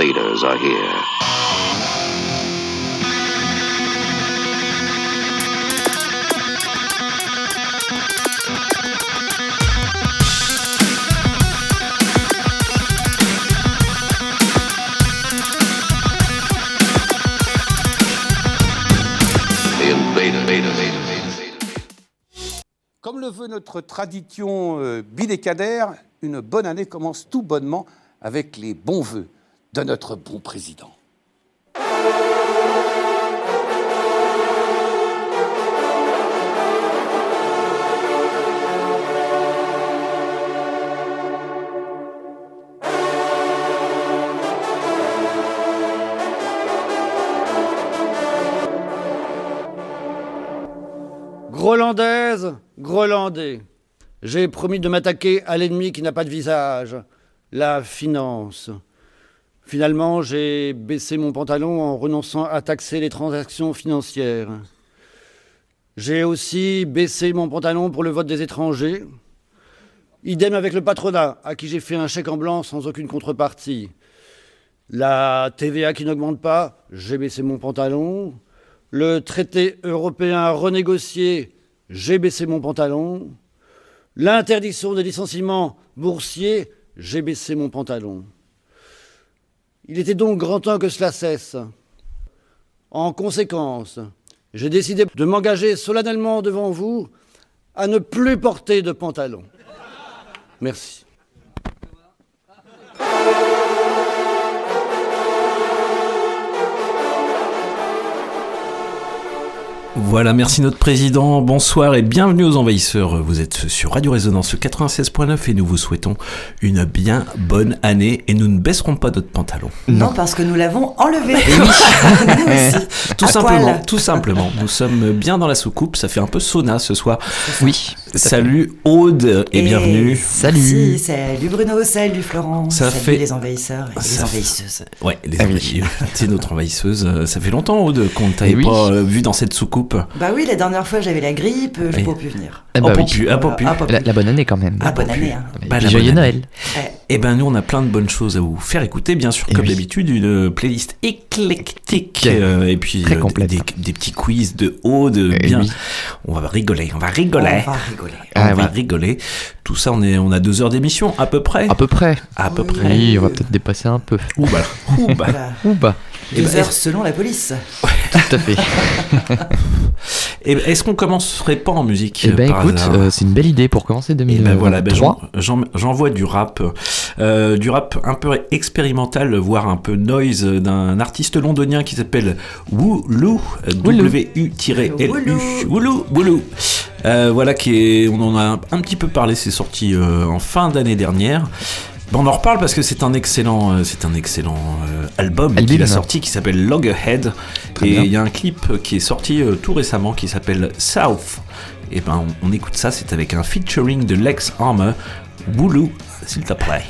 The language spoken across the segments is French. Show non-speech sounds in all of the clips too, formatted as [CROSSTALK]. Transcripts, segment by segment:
invaders are here. Comme le veut notre tradition euh, bidécadaire, une bonne année commence tout bonnement avec les bons vœux de notre bon président. Grolandaise, Grolandais, j'ai promis de m'attaquer à l'ennemi qui n'a pas de visage, la finance. Finalement, j'ai baissé mon pantalon en renonçant à taxer les transactions financières. J'ai aussi baissé mon pantalon pour le vote des étrangers. Idem avec le patronat, à qui j'ai fait un chèque en blanc sans aucune contrepartie. La TVA qui n'augmente pas, j'ai baissé mon pantalon. Le traité européen renégocié, j'ai baissé mon pantalon. L'interdiction des licenciements boursiers, j'ai baissé mon pantalon. Il était donc grand temps que cela cesse. En conséquence, j'ai décidé de m'engager solennellement devant vous à ne plus porter de pantalon. Merci. Voilà, merci notre président. Bonsoir et bienvenue aux envahisseurs. Vous êtes sur Radio Résonance 96.9 et nous vous souhaitons une bien bonne année et nous ne baisserons pas notre pantalon. Non, parce que nous l'avons enlevé. [LAUGHS] Nous aussi. Tout À simplement, poil. tout simplement. Nous sommes bien dans la soucoupe, ça fait un peu sauna ce soir. Oui. Salut Aude et, bienvenue. Salut. Salut Bruno, salut Florent. Ça salut fait- les envahisseurs et les Ça fait- envahisseuses. Ouais, les Ah envahisseuses. [LAUGHS] T'es notre envahisseuse. Ça fait longtemps Aude qu'on ne t'avait Eh oui. pas euh, vu dans cette soucoupe. Bah oui, la dernière fois j'avais la grippe, je Oui. peux plus venir. Oh, bah pour oui. plus, ah, plus. Ah, pour La, bonne année quand même. Ah, bonne année. Hein. Bah, la joyeux année. Eh ben nous on a plein de bonnes choses à vous faire écouter, bien sûr Eh comme oui. d'habitude une playlist éclectique euh, et puis très euh, des, des petits quiz de haut de Eh bien. oui. On va rigoler, on va On rigoler, va rigoler. on Ah va rigoler. Tout ça on est on a deux heures d'émission à peu près, À peu près. à peu Oui. près. Oui, on va peut-être dépasser un peu. Ouh bah, ouh bah. Voilà. Ou bah. Eh Deux ben, heures selon la police. [LAUGHS] Tout à fait. [LAUGHS] Eh ben, Est-ce qu'on commencerait pas en musique Eh ben par écoute, euh, c'est une belle idée pour commencer Et 2023. ben voilà, ben j'en- j'en- j'envoie du rap, euh, du rap un peu expérimental, voire un peu noise d'un artiste londonien qui s'appelle Wooloo, Wooloo. W-U-L-U, Wooloo, Wooloo. Euh, voilà, qui est, on en a un, un petit peu parlé, c'est sorti euh, en fin d'année dernière. Ben, on en reparle parce que c'est un excellent, euh, c'est un excellent euh, album Album. qu'il a sorti qui s'appelle Loggerhead. Très et il y a un clip qui est sorti euh, tout récemment qui s'appelle South. Et ben on, on écoute ça, c'est avec un featuring de Lex Armour. Wooloo, s'il te plaît.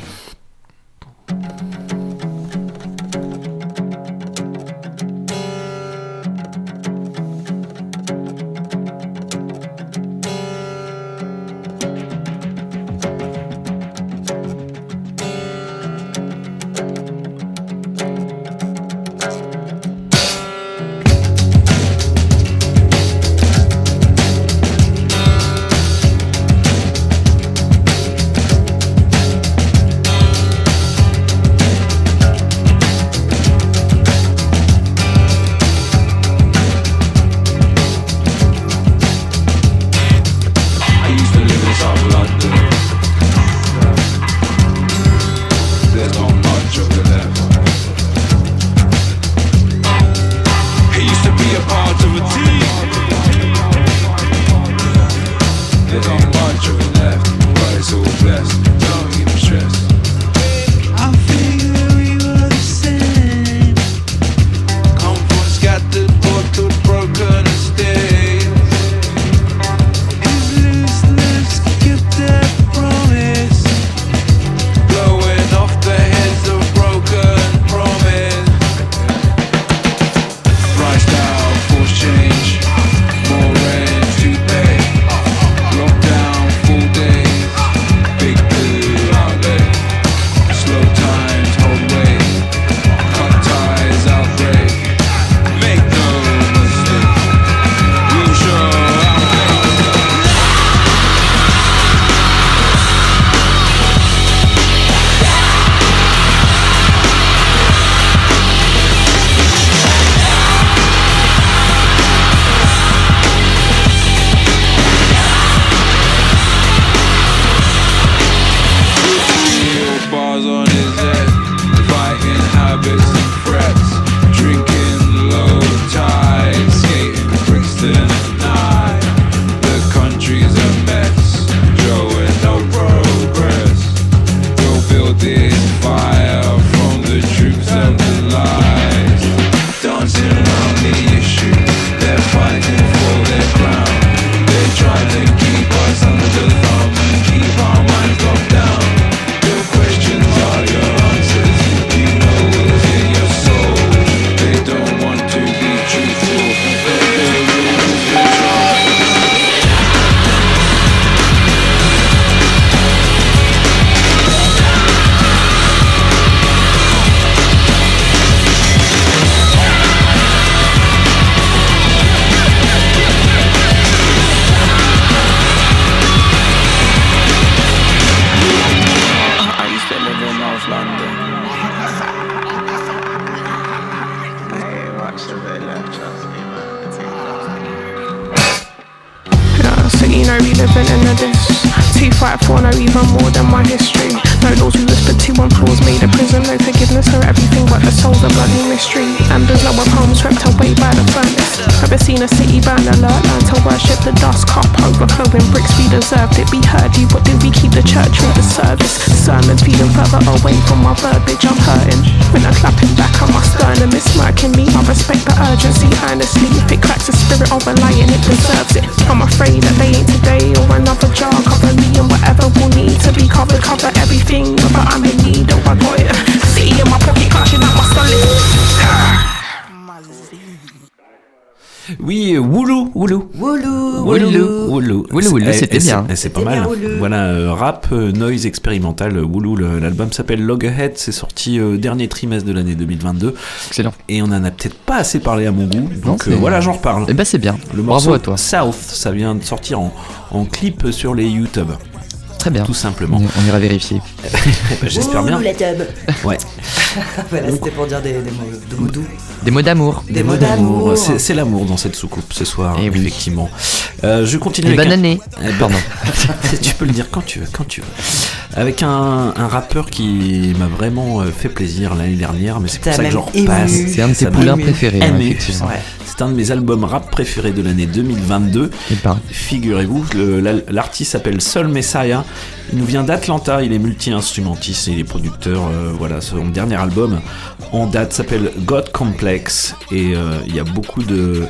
Bien. C'est pas mal. Voilà, euh, rap, euh, noise expérimental, euh, Woulou. L'album s'appelle Loggerhead, c'est sorti euh, dernier trimestre de l'année 2022. Excellent. Et on en a peut-être pas assez parlé à mon goût, donc euh, voilà, j'en reparle. Eh ben c'est bien. Le Bravo à toi. South, ça vient de sortir en, en clip sur les YouTube, Très bien. tout simplement. On, ira vérifier. [LAUGHS] J'espère bien. Woulou, la tub. Ouais. [LAUGHS] voilà, c'était pour dire des, des mots de mots doux. Des mots d'amour. Des mots d'amour. C'est l'amour dans cette soucoupe ce soir, Eh oui. Euh, je continue Et avec bonne un- année. Eh ben, Pardon. [LAUGHS] tu peux le dire quand tu veux, quand tu veux. Avec un, un rappeur qui m'a vraiment euh, fait plaisir l'année dernière, mais c'est pour ça que j'en repasse. C'est un de tes poulains préférés, hein, effectivement. Ouais. C'est un de mes albums rap préférés de l'année 2022. Et ben, Figurez-vous, l'artiste s'appelle Sol Messiah. Il nous vient d'Atlanta, il est multi-instrumentiste et il est producteur. euh, voilà, son dernier album en date s'appelle God Complex et euh, il y a beaucoup de,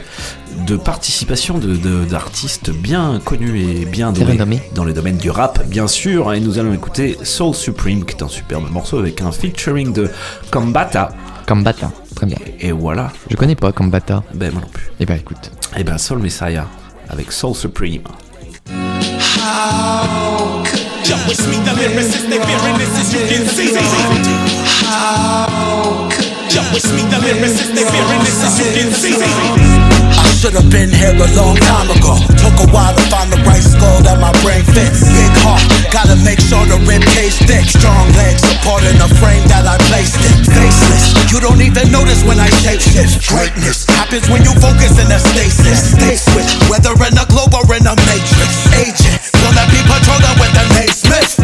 de participation de- de- d'artistes bien connus et bien renommés. dans le domaine du rap, bien sûr. Et nous allons écouter Soul Supreme, qui est un superbe morceau avec un featuring de Combata. Combata. Très bien. Et voilà, Je connais pas Combata. ben moi non plus. Eh ben écoute. Et ben Soul Messiah avec Soul Supreme. Yo, it's me, the lyricist, they fearing this as you can see. Yo, it's me, the lyricist, they fearing this as you can see. I should have been here a long time ago. Took a while to find the right skull that my brain fits. Big heart, gotta make sure the rib cage thick. Strong legs supporting the frame that I placed in. Faceless, you don't even notice when I shape shift. Greatness happens when you focus in a stasis. Stay switch, whether in a globe or in a matrix. Agent, will let me patrol them with the name Smith.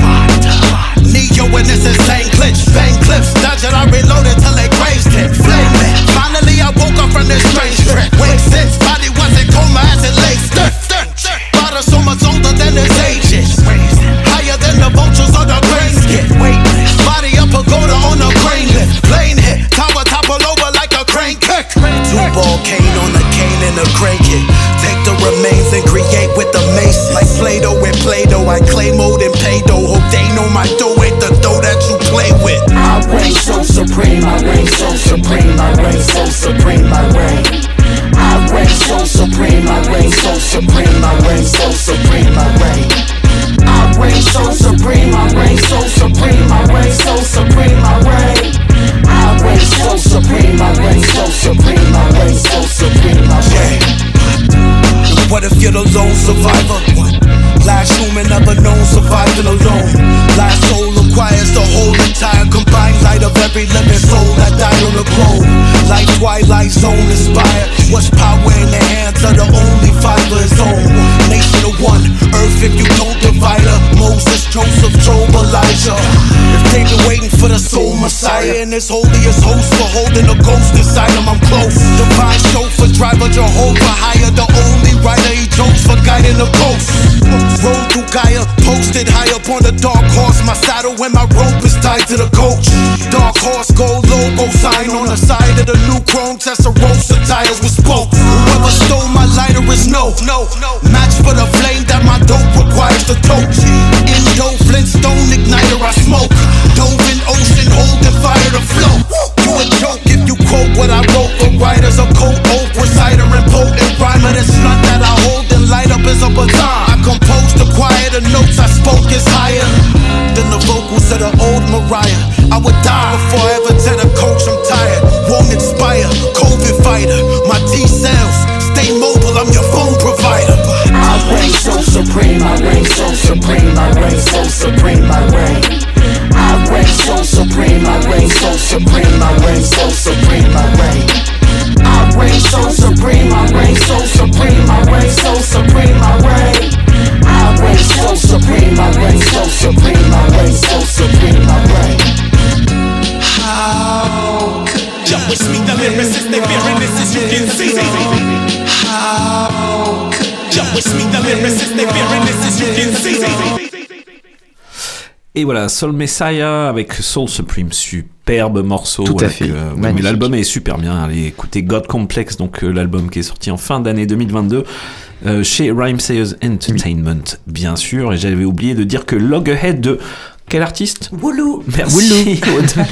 Neo in this insane glitch. Bang clips, dodging, I reloaded till they grazed it. Flame it. Finally, I woke up from this strange trip. Wake since, cane and a. Take the remains and create with the mason. Like Play-Doh with Play-Doh, I clay mode and pay dough. Hope they know my dough ain't the dough that you play with. I reign so supreme, I reign so supreme, I reign so supreme, I reign. I reign so supreme, I reign so supreme, I reign so supreme, I reign. I reign so supreme, I reign so supreme, I reign so supreme, I reign. Reign so supreme, I reign so supreme, I reign. What if you're the lone survivor? Last human ever known surviving alone. Last soul acquires the whole entire combined light of every living soul that died on the globe. Like Twilight Zone inspired. What's power in the hands of the only fiber is own. Nation of one, earth if you don't divide her. Moses, Joseph, Job, Elijah. If they've been waiting for the soul messiah and his holiest host for holding a ghost inside him, I'm close. Divine chauffeur, driver, Jehovah, higher, the only writer he jokes for guiding the coast. Roll through Gaia, posted high up on the dark horse. My saddle and my rope is tied to the coach. Dark horse, gold logo sign on the side of the new chrome Testarossa tires with spokes. Whoever stole my lighter is no, no, no. Match for the flame that my dope requires to tote. Indo Flintstone igniter, I smoke. Dove in ocean, holding fire to float. You a joke if you quote what I wrote for writers. A cold oath reciter and potent rhymer. This blunt that I hold and light up is a baton. I compose the the notes I spoke is higher than the vocals of the old Mariah. I would die before I ever tell the coach I'm tired. Won't expire, COVID fighter. My T cells stay mobile. I'm your phone provider. I reign so supreme, I reign so supreme, I reign so supreme, I reign. Reign so supreme, I reign so supreme, I reign. I reign so supreme, I reign so supreme, I reign so supreme, I reign. I reign so supreme, I reign so supreme, I reign so supreme, I reign. How could Yo, it's me, the lyricist, they fearing this as you can see. How could Yo, it's me, the lyricist, they fearing this as you can see. Et voilà, Soul Messiah avec Soul Supreme, superbe morceau. Tout à avec, fait, euh, oui, mais l'album est super bien. Allez écoutez God Complex, donc euh, l'album qui est sorti en fin d'année 2022 euh, chez Rhyme Sayers Entertainment, bien sûr. Et j'avais oublié de dire que Loggerhead de quel artiste Woulou Merci.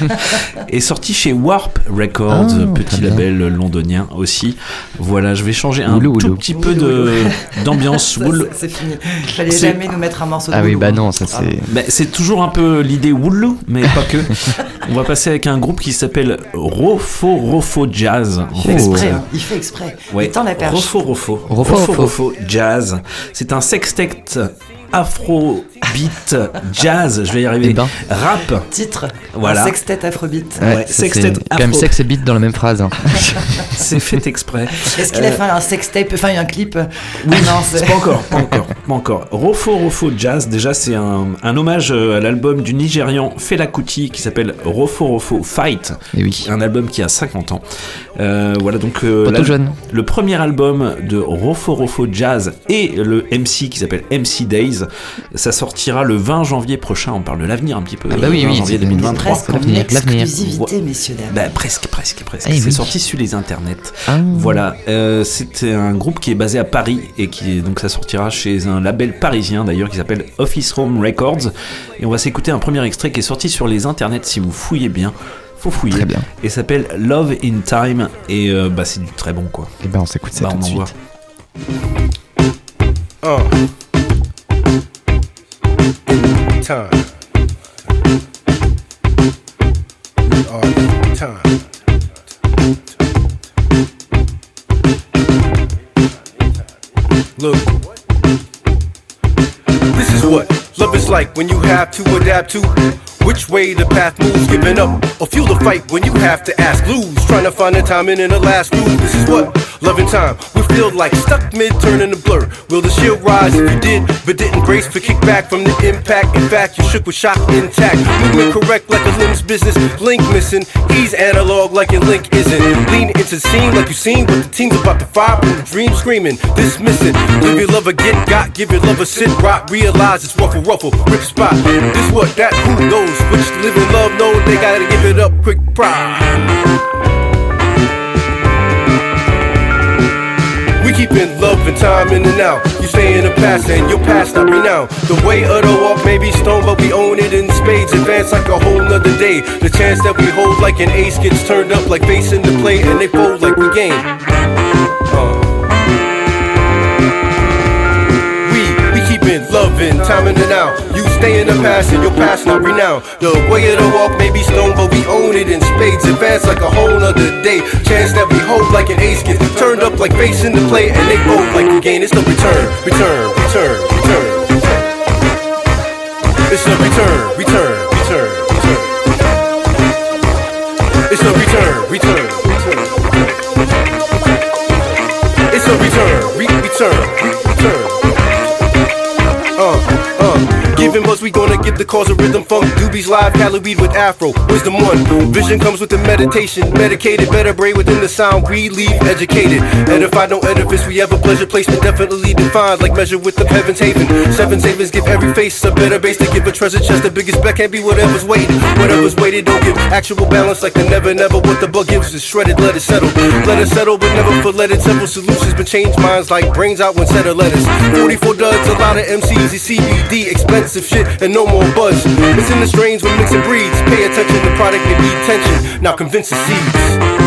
[LAUGHS] Est sorti chez Warp Records, Ah, petit bien. label londonien aussi. Voilà, je vais changer un Woulou, tout woulou. petit peu de d'ambiance. C'est- fini. Fallait C'est- jamais nous mettre un morceau de Ah oui, bah hein. non, ça Ah, c'est. Ben, c'est toujours un peu l'idée Wooloo, mais pas que. [LAUGHS] On va passer avec un groupe qui s'appelle Rofo Rofo Jazz. Il fait exprès, hein. il fait exprès. Ouais. Il tend la perche. Rofo Rofo. Rofo, Rofo. Rofo Jazz. C'est un sextet afro beat jazz, je vais y arriver. Eh ben. Rap. Titre. Voilà. Un sextet afrobeat. Ouais, Ouais, sextet c'est quand même afro. sexe et beat dans la même phrase. hein. [LAUGHS] C'est fait exprès. Est-ce qu'il a fait un sextape, enfin un clip? Oui, Ah non, c'est pas encore, pas encore, pas encore. Rofo Rofo Jazz, déjà c'est un, un hommage euh, à l'album du Nigérian Fela Kuti qui s'appelle Rofo Rofo Fight, Et oui. un album qui a 50 ans. Euh, voilà donc euh, Pas l'al- tout jeune. le premier album de Rofo Rofo Jazz et le MC qui s'appelle MC Days, ça sortira le 20 janvier prochain. On parle de l'avenir un petit peu. Ah bah oui, 20 oui, janvier c'est- 2023. Presque en exclusivité, messieurs dames. Bah, presque, presque, presque. Eh c'est oui. sorti sur les internets. Ah. Voilà, euh, c'était un groupe qui est basé à Paris et qui donc ça sortira chez un label parisien d'ailleurs qui s'appelle Office Home Records. Et on va s'écouter un premier extrait qui est sorti sur les internets si vous fouillez bien. Faut fouiller. Très bien. Et s'appelle Love in Time et euh, bah c'est du très bon quoi. Et ben on s'écoute ça Bah, tout de suite. Envoie. Uh. Time. Uh, time. Look. This is what love is like when you have to adapt to which way the path moves, giving up or fuel the fight when you have to ask, lose, trying to find the timing in the last move. This is what love and time we feel like stuck mid turning to blur. Will the shield rise if you did, but didn't brace for kickback from the impact? In fact, you shook with shock intact. Movement correct like a limbs business, link missing. Ease analog like your link isn't. Lean into the scene like you seen what the team's about to fire from the dream screaming, dismissing. Give your love a get got, give your love a sit rock. Realize it's ruffle ruffle, rip spot. This what that who knows love know they gotta give it up quick. We keep in love and time in and out. You stay in the past and your past not renowned. The way of the walk may be stone, but we own it in spades. Advance like a whole nother day. The chance that we hold like an ace gets turned up like facing the play and they fold like we game. Uh. We we keep in time in and out. Stay in the past and your past not renowned. The way of the walk may be stone, but we own it in spades. Advance like a whole nother day. Chance that we hold like an ace gets turned up like facing the play and they fold like we gain. It's the return, return, return, return. It's the return, return, return, return. It's the return, Given buzz, we gonna give the cause of rhythm funk. Doobies live, Cali with Afro. Wisdom one. Vision comes with the meditation. Medicated, better brain within the sound. We leave educated. Edified, no edifice. We have a pleasure placement. Definitely defined, like measure with the heaven's haven. Seven savings give every face a better base to give a treasure chest. The biggest bet can't be whatever's waiting. Whatever's waited don't give actual balance like the never, never. What the bug gives is shredded. Let it settle. Let it settle, but never for let it. settle. solutions but change minds like brains out when set of letters. 44 duds, a lot of MCs, CBD, expensive shit, and no more buzz. In the strains when mixing breeds. Pay attention, the product need tension. Now convince the seeds.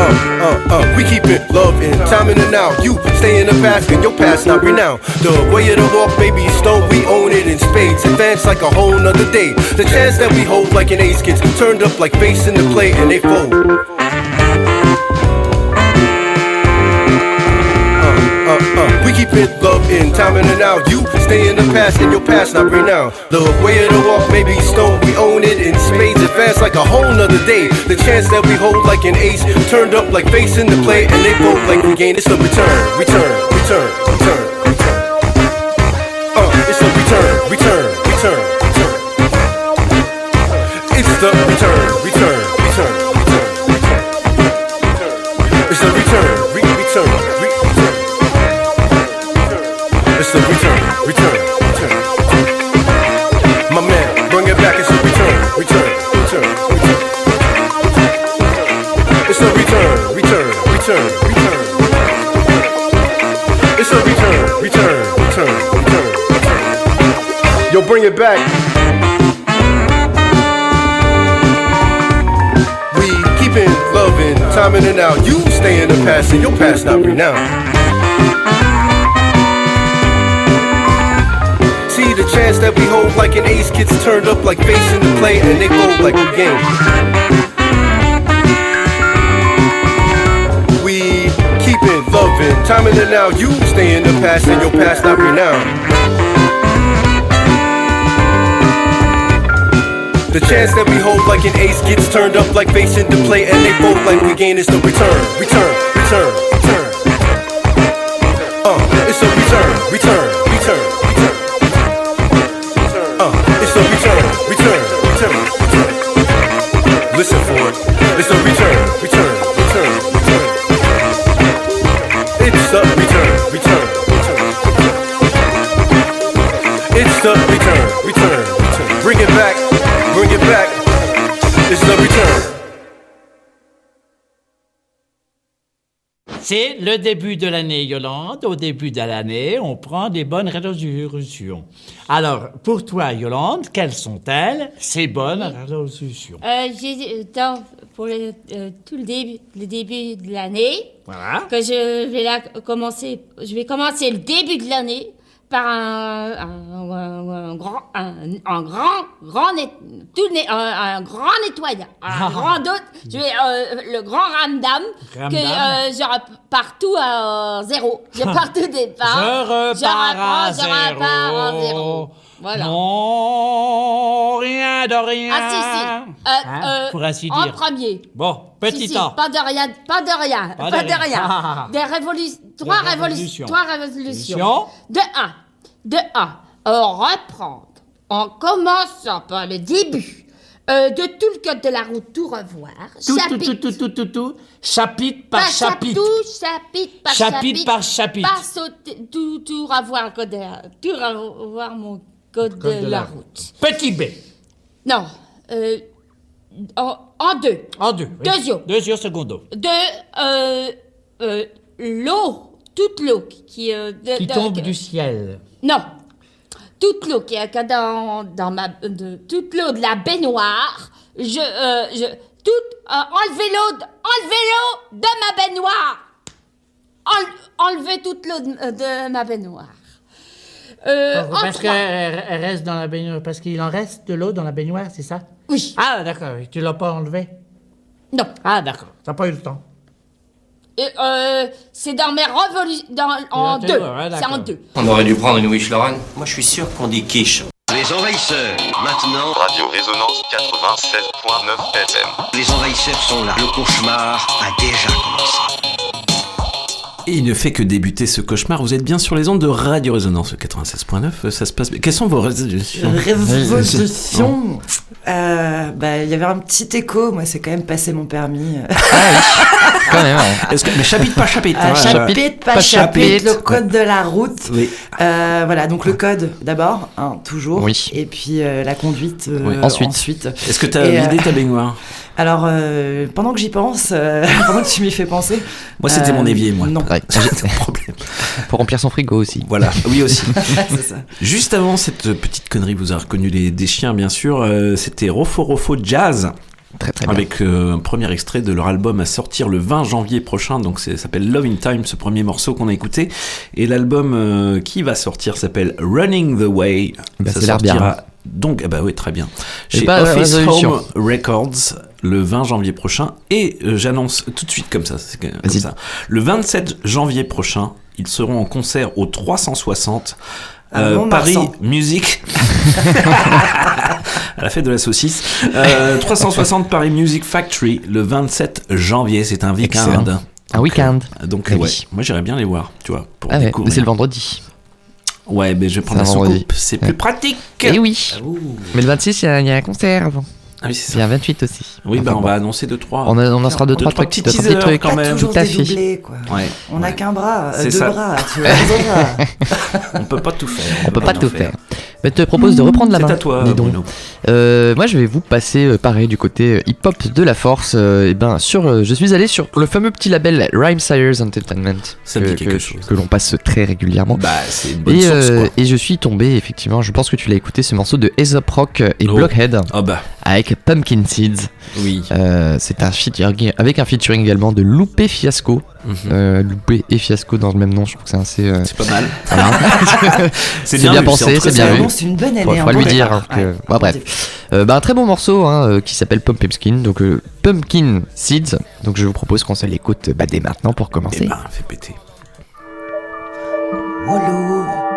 Uh, uh, uh, we keep it love in time in and out. You stay in the past and your past not renowned. The way of the walk, baby, stone, we own it in spades. Advance like a whole nother day. The chance that we hold like an ace gets turned up like face in the play and they fold. Keep it love in time in and out. You stay in the past and your past not renowned. The way of the walk, maybe stone, we own it in spades. Advance like a whole nother day. The chance that we hold like an ace, turned up like face in the play, and they both like we gain. It's a return, return, return, return, return. Uh, it's a return, return, return, return. It's the return, it back. We keeping loving, time in and out. You stay in the past and your past not renowned. See the chance that we hold like an ace gets turned up like facing the play and they go like a game. We keep it loving, time in and out. You stay in the past and your past not renowned. The chance that we hold like an ace gets turned up like facing the play and they both like we gain is the return, return, return, return. Uh, it's a return, return, return, return. Le début de l'année, Yolande. Au début de l'année, on prend des bonnes résolutions. Alors, pour toi, Yolande, quelles sont-elles, ces bonnes résolutions? Euh, j'ai dans- pour le, euh, tout le début, le début de l'année Voilà. que je vais la commencer. Je vais commencer le début de l'année par un, un, un- un grand, un, un grand, grand, net, tout net- un, un grand nettoyage, un grand doute. Je vais euh, le grand ramdam que Ramdam. euh, je repars tout à zéro. Je [LAUGHS] pars tout départ. Je repars je repars à zéro. Voilà. Non, rien de rien. Ah si si. Euh, Hein, euh, pour ainsi En dire. premier. Bon, petit Si, si, temps. Pas de rien, pas de rien, Pas pas, de de, rien. rien. Des révolutions, trois révolutions. révolutions, trois révolutions. De un, de un, euh, reprendre, en commençant par le début euh, de tout le code de la route, tout revoir. Tout, tout, chapitre, tout, tout, tout, tout, tout, chapitre par chapitre. Tout chapitre par Chapitre chapitre. par chapitre. Pas sauter, tout, tout revoir tout revoir mon code, de, la route. Petit B. Non, euh, en, en deux. En deux. oui. Deuxième. Deuxième secondo. de euh, euh, l'eau, toute l'eau qui, qui, de- Qui de- tombe du ciel. Non, toute l'eau qui est dans, dans ma de, toute l'eau de la baignoire. Je je toute enlever l'eau de, enlever l'eau de ma baignoire. En- enlever toute l'eau de ma baignoire. Euh, en parce qu'elle elle reste dans la baignoire. Parce qu'il en reste de l'eau dans la baignoire, c'est ça? Oui. Ah, d'accord. Tu l'as pas enlevé? Non. Ah, d'accord. T'as pas eu le temps. Et, euh, c'est dans mes révolutions en deux. ouais, c'est en deux. On aurait dû prendre une Wish Lauren. Moi, je suis sûr qu'on dit quiche. Les envahisseurs, maintenant. Radio Résonance 96.9 FM. Les envahisseurs sont là. Le cauchemar a déjà commencé. Et il ne fait que débuter ce cauchemar. Vous êtes bien sur les ondes de Radio Résonance 96.9. euh, Ça se passe. bien. Quelles sont vos résolutions? Révolution Euh, bah, Il y avait un petit écho, moi, c'est quand même passer mon permis. [LAUGHS] Quand même, ouais. Est-ce que- mais chapitre par chapitre. Ah, hein, chapitre, pas, pas chapitre, chapitre. le code de la route. Oui. Euh, voilà, donc le code d'abord, hein, toujours. Oui. Et puis euh, la conduite euh, Oui. ensuite. Est-ce que tu as Et, euh, vidé ta baignoire? Alors, euh, pendant que j'y pense, euh, [LAUGHS] pendant que tu m'y fais penser. Moi, c'était euh, mon évier, moi. Non. Ouais. [LAUGHS] Pour remplir son frigo aussi. Voilà, oui [LAUGHS] aussi. Ça. Juste avant cette petite connerie, vous avez reconnu les, des chiens, bien sûr. euh, C'était Rofo Rofo Jazz. Très très bien. Avec euh, un premier extrait de leur album à sortir le 20 janvier prochain. Donc, ça s'appelle Love in Time, ce premier morceau qu'on a écouté. Et l'album euh, qui va sortir s'appelle Running the Way. Bah, ça bien, sortira hein. donc, ah bah oui, très bien. Chez pas, euh, Office. Home Records le 20 janvier prochain. Et euh, j'annonce tout de suite comme ça, comme Vas-y. ça. Le 27 janvier prochain, ils seront en concert au 360 À euh, Paris. Music. [LAUGHS] à la fête de la saucisse. Euh, 360 Paris Music Factory le 27 janvier. C'est un week-end. Excellent. Un week-end. Donc Eh euh, oui. ouais, moi j'irais bien les voir, tu vois, pour Ah ouais, c'est le vendredi. Ouais, mais je vais prendre C'est la soucoupe, c'est plus Ouais. pratique. Eh oui. Ouh. Mais le 26, il y, y a un concert avant. Ah oui, c'est Il y a un 28 aussi. Oui, bah on bon. va annoncer deux trois. On, a- on en sera deux, Deux, trois trucs. petits deux, trois teasers trucs. quand même. Toujours Tout à fait. dédoublé, quoi. Ouais. On n'a qu'un bras, euh, C'est deux ça. bras, tu vois. [LAUGHS] deux bras. On peut pas tout faire. On peut pas tout tout faire. Mais je te propose de reprendre la C'est main. à toi, dis donc. Bruno. Euh, moi, je vais vous passer euh, pareil du côté euh, hip-hop de la force. euh, et ben, sur, euh, je suis allé sur le fameux petit label Rhyme Sires Entertainment Ça me que, dit quelque que- chose. que l'on passe très régulièrement. Bah, c'est une bonne Et, source, euh, quoi. et je suis tombé effectivement, je pense que tu l'as écouté ce morceau de Aesop Rock et Oh. Blockhead Ah bah, avec Pumpkin Seeds. oui. Euh, c'est un featuring avec un featuring également de Loupé Fiasco. Mhm. Euh, Loupé et Fiasco dans le même nom, je trouve que c'est assez. euh, C'est pas mal. voilà. [LAUGHS] C'est C'est bien pensé, c'est bien vu. C'est une bonne année. Faut, faut lui bon dire. hein, que- Ouais. bon, bref. Euh, bah, un très bon morceau hein, euh, qui s'appelle Pumpkin donc euh, Pumpkin Seeds. Donc je vous propose qu'on se l'écoute bah, dès maintenant pour Eh commencer. ben, fais péter. Wolo.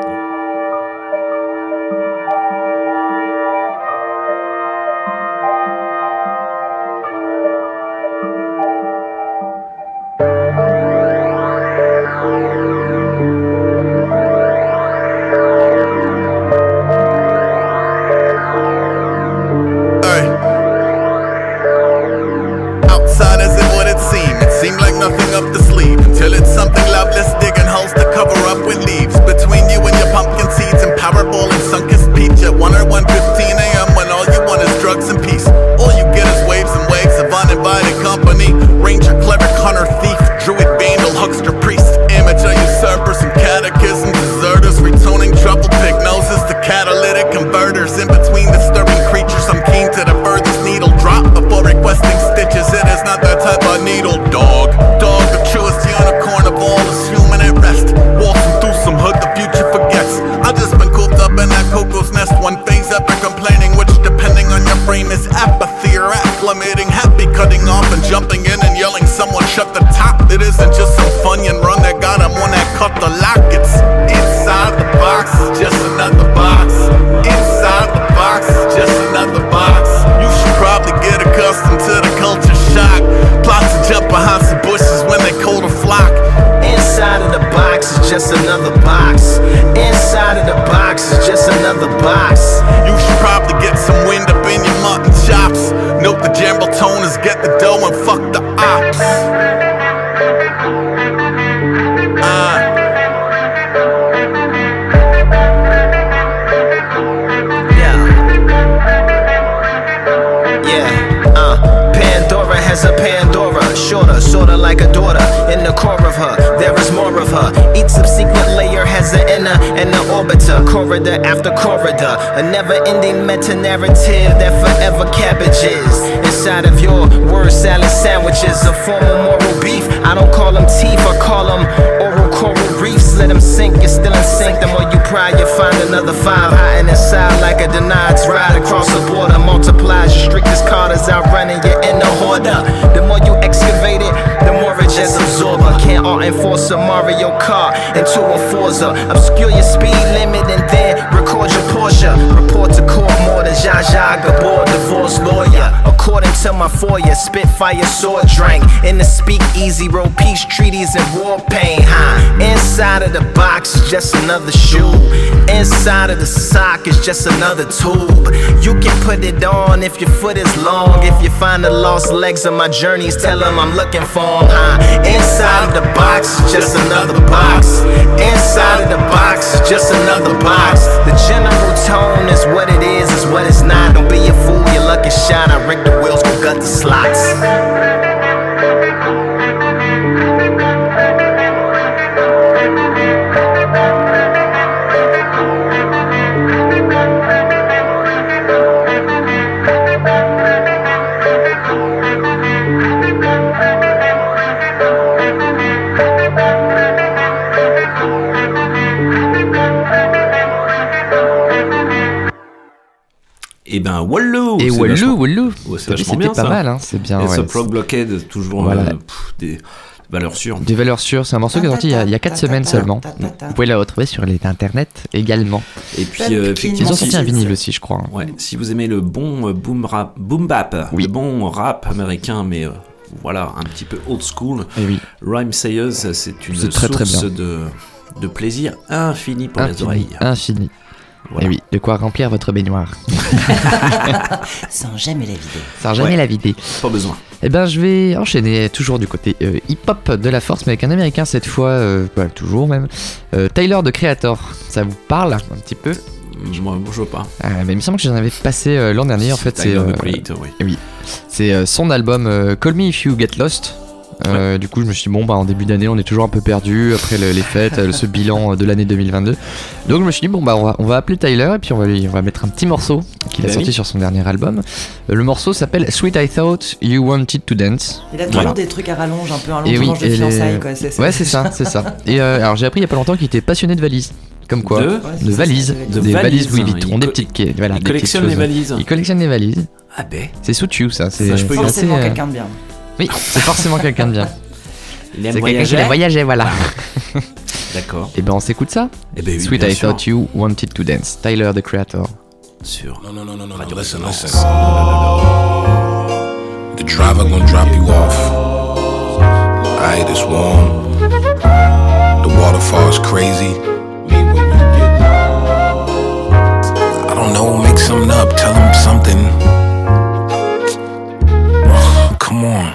Has an inner and an orbiter, corridor after corridor. A never ending meta narrative that forever cabbages. Inside of your word salad sandwiches, a form of moral beef. I don't call them teeth, I call them oral coral reefs. Let them sink, you're still in sync. The more you pry, you find another five hiding inside like a denied ride across the border. Multiplies your strictest Carters outrunning you in the hoarder. The more you excavate just absorber. Can't all enforce a Mario Kart into a Forza. Obscure your speed limit and then your Porsche. Report to court more than Zsa Zsa Gabor, divorce lawyer. According to my foyer, Spitfire sword drank in the speak easy, wrote peace treaties and war pain. Huh? Inside of the box is just another shoe. Inside of the sock is just another tube. You can put it on if your foot is long. If you find the lost legs of my journeys, tell them I'm looking for 'em, Huh? Inside of the box is just another box. Inside of the box is just another box. The general tone is what it is, is what it's not. Don't be a fool, your lucky shot. I rigged the wheels, go gut the slots. Et ben Wallo Et c'est Wallo, vachement- Wallo. Ouais, c'est C'était vachement bien pas ça. mal, hein, c'est bien, Et ce. Prog Blockhead, toujours Voilà. euh, pff, des valeurs sûres. Des valeurs sûres, c'est un morceau qui est sorti il y a- il y a 4 semaines seulement. Vous pouvez le retrouver sur les internets également. Et puis, euh, effectivement, Ils ont sorti un vinyle aussi, je crois. Ouais, si vous aimez le bon euh, boom rap, boom bap, le bon rap américain, mais euh, voilà, un petit peu old school. Eh oui. Rhyme Sayers, c'est une très, très source bien. de, de plaisir infini pour les oreilles. infini. Voilà. Et oui, de quoi remplir votre baignoire. [LAUGHS] Sans jamais la vider. Sans jamais Ouais. la vider. Pas besoin. Eh ben, je vais enchaîner toujours du côté euh, hip-hop de la force, mais avec un américain cette fois, euh, bah, toujours même. Euh, Tyler de Creator, ça vous parle un petit peu? Je vois pas. Ah, mais Il me semble que j'en avais passé euh, l'an dernier en fait. C'est euh, oui. oui. C'est euh, son album euh, Call Me If You Get Lost. Euh, Du coup, je me suis dit, bon, bah, en début d'année, on est toujours un peu perdu après le- les fêtes, euh, ce bilan de l'année 2022. Donc, je me suis dit, bon, bah, on va, on va appeler Tyler et puis on va, lui, on va mettre un petit morceau qu'il a Bah sorti sur son dernier album. Euh, le morceau s'appelle Sweet I Thought You Wanted to Dance. Il a toujours des trucs à rallonge, un peu un long Et oui, de et les- fiançailles, quoi. c'est- Ouais, c'est ça, c'est ça. Et euh, alors, j'ai appris il y a pas longtemps qu'il était passionné de valises. Comme quoi De valises. de des valises. valises Louis Vuitton, Il des petites. Voilà, il des petites collectionne les choses. valises. Il collectionne les valises. Ah ben. C'est sous ça. C'est Ça, je peux y c'est Forcément euh, quelqu'un de bien. Oui, c'est forcément quelqu'un de bien. Il aime C'est quelqu'un qui voyager a voyagé, voilà. [LAUGHS] D'accord. Et ben on s'écoute ça Eh ben oui, Sweet bien I sûr. Thought You Wanted to Dance, Tyler the Creator. Sur No, no, no, no, no, no. Listen, listen. The driver gonna drop you off. Alright, it's warm. The waterfall's crazy. I don't know, make something up. Tell him something. [SIGHS] Come on.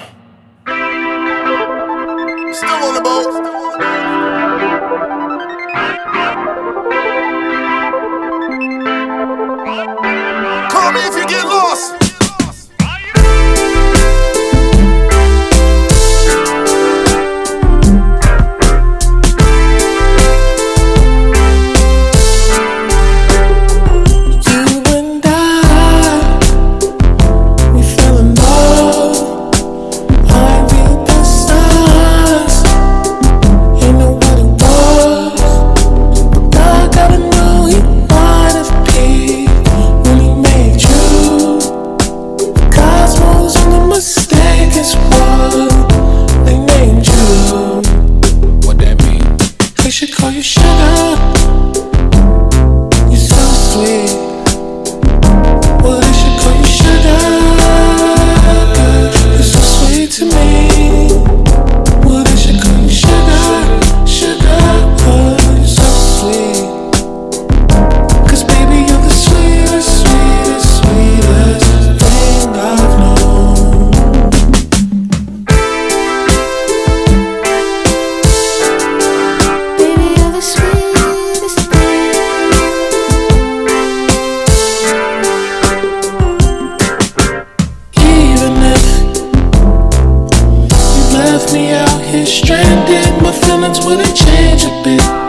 Here stranded, my feelings wouldn't change a bit.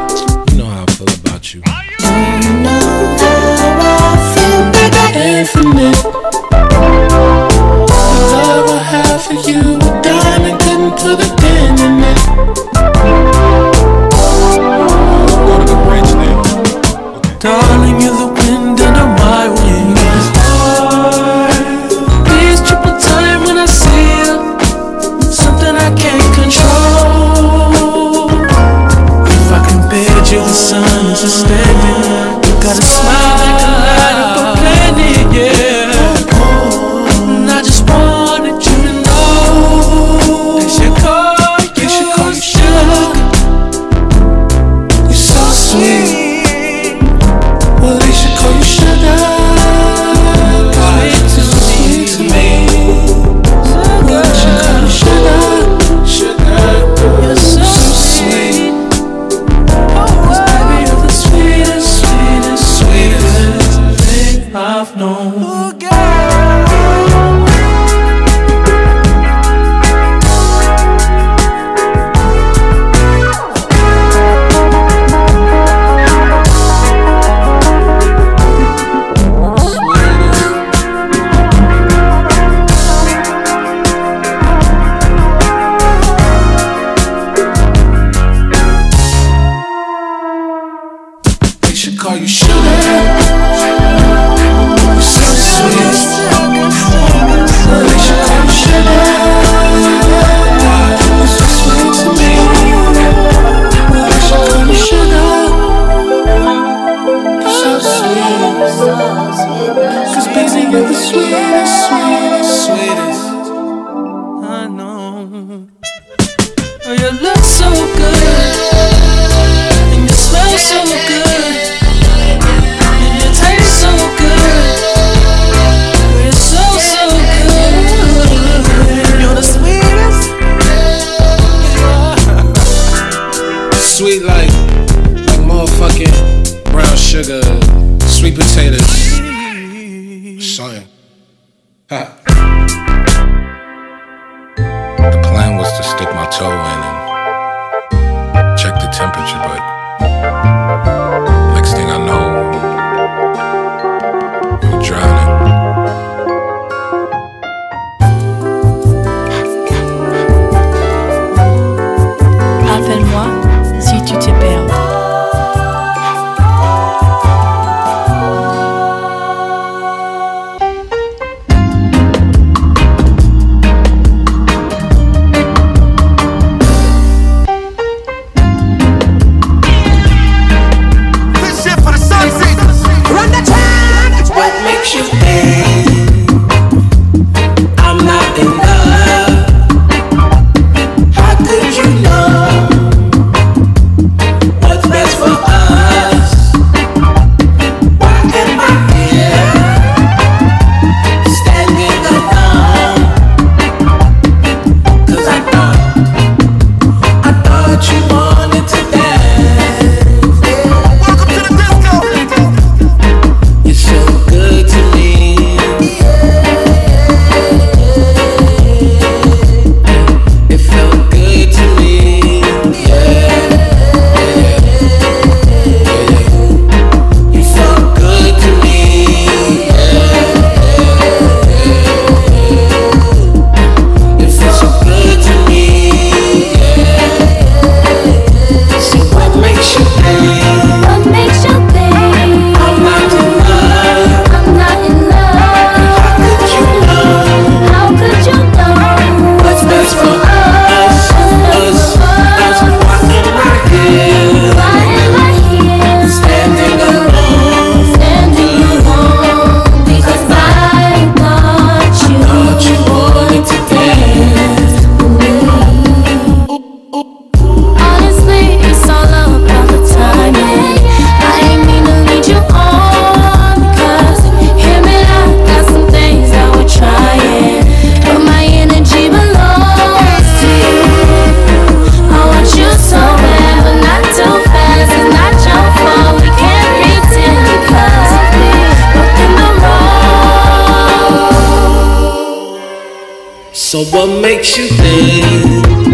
So what makes you think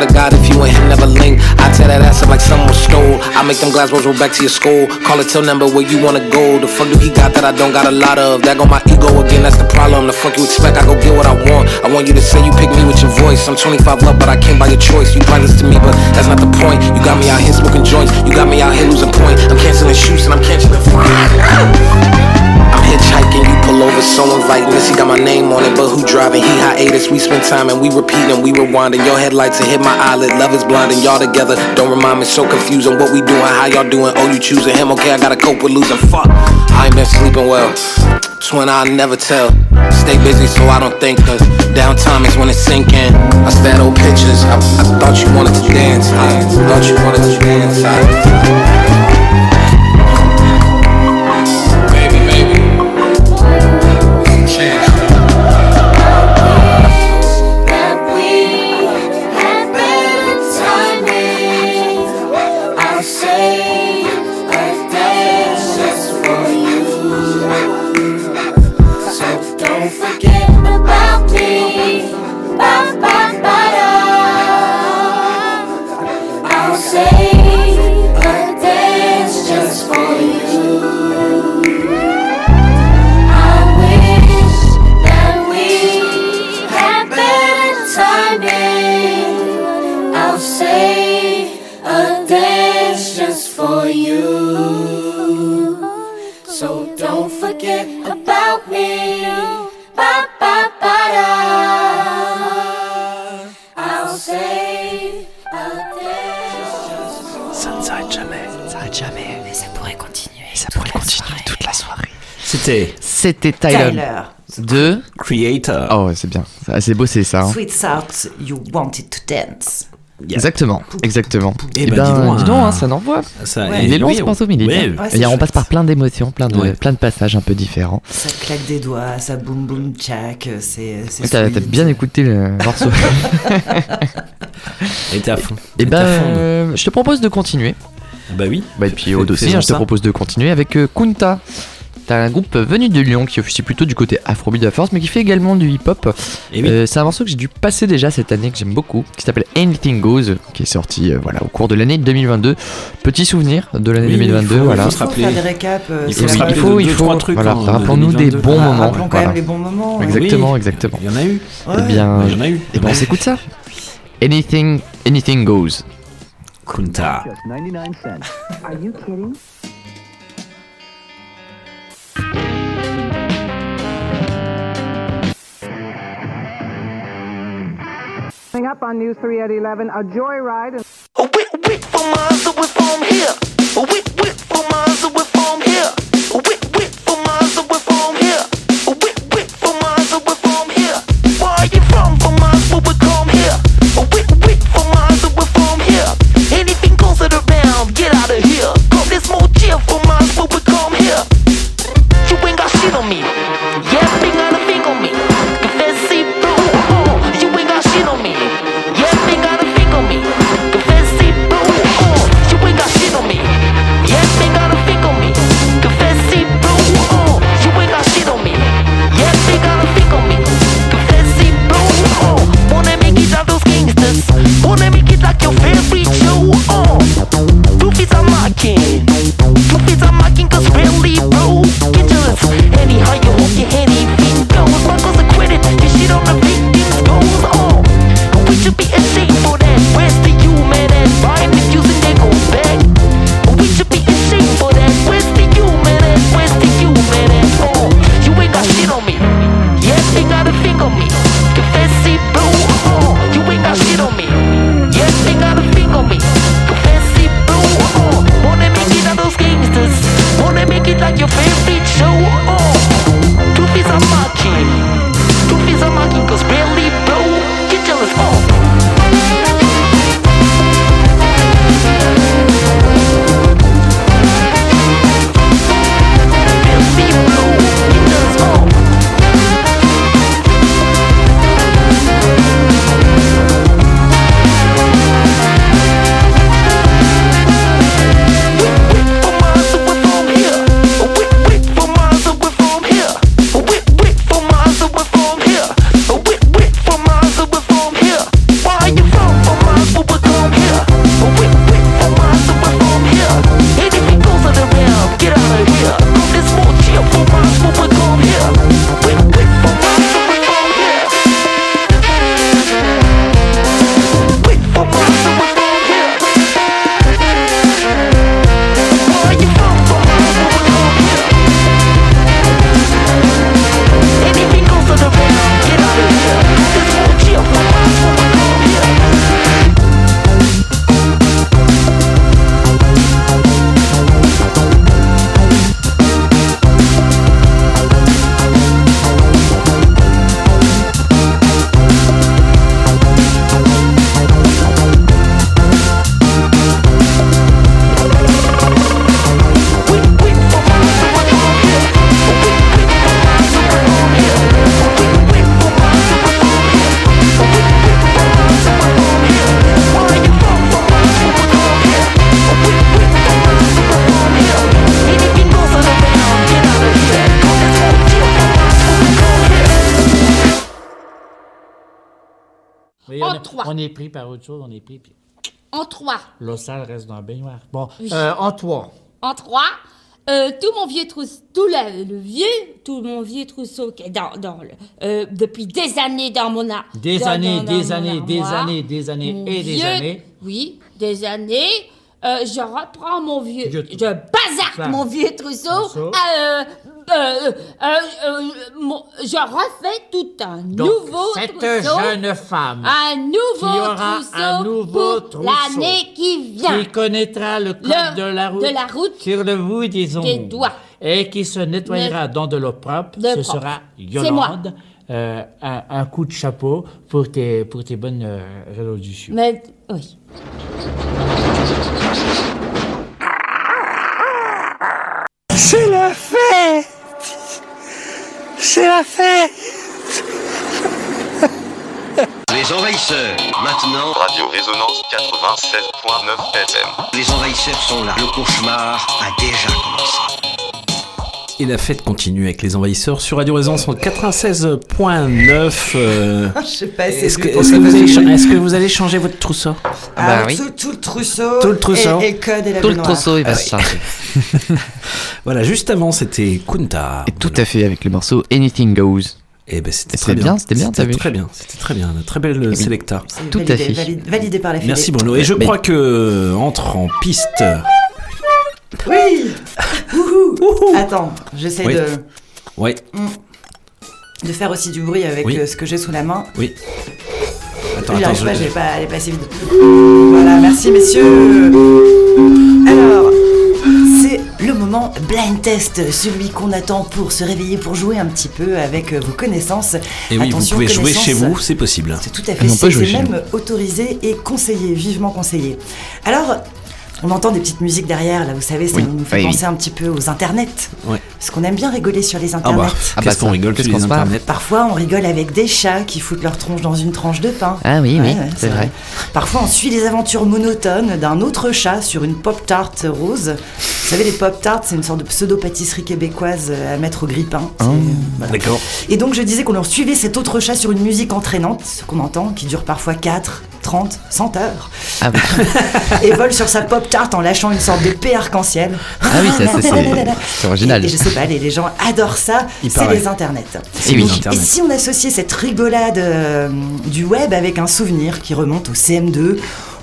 swear to God, if you and him never link, I tear that ass up like someone stole. I make them glass rolls roll back to your school. Call it till number where you wanna go. The fuck do he got that I don't got a lot of? That go my ego again, that's the problem. The fuck you expect? I go get what I want. I want you to say you pick me with your voice. I'm 25 up, but I came by your choice. You pointless to me, but that's not the point. You got me out here smoking joints. You got me out here losing point. I'm canceling shoots and I'm canceling flying. [LAUGHS] I'm hitchhiking, you pull over, so inviting. He got my name on it, but who driving? He hiatus. We spend time and we repeating, we rewinding. Your headlights to hit my eyelid. Love is blind and y'all together. Don't remind me, so confusing. What we doing? How y'all doing? Oh, you choosing him? Okay, I gotta cope with losing. Fuck, I ain't been sleeping well. It's when I never tell. Stay busy so I don't think. Cause downtime is when it's sinking. I stare at old pictures. I, I thought you wanted to dance. I thought you wanted to dance. I, C'était. Tyler. Tyler. De Creator. Oh, ouais, c'est bien. C'est assez bossé ça. hein. Sweet Salt, you wanted to dance. Exactement, exactement. Eh Et ben, ben, dis donc, dis donc, hein. hein, ça n'envoie. Ça- il est long oui, ce morceau, mais il est Ouais, bien. ouais. Et il- on passe par plein d'émotions, plein de, Ouais. plein de passages un peu différents. Ça claque des doigts, ça boum boum tchac, c'est. c'est T'as bien écouté le morceau. [LAUGHS] Et t'es à fond. Et T'es ben, euh, je te propose de continuer. Bah oui. Bah, et puis Aude aussi, faisons hein, je te propose de continuer avec euh, Kunta. T'as un groupe venu de Lyon qui officie plutôt du côté afrobeat de la force, mais qui fait également du hip-hop. Oui. Euh, c'est un morceau que j'ai dû passer déjà cette année, que j'aime beaucoup, qui s'appelle Anything Goes, qui est sorti euh, voilà, au cours de l'année 2022. Petit souvenir de l'année Oui, 2022, il faut- voilà. il faut se rappeler. faire des récaps. euh, Il c'est faut se rappeler il faut, de il deux, faut, trois trucs voilà, en rappelons-nous des 2022. bons Ah, moments. rappelons quand voilà. même les bons moments. hein. Exactement, Oui. exactement. Il y en a eu. Eh bien, Il y en a eu. eh ben, on s'écoute ça. Anything, anything goes. Kunta. Just 99 cents. Are you kidding? Coming up on News 3 at 11, a joyride. A whip whip for foam here. A whip whip for est, pris par autre chose, on est pris. Puis En trois. l'ossal reste dans la baignoire. Bon, Oui. euh, en trois. En trois. euh, tout mon vieux trousseau, tout le, le vieux, tout mon vieux trousseau qui est dans, dans le, euh, depuis des années dans mon art. Des années, des années, des armoire. années, des années et des vieux- années. Oui, des années. euh, je reprends mon vieux. Vieux Je bazarde mon vieux trousseau. Trousseau. Euh, euh, euh, je refais tout un Donc, nouveau cette trousseau. jeune femme Un nouveau qui aura trousseau un nouveau pour trousseau l'année qui vient. qui connaîtra le code Le- de la route, de la route sur le bout des ongles doigts. et qui se nettoyera dans de l'eau propre, De ce propre. sera C'est moi. Yolande. Euh, un, un coup de chapeau pour tes, pour tes bonnes euh, résolutions. Mais oui. C'est C'est la fête Les envahisseurs, maintenant. Radio Résonance 96.9 FM. Les envahisseurs sont là. Le cauchemar a déjà commencé. Et la fête continue avec les envahisseurs sur Radio Résonance 96.9. euh, [LAUGHS] Je sais pas, c'est Est-ce que, est-ce que vous allez que vous changer votre trousseau? Ah, tout, tout le trousseau. Tout le trousseau. Et, code et la Tout le trousseau, il va Ah se oui. charger. [LAUGHS] Voilà, juste avant, c'était Kunta. Et tout à fait avec le morceau Anything Goes. Et ben c'était très bien, c'était bien, C'était très bien, c'était très bien. Un très bel euh, Selecta. C'est Tout à fait. validé- validé par la Fédé. Merci Bruno. Et je crois que euh, entre en piste. Oui [LAUGHS] Wouhou Attends, j'essaie Oui. de, Ouais, de faire aussi du bruit avec Oui. euh, ce que j'ai sous la main. oui. Attends, J'y attends, je- pas, j'ai pas, elle est pas assez vite. Voilà, merci messieurs. Alors, c'est le moment blind test, celui qu'on attend pour se réveiller, pour jouer un petit peu avec euh, vos connaissances. Et oui, Attention, vous pouvez jouer chez vous, c'est possible. C'est tout à fait, On peut c'est c'est même autorisé et conseillé, vivement conseillé. Alors, on entend des petites musiques derrière, là, vous savez, ça Oui, nous fait oui, oui. penser un petit peu aux internets. Parce qu'on aime bien rigoler sur les Ah internets. bah, Ah bah qu'est-ce qu'on rigole qu'est-ce sur qu'on les internets Parfois, on rigole avec des chats qui foutent leur tronche dans une tranche de pain. Ah oui, oui, Ouais, c'est vrai. Parfois, on suit les aventures monotones d'un autre chat sur une pop-tart rose. Vous savez, les pop-tarts, c'est une sorte de pseudo-pâtisserie québécoise euh, à mettre au. C'est- Ah. voilà. D'accord. Et donc, je disais qu'on leur suivait cet autre chat sur une musique entraînante, ce qu'on entend, qui dure parfois 4, 30, 100 heures, Ah oui, [LAUGHS] et vole sur sa pop-tart en lâchant une sorte d'épée arc-en-ciel. ah oui c'est [LAUGHS] c'est original. Et, et je sais pas, les, les gens adorent ça, c'est les internets. Et oui. Donc, Internet. et si on associait cette rigolade euh, du web avec un souvenir qui remonte au CM2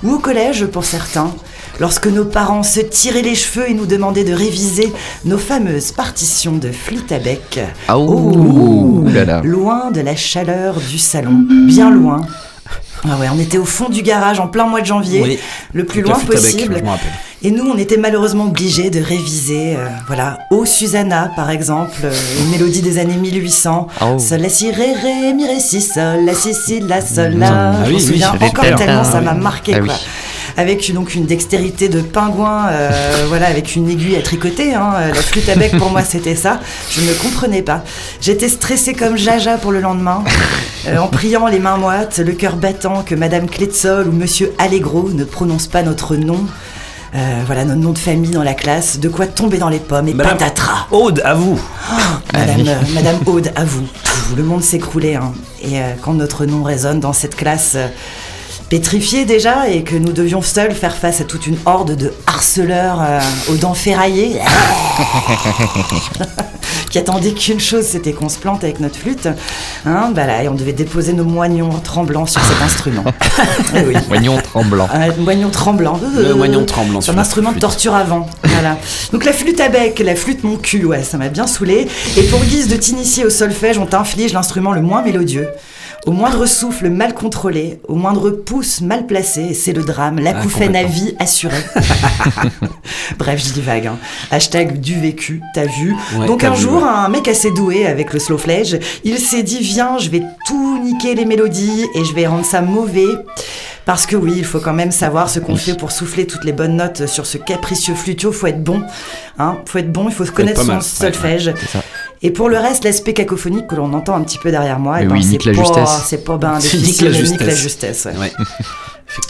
ou au collège pour certains, lorsque nos parents se tiraient les cheveux et nous demandaient de réviser nos fameuses partitions de flûte à bec. Là là. Loin de la chaleur du salon, bien loin. Ah ouais, on était au fond du garage en plein mois de janvier, Oui. le plus loin possible. je me. Et nous, on était malheureusement obligés de réviser, euh, voilà, Oh Susanna, par exemple, euh, une mélodie des années 1800. Oh. Sol, la, si, ré, ré, mi, ré, si, sol, la, si, si, la, sol, la. Ah Je oui, me oui, souviens j'avais encore tellement Ah ça oui. m'a marqué, Ah quoi. Avec donc une dextérité de pingouin, euh, [LAUGHS] voilà, avec une aiguille à tricoter. Hein. euh, La flûte à bec, pour moi, c'était ça. Je ne comprenais pas. J'étais stressée comme Jaja pour le lendemain, [LAUGHS] euh, en priant les mains moites, le cœur battant que Madame Clétzol ou Monsieur Allegro ne prononcent pas notre nom. Euh, voilà, notre nom de famille dans la classe. De quoi tomber dans les pommes et Madame patatras. Aude, à vous. Madame, oui. euh, Madame Aude, à vous. Le monde s'écroulait. Hein. Et euh, quand notre nom résonne dans cette classe euh, pétrifiée déjà et que nous devions seuls faire face à toute une horde de harceleurs euh, aux dents ferraillées [LAUGHS] qui attendaient qu'une chose, c'était qu'on se plante avec notre flûte. Hein, bah là, et on devait déposer nos moignons tremblants sur cet instrument. [LAUGHS] Eh oui. Moignon tremblant. Un moignon tremblant. Le moignon tremblant C'est sur un instrument de torture avant. Voilà. Donc la flûte à bec, la flûte mon cul, ouais, ça m'a bien saoulé. Et pour guise de t'initier au solfège, on t'inflige l'instrument le moins mélodieux. Au moindre souffle mal contrôlé, au moindre pouce mal placé, c'est le drame, la Ah, à vie assurée. [LAUGHS] Bref, je divague. Hein. Hashtag du vécu, t'as vu. Ouais, Donc un vu, jour, ouais. un mec assez doué avec le slow fledge, il s'est dit viens, je vais tout niquer les mélodies et je vais rendre ça mauvais. Parce que oui, il faut quand même savoir ce qu'on fait pour souffler toutes les bonnes notes sur ce capricieux flutio. Faut être bon, hein. Faut être bon, il faut connaître pas son mal, ouais, solfège. Et pour le reste, l'aspect cacophonique que l'on entend un petit peu derrière moi, eh ben, oui, c'est pas, ben [LAUGHS] nique la nique la justesse. justesse. ouais.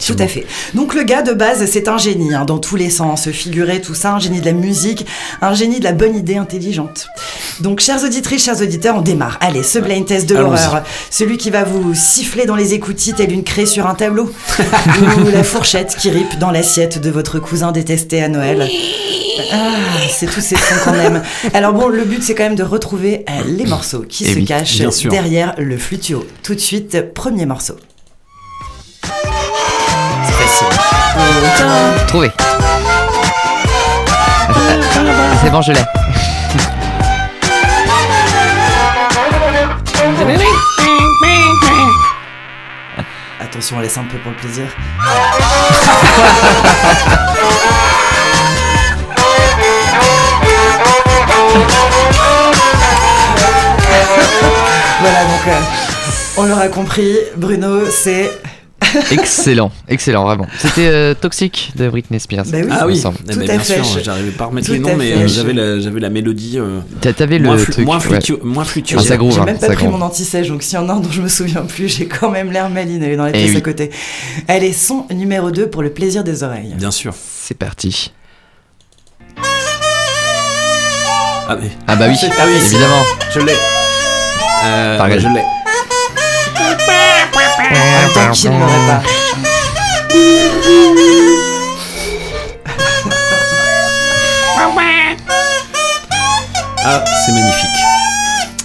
Tout à fait. Donc le gars de base, c'est un génie hein, dans tous les sens, figuré, tout ça, un génie de la musique, un génie de la bonne idée intelligente. Donc chères auditrices, chers auditeurs, on démarre. Allez, ce blind test de l'horreur, celui qui va vous siffler dans les écoutilles telle une craie sur un tableau, [LAUGHS] ou la fourchette qui ripe dans l'assiette de votre cousin détesté à Noël. Ah, c'est tous ces sons qu'on aime. Alors bon, le but c'est quand même de retrouver euh, les morceaux qui Eh se oui, cachent derrière le flutio. Tout de suite, premier morceau. Trouvé. C'est bon, je l'ai. Attention, on laisse un peu pour le plaisir. [LAUGHS] voilà, donc euh, on l'aura compris, Bruno, c'est. [LAUGHS] Excellent, excellent, vraiment. C'était euh, Toxic de Britney Spears. Bah oui. Ah oui, semble. eh Tout ben, à bien fait. sûr, j'arrivais pas à remettre Tout les noms, mais euh, j'avais la, j'avais la mélodie. euh, T'a- T'avais le moins, flu- truc. moins, ouais. fluctueux- moins fluctueux. Ah, J'ai hein, même pas ça pris mon anti-sèche, donc s'il y en a un dont je me souviens plus, j'ai quand même l'air maline, elle est dans les Eh pièces oui. à côté. Elle est son numéro 2 pour le plaisir des oreilles. Bien sûr. C'est parti. Ah, mais- Ah bah oui, ah oui, évidemment. Je l'ai. Euh, ouais, je l'ai. En même temps, qui ne pas Ah, c'est magnifique.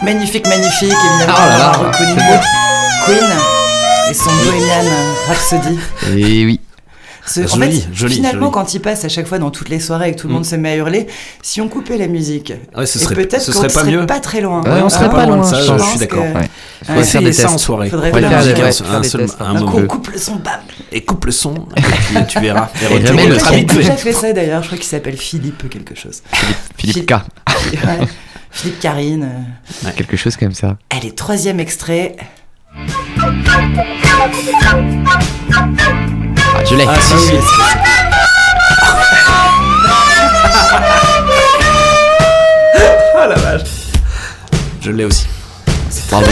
Magnifique, magnifique, évidemment, Ah là on là, c'est Queen et son Bohemian Rhapsody. Et oui. Ce- en Joli, fait, joli, finalement, joli. quand il passe à chaque fois dans toutes les soirées et que tout le monde se met à hurler, si on coupait la musique, Ouais, ce et serait- peut-être ce serait pas mieux. pas très loin. Ouais, on serait Hein, pas loin de ça, je je suis d'accord. que- Ouais. On Ouais, va faire des ça en soirée. Faudrait Ouais, faire faire un des seul- tests, coup, on coupe le son, bam Et coupe le son, et puis [LAUGHS] tu verras. Et jamais le fait ça d'ailleurs, je crois qu'il s'appelle Philippe quelque chose. Philippe K. [LAUGHS] Philippe Karine. Quelque chose comme ça. Allez, troisième extrait. [LAUGHS] Je l'ai. Ah, si, si. Ah [LAUGHS] la vache. Je l'ai aussi. Bravo.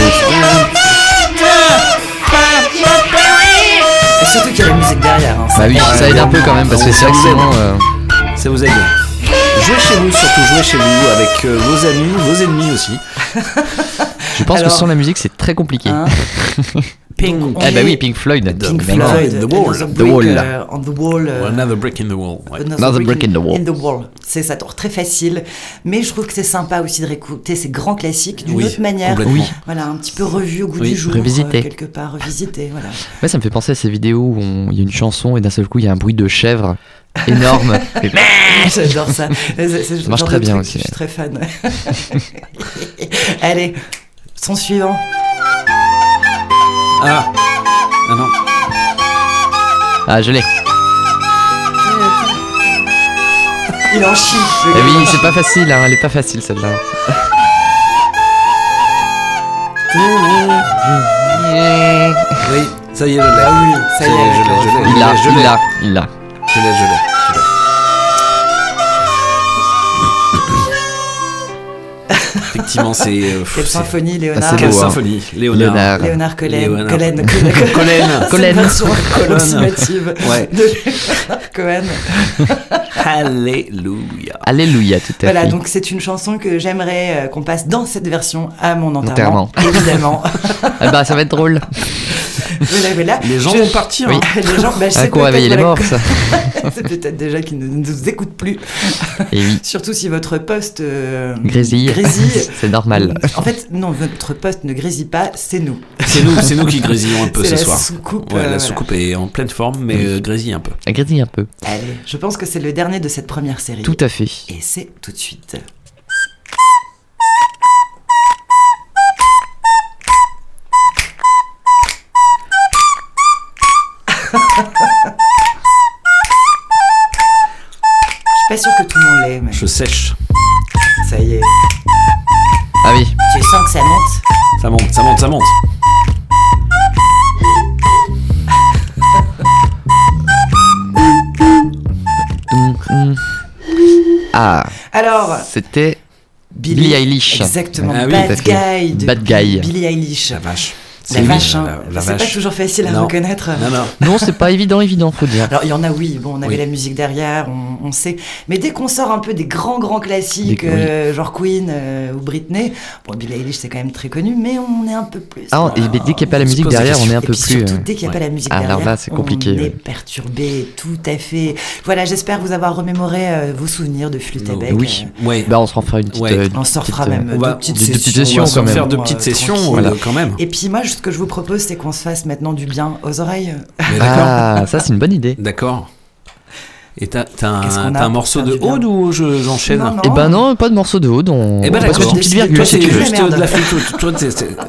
Et surtout qu'il y a la musique derrière. hein, Bah oui, ça- ça aide un peu quand même parce que c'est vrai que Ça vous aide. sinon. euh, Ça vous aide. Jouez chez vous, surtout jouez chez vous avec euh, vos amis, vos ennemis aussi. Je pense Alors- que sans la musique, c'est très compliqué. Hein [LAUGHS] Ah bah est- oui, Pink Floyd. Pink. Floyd, The Wall. The Brick, Wall. on the wall. Another brick in the wall. ouais. Another brick in the wall. wall. C'est ça, très facile, mais je trouve que c'est sympa aussi de réécouter ces grands classiques d'une Oui, autre manière. Oui. Voilà, un petit peu revu au goût Oui, du jour, revisité. euh, quelque part revisité. Voilà. Ouais, ça me fait penser à ces vidéos où il y a une chanson et d'un seul coup il y a un bruit de chèvre énorme. [LAUGHS] Et- [LAUGHS] J'adore ça. Ça marche très bien aussi, Je suis très fan. [LAUGHS] Allez, son suivant. Ah. Ah non. Ah, je l'ai. Il en chie. Eh oui, c'est pas facile, hein, elle est pas facile celle-là. Oui, ça y est, je l'ai. Ah oui, ça y est, je l'ai, je l'ai. Il l'a, je il l'ai. l'a, il l'a. Je l'ai, je l'ai. Effectivement, c'est. euh, Quelle c'est- symphonie, Léonard. c'est Quelle hein. symphonie, Léonard. Léonard. Collen. [LAUGHS] [LAUGHS] C'est une Collen. version approximative [LAUGHS] Ouais. de Léonard Cohen. Alléluia. Alléluia, tout à Voilà, fait. donc c'est une chanson que j'aimerais euh, qu'on passe dans cette version à mon Enterrement. enterrement. Évidemment. Ah bah ça va être drôle. voilà, voilà. Les gens Je- vont partir. Oui. hein. Les gens, bah, je sais qu'on réveille peut-être, les voilà, morts, ça. c'est peut-être déjà qu'ils ne nous écoutent plus. Et oui, Surtout si votre poste euh, grésille. grésille. [LAUGHS] c'est normal. En fait, non, votre poste ne grésille pas, c'est nous. C'est nous, c'est nous qui [LAUGHS] grésillons un peu ce la soir. soucoupe, Ouais, euh, la voilà. soucoupe est en pleine forme, mais euh, grésille un peu. Elle grésille un peu. Allez, je pense que c'est le dernier de cette première série. Tout à fait. Et c'est tout de suite. [LAUGHS] Je suis pas sûre que tout le monde l'ait, mais Je sèche. Ça y est. Ah oui. Tu sens que ça monte Ça monte, ça monte, ça monte. Ah, Alors, c'était Billie Eilish. Exactement, Ah oui, Bad. Guy de Bad Guy. Billie Eilish. La vache. La vache, hein. la- la c'est pas toujours facile à Non. reconnaître. Non, non. Non, c'est pas évident, évident, faut dire. Alors, il y en a, oui, bon, on avait Oui. la musique derrière, on, on sait. Mais dès qu'on sort un peu des grands, grands classiques, Des- oui. euh, genre Queen euh, ou Britney, bon, Billie Eilish, c'est quand même très connu, mais on est un peu plus. Ah, et dès qu'il n'y a pas la se musique derrière, on est un Et peu puis plus. surtout, euh, dès qu'il n'y a ouais. pas la musique Ah, derrière, alors là, c'est compliqué. on est perturbé, tout à fait. Voilà, j'espère vous avoir remémoré euh, vos souvenirs de flûte à bec. Oui. euh, Ouais. Bah, on se refera une petite. Ouais. euh, on petite, refera même on va- deux petites sessions. On va se faire de Bon, petites sessions, quand même. Et puis moi, ce que je vous propose, c'est qu'on se fasse maintenant du bien aux oreilles. Mais D'accord. Ah, ça c'est une bonne idée. D'accord. Et t'as t'as un, un morceau de Aude ou je- j'enchaîne Non, non. Et ben non, pas de morceau de Aude. On, Eh ben on passe d'accord. une petite virgule. Toi, c'est si tu veux. juste Merde. de la flûte. Toi,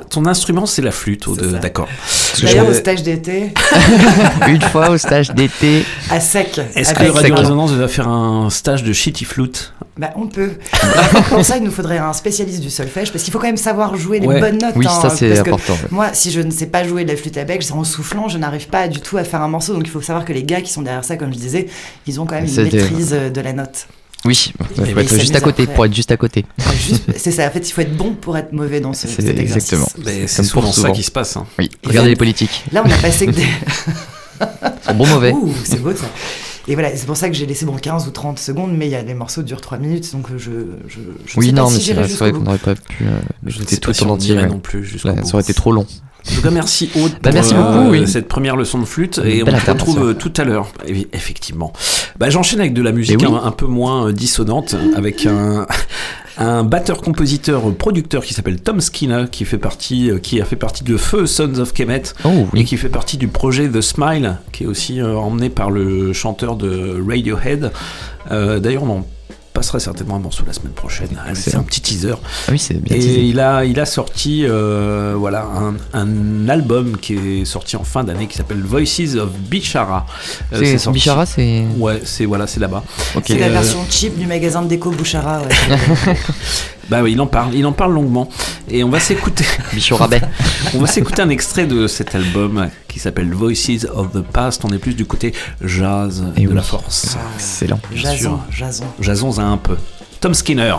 ton instrument, c'est la flûte. Aude. D'accord. D'ailleurs, je- au stage d'été, [LAUGHS] Une fois au stage d'été. à sec. Est-ce que Radio Résonance va faire un stage de shitty flute Bah, on peut. [LAUGHS] Contre, pour ça, il nous faudrait un spécialiste du solfège parce qu'il faut quand même savoir jouer les Ouais. bonnes notes. Oui, hein, ça, c'est important, ouais. Moi, si je ne sais pas jouer de la flûte à bec, en soufflant, je n'arrive pas du tout à faire un morceau. Donc, il faut savoir que les gars qui sont derrière ça, comme je disais, ils ont quand même une maîtrise euh, de la note. Oui, il faut être juste à côté après. pour être juste à côté. [LAUGHS] C'est ça. En fait, il faut être bon pour être mauvais dans ce, C'est cet exercice. exactement. C'est souvent ça qui se passe. hein. Oui, regardez les politiques. Là, on a passé que [LAUGHS] des. Bon mauvais. Ouh, c'est beau ça. Et voilà, c'est pour ça que j'ai laissé bon 15 ou 30 secondes, mais il y a les morceaux durent 3 minutes, donc euh, je. je, je Oui, sais non, pas mais si c'est vrai, qu'on n'aurait pas pu euh, Je sais pas tout en entier. non plus. Ça aurait été trop long. En tout cas, merci Aude Bah, pour euh, beaucoup, oui. cette première leçon de flûte et on se retrouve euh, tout à l'heure. Effectivement. Bah, J'enchaîne avec de la musique Eh oui. un, un peu moins euh, dissonante, avec un, [LAUGHS] un batteur-compositeur euh, producteur qui s'appelle Tom Skinner, qui fait partie, euh, qui a fait partie de Feu Sons of Kemet Oh et qui fait partie du projet The Smile, qui est aussi euh, emmené par le chanteur de Radiohead. Euh, D'ailleurs, on en passera certainement un morceau la semaine prochaine. C'est un petit teaser. Ah oui, c'est bien Et teasé. il a, il a sorti euh, voilà, un, un album qui est sorti en fin d'année qui s'appelle Voices of Bichara. Euh, C'est sorti- Bichara, c'est. Ouais, c'est voilà, c'est là-bas. C'est la version cheap du magasin de déco Bouchara. ouais. [LAUGHS] [LAUGHS] Bah oui, il en parle, il en parle longuement. Et on va s'écouter. [LAUGHS] Bichot rabais. on va s'écouter un extrait de cet album qui s'appelle Voices of the Past. On est plus du côté jazz Et de oui. la force. Excellent. Bien Jason. Jason. Jason un peu. Tom Skinner.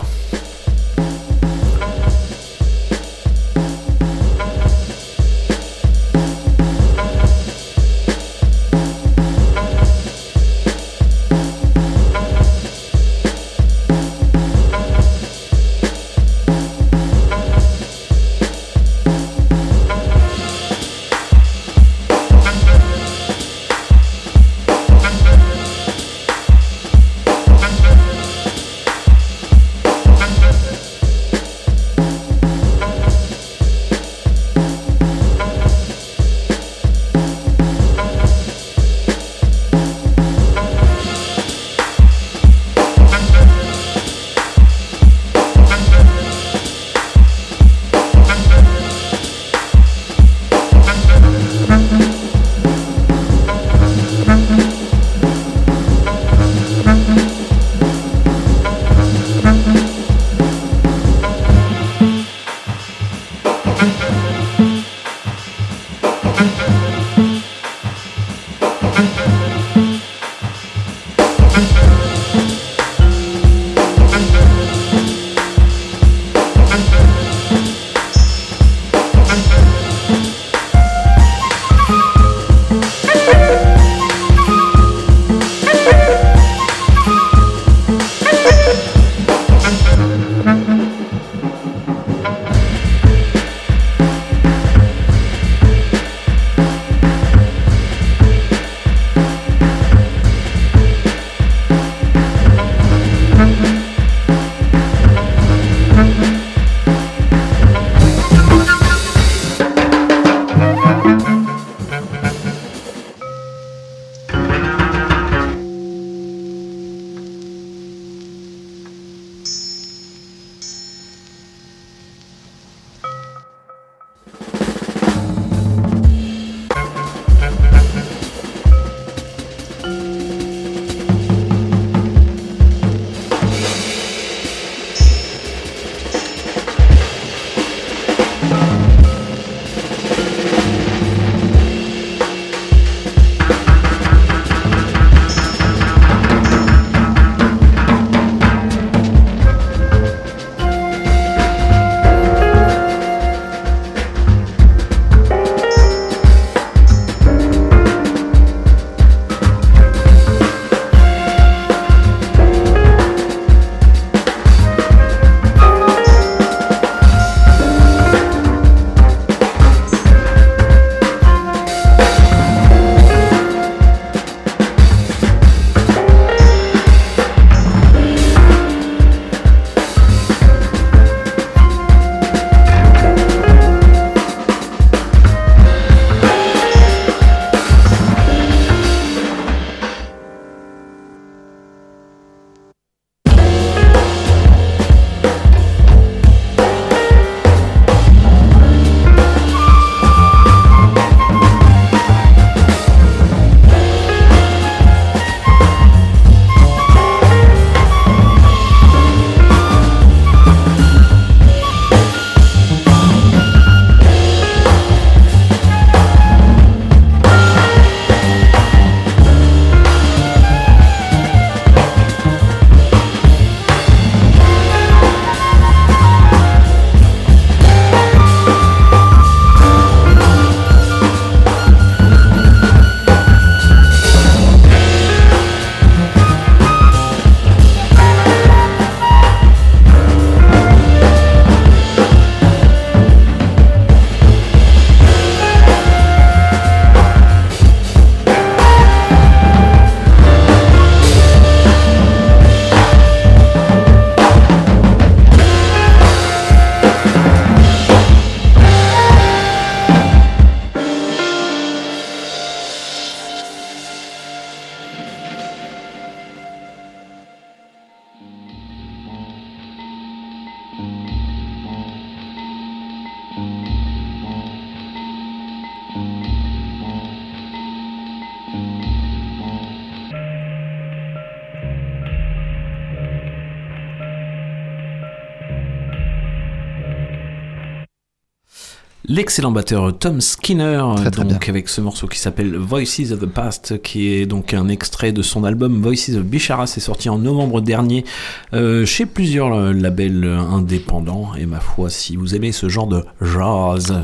L'excellent batteur Tom Skinner, Très, très donc avec ce morceau qui s'appelle Voices of the Past, qui est donc un extrait de son album Voices of Bishara, c'est sorti en novembre dernier euh, chez plusieurs euh, labels euh, indépendants. Et ma foi, si vous aimez ce genre de jazz,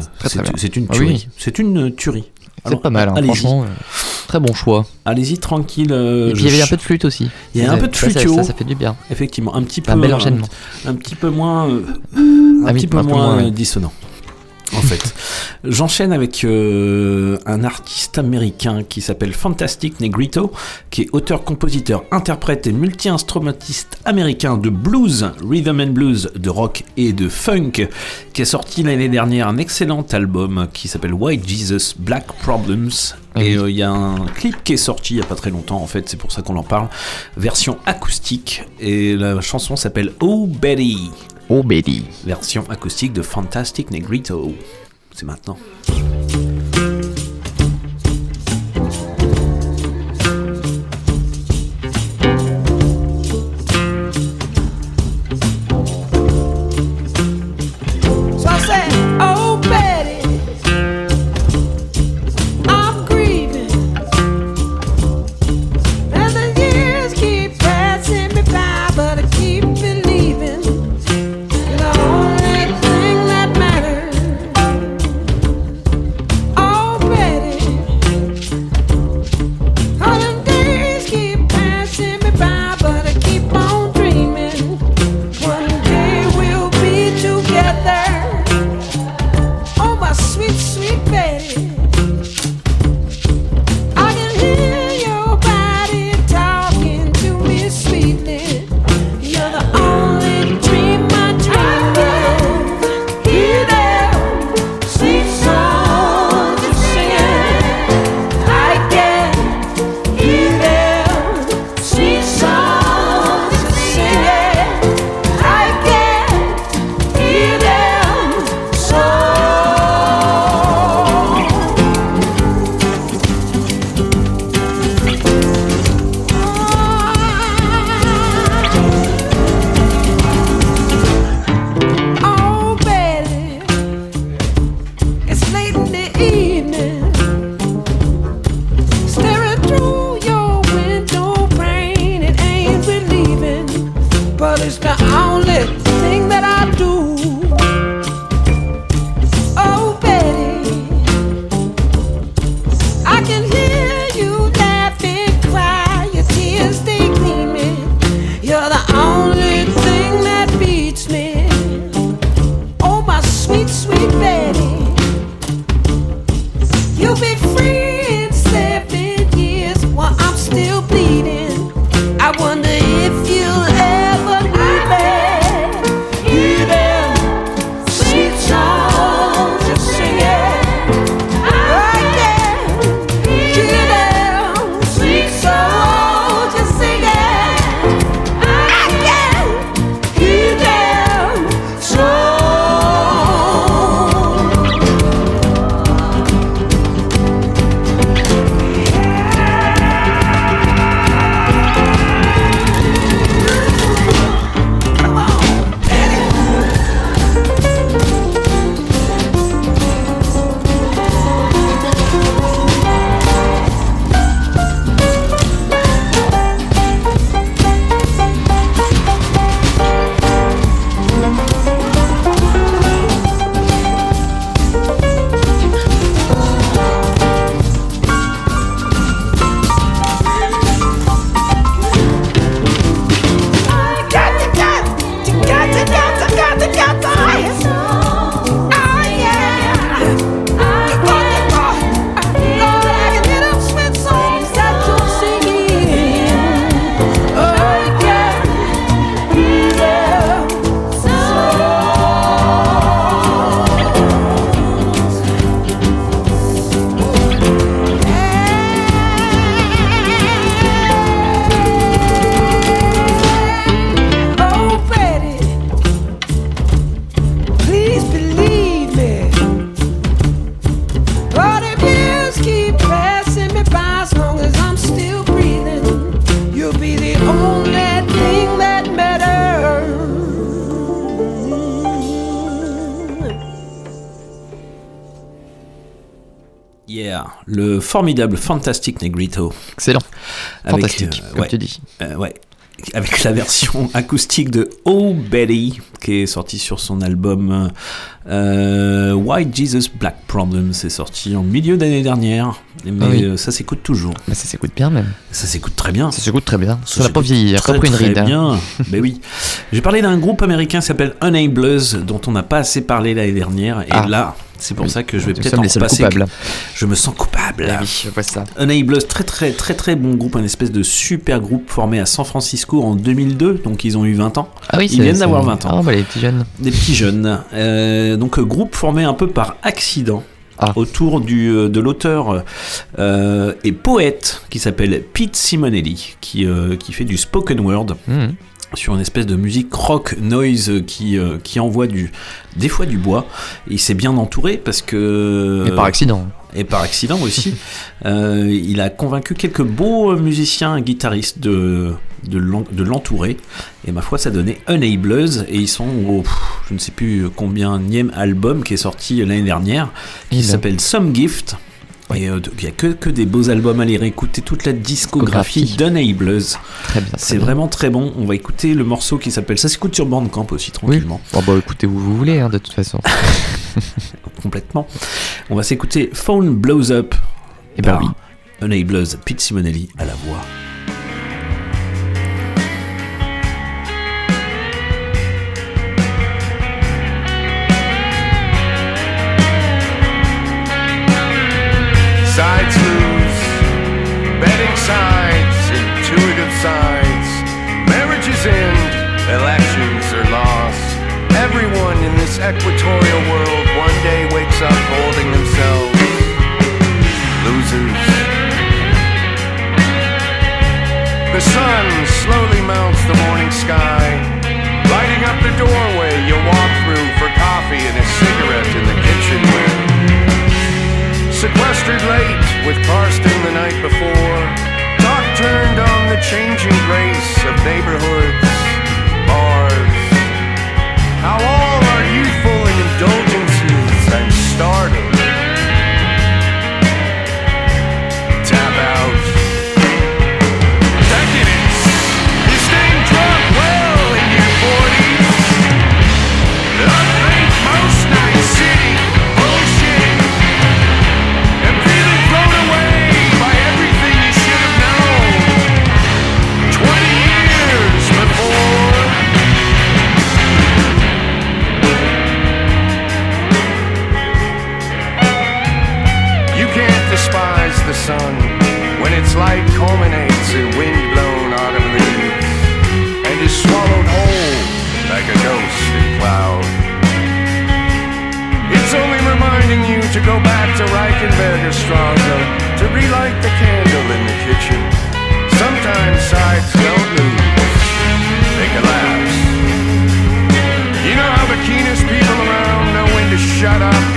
c'est une Ah tuerie. oui. C'est une tuerie. C'est pas mal, hein, franchement. très bon choix. Allez-y tranquille. euh, Et puis je il y avait un peu de flûte aussi. Il y a un peu de ça- flutio. Ça, ça fait du bien. Effectivement, un petit peu. Un bel enchaînement. Un, petit peu moins. euh, un Ah oui, petit peu un peu moins dissonant. En fait, j'enchaîne avec euh, un artiste américain qui s'appelle Fantastic Negrito, qui est auteur, compositeur, interprète et multi-instrumentiste américain de blues, rhythm and blues, de rock et de funk, qui a sorti l'année dernière un excellent album qui s'appelle White Jesus Black Problems. Et euh, il y a un clip qui est sorti il n'y a pas très longtemps, en fait, c'est pour ça qu'on en parle, version acoustique. Et la chanson s'appelle Oh Betty. Version acoustique de Fantastic Negrito. C'est maintenant. Formidable Fantastic Negrito. Excellent. Avec, Fantastique, euh, comme ouais, tu dis. euh, ouais. Avec la version [LAUGHS] acoustique de Oh Betty, qui est sortie sur son album euh, White Jesus Black Problem. C'est sorti en milieu d'année dernière, mais Ah oui. euh, ça s'écoute toujours. Mais ça s'écoute bien même. Ça s'écoute très bien. Ça s'écoute très bien. Ça n'a pas s'écoute vieilli, pas très, pris une très ride. hein. bien. ben oui. J'ai parlé d'un groupe américain qui s'appelle Unablers, dont on n'a pas assez parlé l'année dernière. Et Ah. là, c'est pour Oui. ça que je vais peut-être en coupables. Je me sens coupable. Ah oui, je vois ça. Unablers, très très très très bon groupe, un espèce de super groupe formé à San Francisco en 2002, donc ils ont eu 20 ans. Ah oui, ils viennent d'avoir 20 ans. Ah bah les petits jeunes. Des petits jeunes. Euh, donc groupe formé un peu par accident. Ah. Autour du, euh, de l'auteur euh, et poète qui s'appelle Pete Simonelli, qui, euh, qui fait du spoken word Mhm. sur une espèce de musique rock noise qui, euh, qui envoie du, des fois du bois. Et il s'est bien entouré parce que. Mais par accident. Et par accident aussi. [LAUGHS] Euh, il a convaincu quelques beaux musiciens et guitaristes de, de l'en- de l'entourer. Et ma foi, ça donnait Unablers. Et ils sont au, je ne sais plus combien, album qui est sorti l'année dernière, qui s'appelle Some Gift. Et euh, il n'y a que, que des beaux albums. Allez réécouter toute la discographie bien. C'est vraiment très bon. On va écouter le morceau qui s'appelle. Ça s'écoute sur Bandcamp aussi, Oui. tranquillement. Bon bah écoutez où vous voulez hein, de toute façon. [LAUGHS] Complètement. On va s'écouter Phone Blows Up. Eh ben oui. Unablers, Pete Simonelli à la voix. Sun slowly mounts the morning sky, lighting up the doorway you'll walk through for coffee and a cigarette in the kitchenware. Sequestered late with Karsten the night before. Talk turned on the changing grace of neighborhoods, bars. How all to Reichenberger Strasse to relight the candle in the kitchen. Sometimes sides don't lose, they collapse. You know how the keenest people around know when to shut up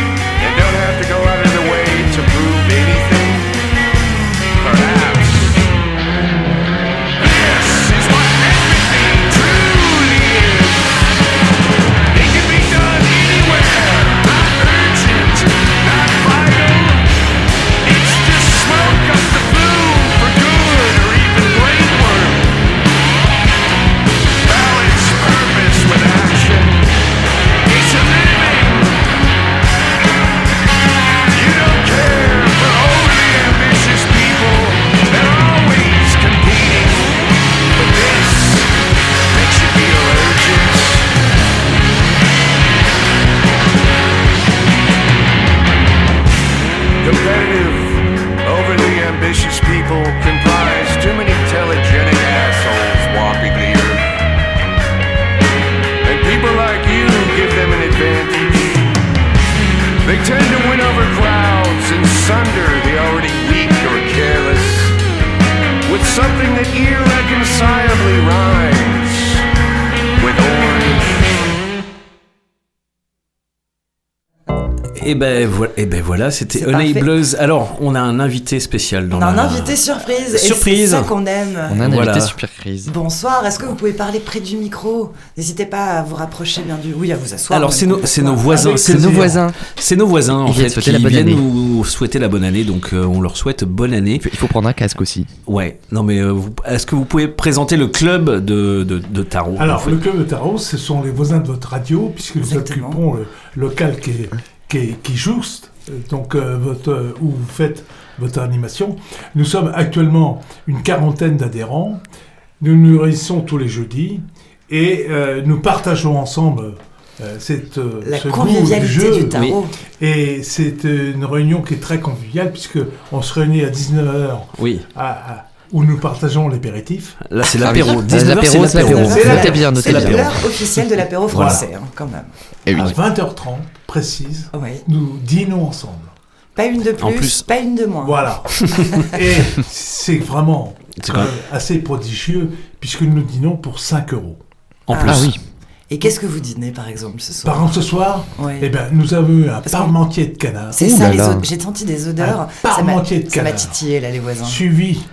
Et ben voilà, et ben voilà c'était. Enableuse. Alors, on a un invité spécial dans On a un la... invité surprise. et Surprise. C'est ça qu'on aime. On a un Voilà. invité super crise. Bonsoir, est-ce que vous pouvez parler près du micro? N'hésitez pas à vous rapprocher bien du. Oui, à vous asseoir. Alors c'est nos, voisins, c'est nos voisins. c'est nos voisins en fait qui la bonne viennent année. nous souhaiter la bonne année, donc euh, on leur souhaite bonne année. Il faut prendre un casque aussi. Ouais, non mais euh, est-ce que vous pouvez présenter le club de, de, de tarot en Alors, fait? le club de tarot, ce sont les voisins de votre radio, puisque nous occupons le local qui, est, qui, qui jouxte, donc euh, votre, euh, où vous faites votre animation. Nous sommes actuellement une quarantaine d'adhérents. Nous nous réunissons tous les jeudis et euh, nous partageons ensemble euh, cette, euh, La ce convivialité du jeu. du tarot. Et c'est une réunion qui est très conviviale, puisque on se réunit à 19h Oui, où nous partageons l'apéritif. là c'est Ah l'apéro. Euh, 19 heures, l'apéro, c'est l'apéro. C'est l'apéro. officielle de l'apéro Voilà. français, hein, quand même. Et oui. À 20h30, précise, Oui. nous dînons ensemble. Pas une de plus, En plus. pas une de moins. Voilà. [LAUGHS] Et c'est vraiment euh, assez prodigieux puisque nous dînons pour 5 euros. En Ah. plus. Ah oui. Et qu'est-ce que vous dînez, par exemple, ce soir? Par exemple, ce soir, Oui. eh ben, nous avons eu un Parce parmentier de canard C'est ça, j'ai senti des odeurs. Un parmentier de ça m'a canard. titillé, là, les voisins. suivi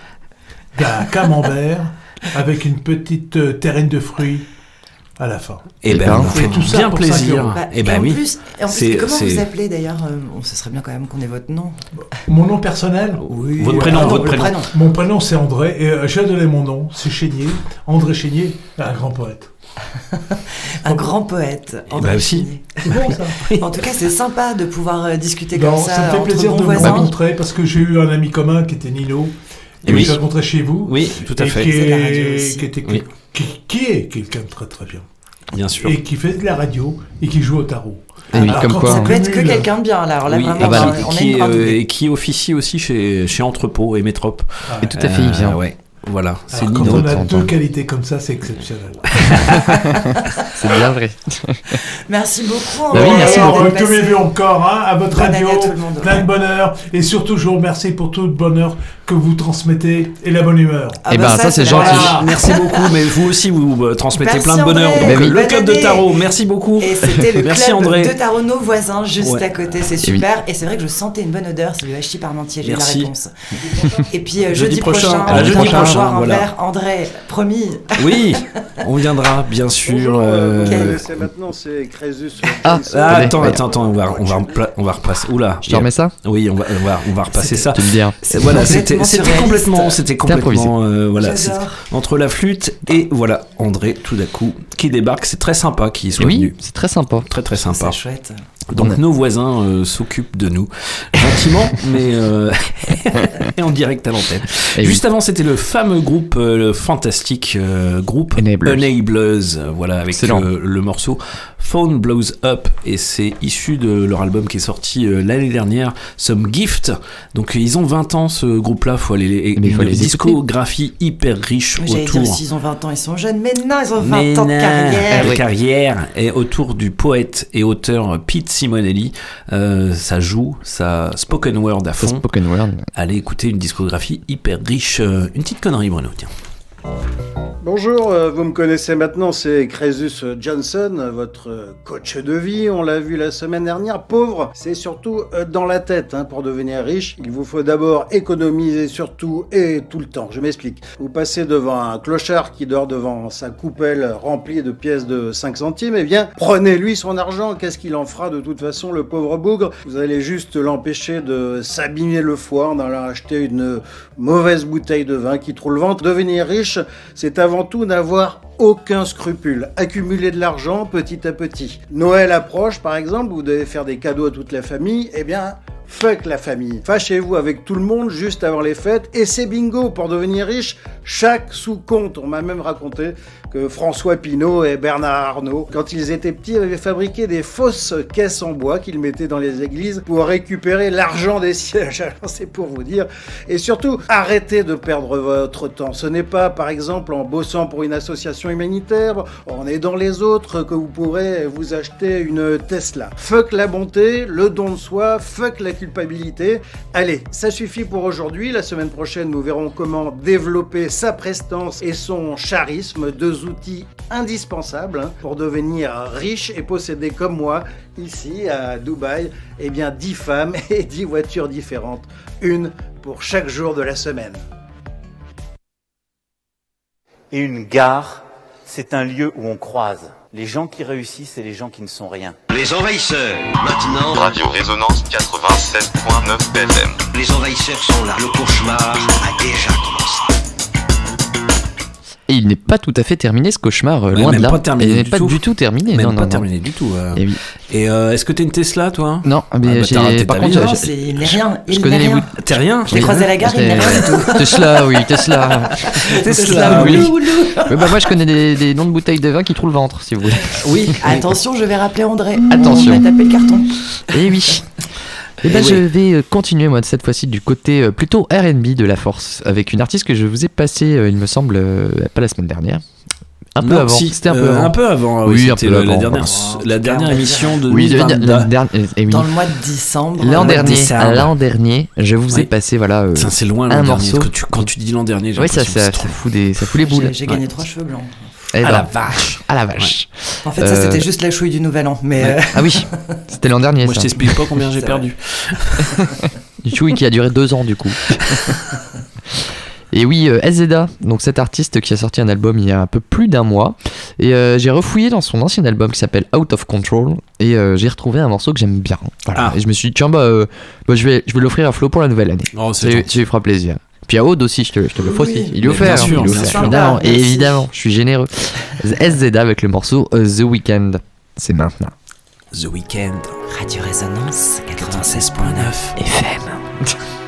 d'un camembert avec une petite euh, terrine de fruits à la fin. Et Eh ben, ben, on fait tout ça bien plaisir. Bah, Et et ben en oui. plus, et en plus, comment vous appelez d'ailleurs euh, bon, Ce serait bien quand même qu'on ait votre nom. Mon nom personnel Oui. Votre prénom, alors, votre prénom. Mon prénom c'est André et euh, j'ai donné mon nom, c'est Chénier, André Chénier, un grand poète. [LAUGHS] Un grand poète. André bah aussi. Chénier. C'est bon ça [LAUGHS] En tout cas, c'est sympa de pouvoir euh, discuter Non, comme ça, ça, me fait entre plaisir de vous rencontrer parce que j'ai eu un ami commun qui était Nino, Et oui. rencontré chez vous. Oui, tout à et fait. Qui, la radio est, aussi. qui, était- Oui. qui, qui est quelqu'un de très très bien. Bien sûr. Et qui fait de la radio et qui joue au tarot. Et oui, Alors, comme quoi, on Ça peut être que quelqu'un de bien, là. Alors là, Oui, vraiment, et bah, on, qui, est, grande euh, et qui officie aussi chez, chez Entrepôt et Métrop. Et tout à fait, il vient. ouais, voilà, c'est quand on a deux temps. qualités comme ça, c'est exceptionnel. [LAUGHS] C'est bien vrai. Merci beaucoup. Bah oui, merci euh, que vœux encore hein, à votre Bonne radio, à tout le monde. plein de bonheur et surtout je vous remercie pour tout le bonheur que vous transmettez et la bonne humeur. Ah Eh bah ben, ça, c'est gentil. Merci beaucoup, mais vous aussi vous euh, transmettez Merci, plein de bonheur. Donc, oui. le club de tarot, merci beaucoup. Et c'était le Merci club André. de tarot, nos voisins, juste Ouais. à côté. C'est Et oui. super. Et c'est vrai que je sentais une bonne odeur. C'est le hachis parmentier. J'ai la réponse. Et puis euh, [LAUGHS] Jeudi jeudi, prochain. prochain, on jeudi prochain, boire un voilà. verre. André, promis. [LAUGHS] Oui, on viendra bien sûr. Euh, connaissez maintenant, c'est Crésus. Ah. Ah, attends, attends, attends, on va, on va, repla- on va repasser. Oula. Je te remets ça? Oui, on va, on va, on va repasser ça. Tu me dis. hein. Et Voilà, c'était, c'était complètement, c'était complètement, euh, voilà, entre la flûte et voilà, André, tout d'un coup, qui débarque. C'est très sympa qu'il soit Oui, venu. c'est très sympa. Très très sympa. C'est chouette. Donc a- nos voisins euh, s'occupent de nous gentiment, [LAUGHS] mais euh, [LAUGHS] en direct à l'antenne. Eh oui. Juste avant, c'était le fameux groupe, euh, le fantastique euh, groupe Enablers. Enablers, voilà, avec Excellent. euh, le morceau Phone Blows Up, et c'est issu de leur album qui est sorti euh, l'année dernière, Some Gift. Donc ils ont 20 ans ce groupe-là, faut aller, et Mais il faut une les discographie hyper riche Oui, J'allais dire, autour. s'ils ont 20 ans, ils sont jeunes. Mais non, ils ont 20 Mais ans de carrière. de carrière et autour du poète et auteur Pete Simonelli. Euh, ça joue, ça spoken word à fond. spoken word. Allez écouter une discographie hyper riche. Euh, Une petite connerie, Bruno, tiens. Bonjour, euh, vous me connaissez maintenant, c'est Crésus Johnson, votre euh, coach de vie. On l'a vu la semaine dernière. Pauvre, c'est surtout euh, dans la tête. hein. Pour devenir riche, il vous faut d'abord économiser surtout et tout le temps. Je m'explique. Vous passez devant un clochard qui dort devant sa coupelle remplie de pièces de 5 centimes. Eh bien, prenez-lui son argent. Qu'est-ce qu'il en fera de toute façon, le pauvre bougre? Vous allez juste l'empêcher de s'abîmer le foie en allant acheter une mauvaise bouteille de vin qui trouve le ventre. Devenir riche, c'est avant tout n'avoir aucun scrupule, accumuler de l'argent petit à petit. Noël approche par exemple, vous devez faire des cadeaux à toute la famille, eh bien fuck la famille. Fâchez-vous avec tout le monde juste avant les fêtes et c'est bingo pour devenir riche, chaque sous compte. On m'a même raconté François Pinault et Bernard Arnault, quand ils étaient petits, avaient fabriqué des fausses caisses en bois qu'ils mettaient dans les églises pour récupérer l'argent des sièges. [LAUGHS] C'est pour vous dire. Et surtout, arrêtez de perdre votre temps. Ce n'est pas, par exemple, en bossant pour une association humanitaire, en aidant les autres, que vous pourrez vous acheter une Tesla. Fuck la bonté, le don de soi, fuck la culpabilité. Allez, ça suffit pour aujourd'hui. La semaine prochaine, nous verrons comment développer sa prestance et son charisme, deux outils indispensables hein, pour devenir riche et posséder comme moi, ici à Dubaï, eh bien 10 femmes [LAUGHS] et 10 voitures différentes, une pour chaque jour de la semaine. Et une gare, c'est un lieu où on croise les gens qui réussissent et les gens qui ne sont rien. Les envahisseurs, maintenant. Radio Résonance 87.9 FM. Les envahisseurs sont là. Le cauchemar a déjà commencé. Et il n'est pas tout à fait terminé ce cauchemar, euh, Ouais, loin même de là. pas terminé il n'est du pas tout. du tout terminé. Même non, pas non, non. terminé du tout. euh. Et oui. Et euh, est-ce que t'es une Tesla, toi Non, mais Ah bah, par contre. Non, il n'est rien. Je Il connais n'est les rien. bouts. T'es rien? Je l'ai croisé à la gare, il n'est rien du tout. Tesla, oui, Tesla. [LAUGHS] Tesla, oui. bah, moi, je connais des, des noms de bouteilles de vin qui trouvent le ventre, si vous voulez. Oui. Attention, je vais rappeler André. Attention. On va taper le carton. Et oui. Et ben Eh je oui. vais euh, continuer moi de cette fois-ci du côté euh, plutôt R&B de la force avec une artiste que je vous ai passée euh, il me semble pas la semaine dernière un peu Non, avant si, c'était un peu euh, avant un peu avant, oui, oui, un c'était peu la, avant, dernière, voilà. la dernière émission de oui, le- 2022. le dernier- eh oui. Dans le mois de décembre. l'an dernier l'an dernier je vous ai Oui. passé voilà euh, c'est loin l'an un dernier. morceau Quand tu, quand tu dis l'an dernier, oui ça, fout des ça fout les boules J'ai j'ai gagné Ouais. trois cheveux blancs. Eh Ah ben, la vache ah la vache En fait, ça, Euh, c'était juste la chouille du nouvel an. Mais euh, ah oui [LAUGHS] c'était l'an dernier Moi, je ça. t'explique pas combien [LAUGHS] j'ai perdu. Du chouï qui a duré deux ans du coup. Et oui, euh, SZA, donc cet artiste qui a sorti un album il y a un peu plus d'un mois. Et euh, j'ai refouillé dans son ancien album qui s'appelle Out of Control. Et euh, j'ai retrouvé un morceau que j'aime bien. Voilà. Ah. Et je me suis dit, tiens, bah, euh, bah, je vais, je vais l'offrir à Flo pour la nouvelle année. Oh, ça lui fera plaisir. Puis à Aude aussi, je te, je te le Oui, aussi. Il lui offert. bien sûr, il lui bien offert, sûr. évidemment. Et Merci. évidemment, je suis généreux. SZA avec le morceau euh, The Weeknd. C'est maintenant. The Weeknd, Radio Résonance 96.9 FM. [LAUGHS]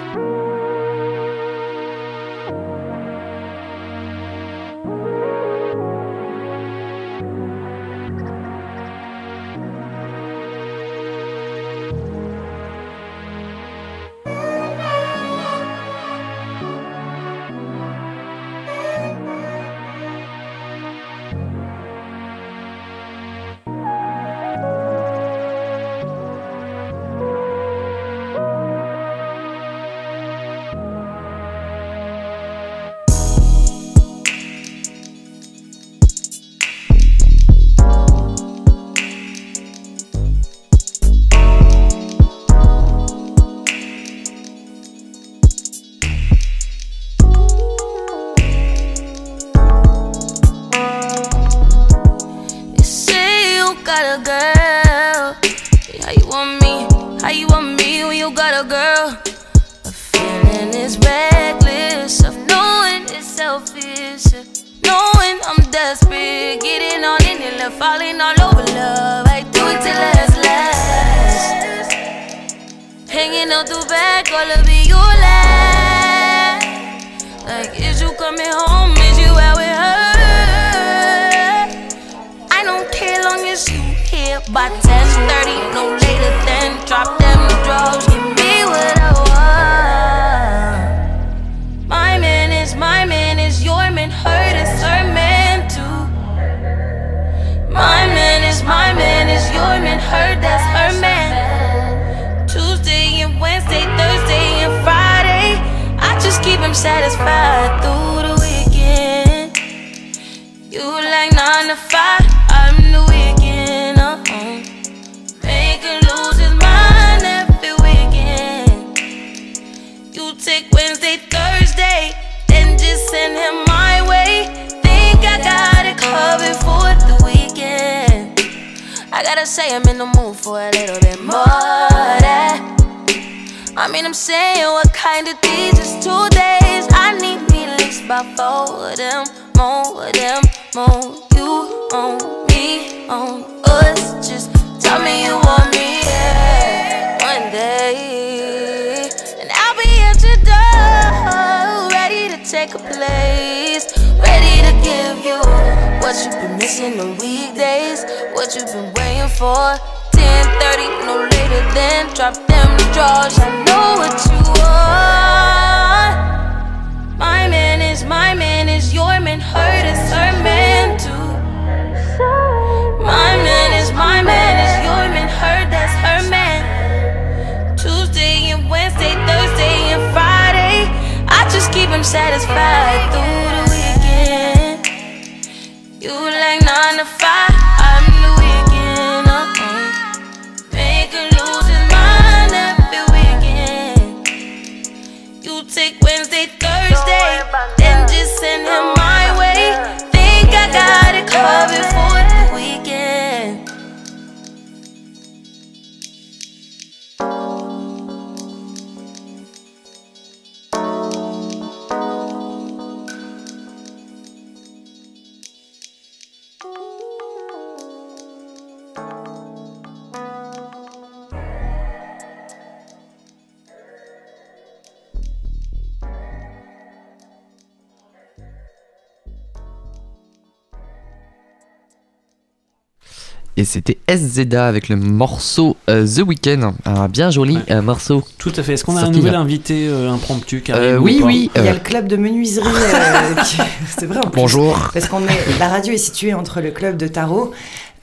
Et c'était SZA avec le morceau euh, The Weeknd, un bien joli euh, morceau. Tout à fait. Est-ce qu'on a un nouvel invité euh, impromptu qui Euh, oui, oui. Il y a le club de menuiserie. euh, [LAUGHS] qui- C'est vrai en plus. Bonjour. Parce qu'on est, la radio est située entre le club de tarot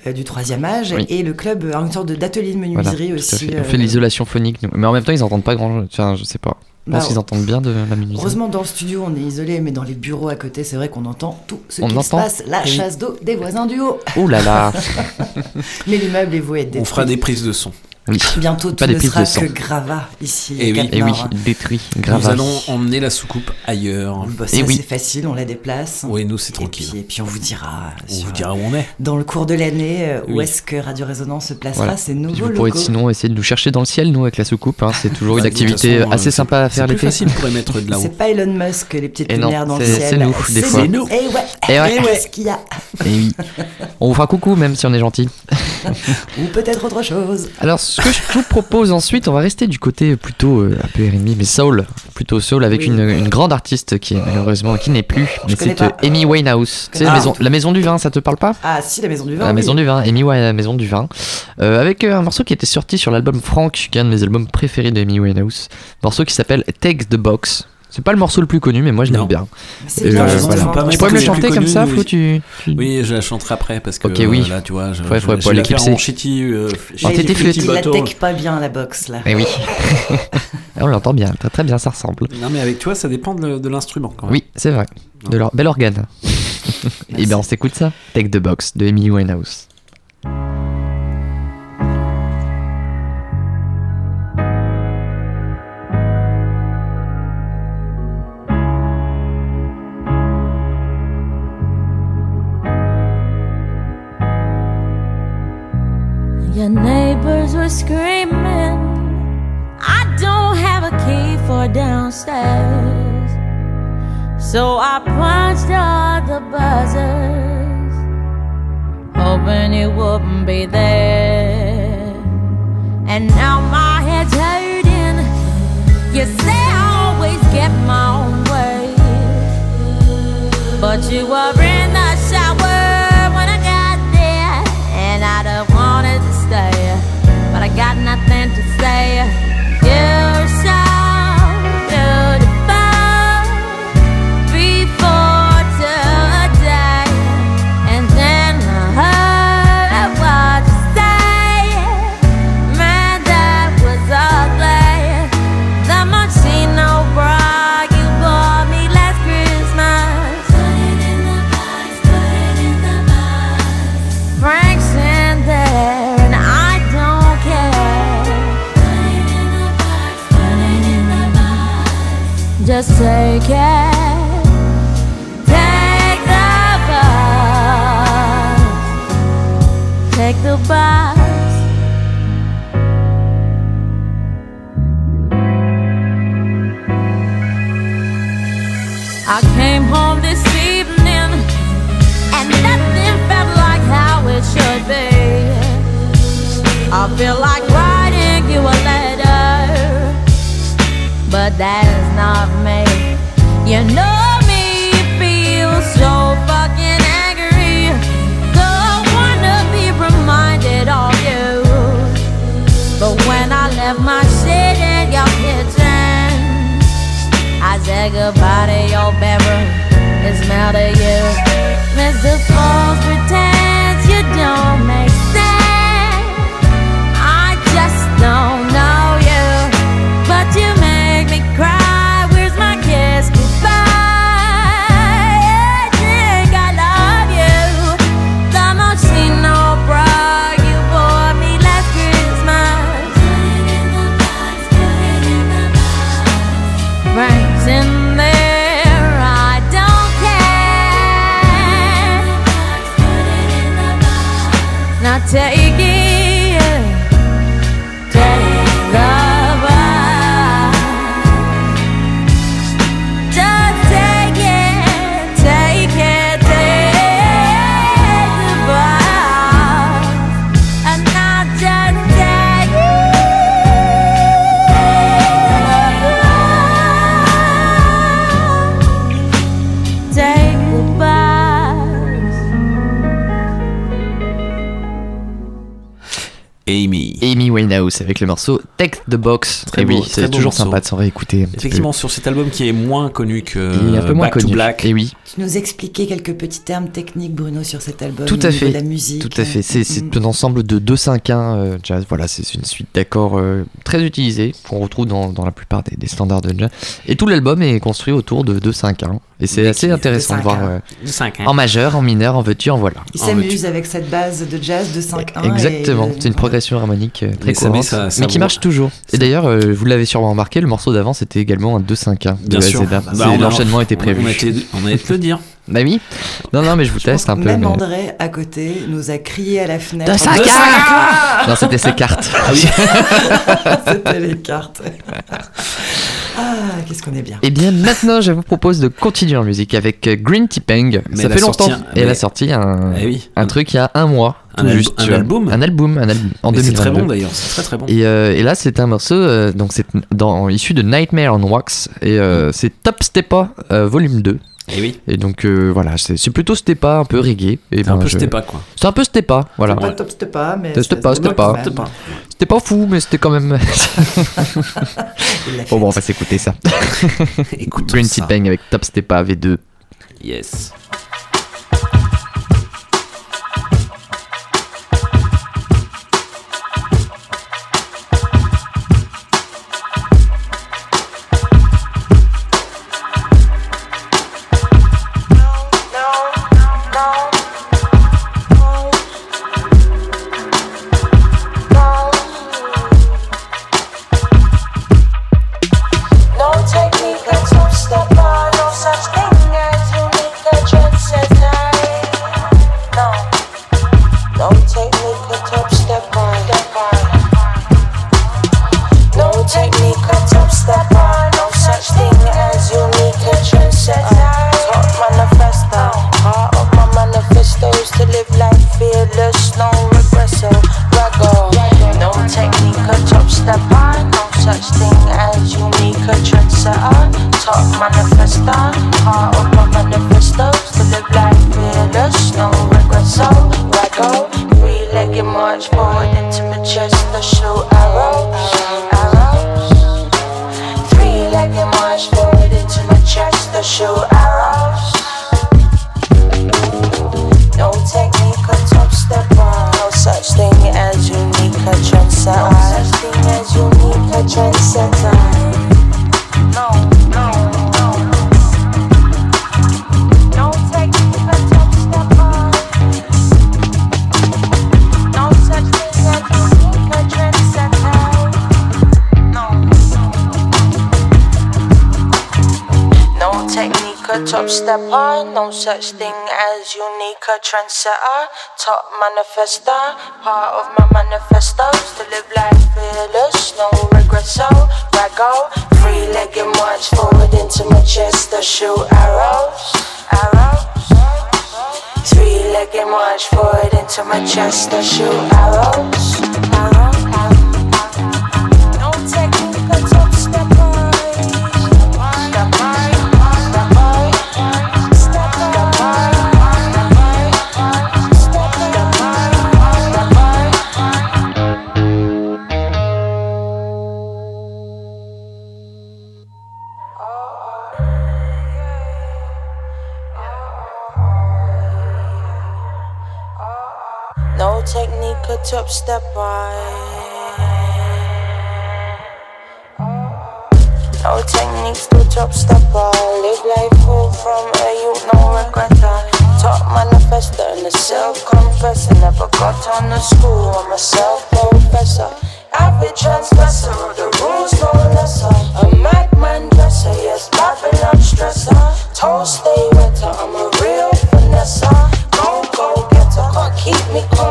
euh, du troisième âge Oui. et le club, euh, une sorte de- d'atelier de menuiserie aussi. fait. euh, On fait l'isolation phonique, nous. mais en même temps ils entendent pas grand. Enfin, je sais pas. Je pense Bah, qu'ils entendent bien de la menuiserie. Heureusement, dans le studio, on est isolé, mais dans les bureaux à côté, c'est vrai qu'on entend tout ce On qui se entend passe. La Oui. chasse d'eau des voisins du haut. Oh là là. [LAUGHS] mais l'immeuble est voué à être On détruit. fera des prises de son. Oui. Bientôt, tout Pas des ne sera de sang. que gravat ici. Et à oui. Et oui, Nord. détruit, Nous grave. allons emmener la soucoupe ailleurs. Bah, ça, Et oui. c'est facile, on la déplace. Oui, nous c'est Et tranquille. puis, et puis on vous dira, On sur- vous dira où on est. dans le cours de l'année euh, où Oui. est-ce que Radio Résonance se placera Voilà. ces Puis nouveaux vous pourrez locaux. sinon essayer de nous chercher dans le ciel, nous, avec la soucoupe. hein. C'est toujours une Bah, toute activité façon, assez euh, sympa à c'est- faire C'est l'été. plus facile pour émettre de là-haut. C'est pas Elon Musk, les petites Et lumières dans le c'est- ciel. c'est nous, des fois. nous. Eh ouais, Eh ouais. qu'est-ce qu'il y a Et oui. On vous fera coucou, même si on est gentil. Ou peut-être autre chose. Alors, ce que je vous propose ensuite, on va rester du côté plutôt euh, un peu R&B, mais soul, plutôt soul, avec Oui. une, une grande artiste qui est malheureusement qui n'est plus, mais c'est euh. Amy Winehouse. Tu sais, la Ah. maison, la maison du vin, ça te parle pas? Ah si, la maison du vin. La oui. maison du vin, Amy Winehouse, la maison du vin, Euh, avec euh, un morceau qui était sorti sur l'album Frank, qui est un de mes albums préférés d'Amy Winehouse, morceau qui s'appelle Take the Box. C'est pas le morceau le plus connu, mais moi je l'aime bien. C'est Euh, bien, voilà. Tu pourrais me le chanter comme ça. Flo tu... Oui, je la chanterai après parce que Ok, oui. euh, là, tu vois, je, Faudrait- je, je faire l'éclipser. en shitty, euh, tété il- flûte. Il la tech pas bien la box là. Eh oui. [LAUGHS] on l'entend bien, très très bien, ça ressemble. Non, mais avec toi, ça dépend de, de l'instrument quand même. Oui, c'est vrai. De leur bel organe. [LAUGHS] Et bien on s'écoute ça. Take the Box de Amy Winehouse. Your neighbors were screaming. I don't have a key for downstairs. So I punched all the buzzers, hoping you wouldn't be there. And now my head's hurting. You say I always get my own way. But you were Winehouse avec le morceau Take the Box. Très et beau, oui, c'est toujours morceau. sympa de s'en réécouter. peu. Effectivement, sur cet album qui est moins connu que Il est un peu moins Back to. Black. Et oui. Tu nous expliquais quelques petits termes techniques, Bruno, sur cet album. Tout à fait. de la musique. Tout à fait. C'est c'est Mm. un ensemble de 2-5-1 euh, jazz. Voilà, c'est une suite d'accords euh, très utilisés qu'on retrouve dans, dans la plupart des, des standards de jazz. Et tout l'album est construit autour de 2-5-1. Et c'est assez intéressant de voir 2-5-1. euh, 2-5-1. en majeur, en mineur, en veux-tu, en voilà. Il s'amuse avec cette base de jazz de 5-1. Exactement, et- c'est une progression harmonique euh, très courante, ça- ça mais qui marche toujours. Et d'ailleurs, euh, vous l'avez sûrement remarqué, le morceau d'avant c'était également un 2-5-1 de Bien sûr. Bah, L'enchaînement était prévu. On a été, on a été dire. Bah oui. Non, non, mais je vous teste un peu. Même mais- André, à côté, nous a crié à la fenêtre. 2-5-1 Non, c'était ses cartes. Ah. [LAUGHS] C'était les cartes. ah, qu'est-ce qu'on est bien. Et Eh bien maintenant, je vous propose de continuer en musique avec euh, Green. Mais Ça fait longtemps. sorti un- Et elle mais- a sorti un, Eh oui. un truc il y a un mois. Un tout al- juste, un album Un album, un album. En c'est 2022. très bon d'ailleurs, c'est très très bon. Et, euh, et là, c'est un morceau, euh, donc c'est dans, issu de Nightmare on Wax, et euh, c'est Top Stepa euh, volume 2. Et oui. Et donc euh, voilà, c'est c'est plutôt Stepa, un peu reggae. Et C'est un ben, peu je- Stepa, quoi. C'est un peu Stepa, voilà. Pas top, c'était pas, mais. C'était pas, c'était pas. quand même. C'était pas fou, mais c'était quand même. [LAUGHS] [LAUGHS] Bon, bon, on va s'écouter ça. [LAUGHS] Écoutons Green Pang avec Top Stepa V2. Yes. Or trendsetter. Top manifester, part of my manifestos to live life fearless, no regresso. Raggo, three-legged march forward into my chest to shoot arrows, arrows. Three-legged march forward into my chest to shoot arrows. Top step on. No techniques to top step on. Live life full from a youth, no regretter. Top manifester and a self confessor. Never got on the school, I'm a self professor. Avid transgressor the rules, no lesser. A madman dresser, yes, Babylon stressor. Toes stay wetter, I'm a real finesse. Go, go getter, can't keep me compressed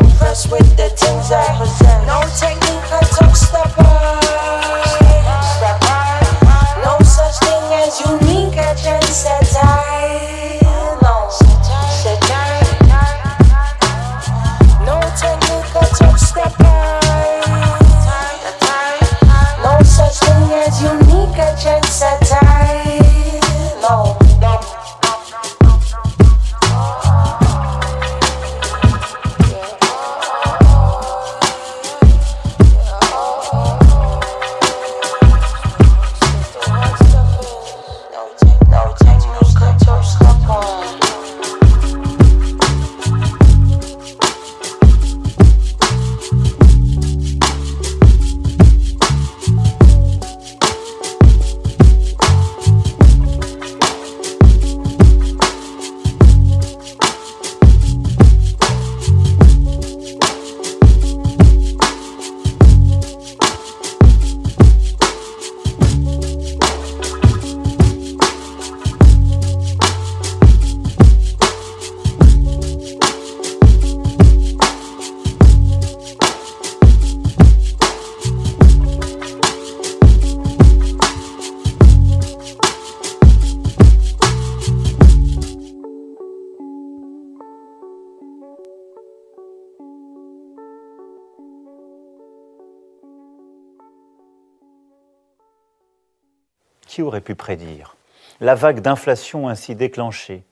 pu prédire. La vague d'inflation ainsi déclenchée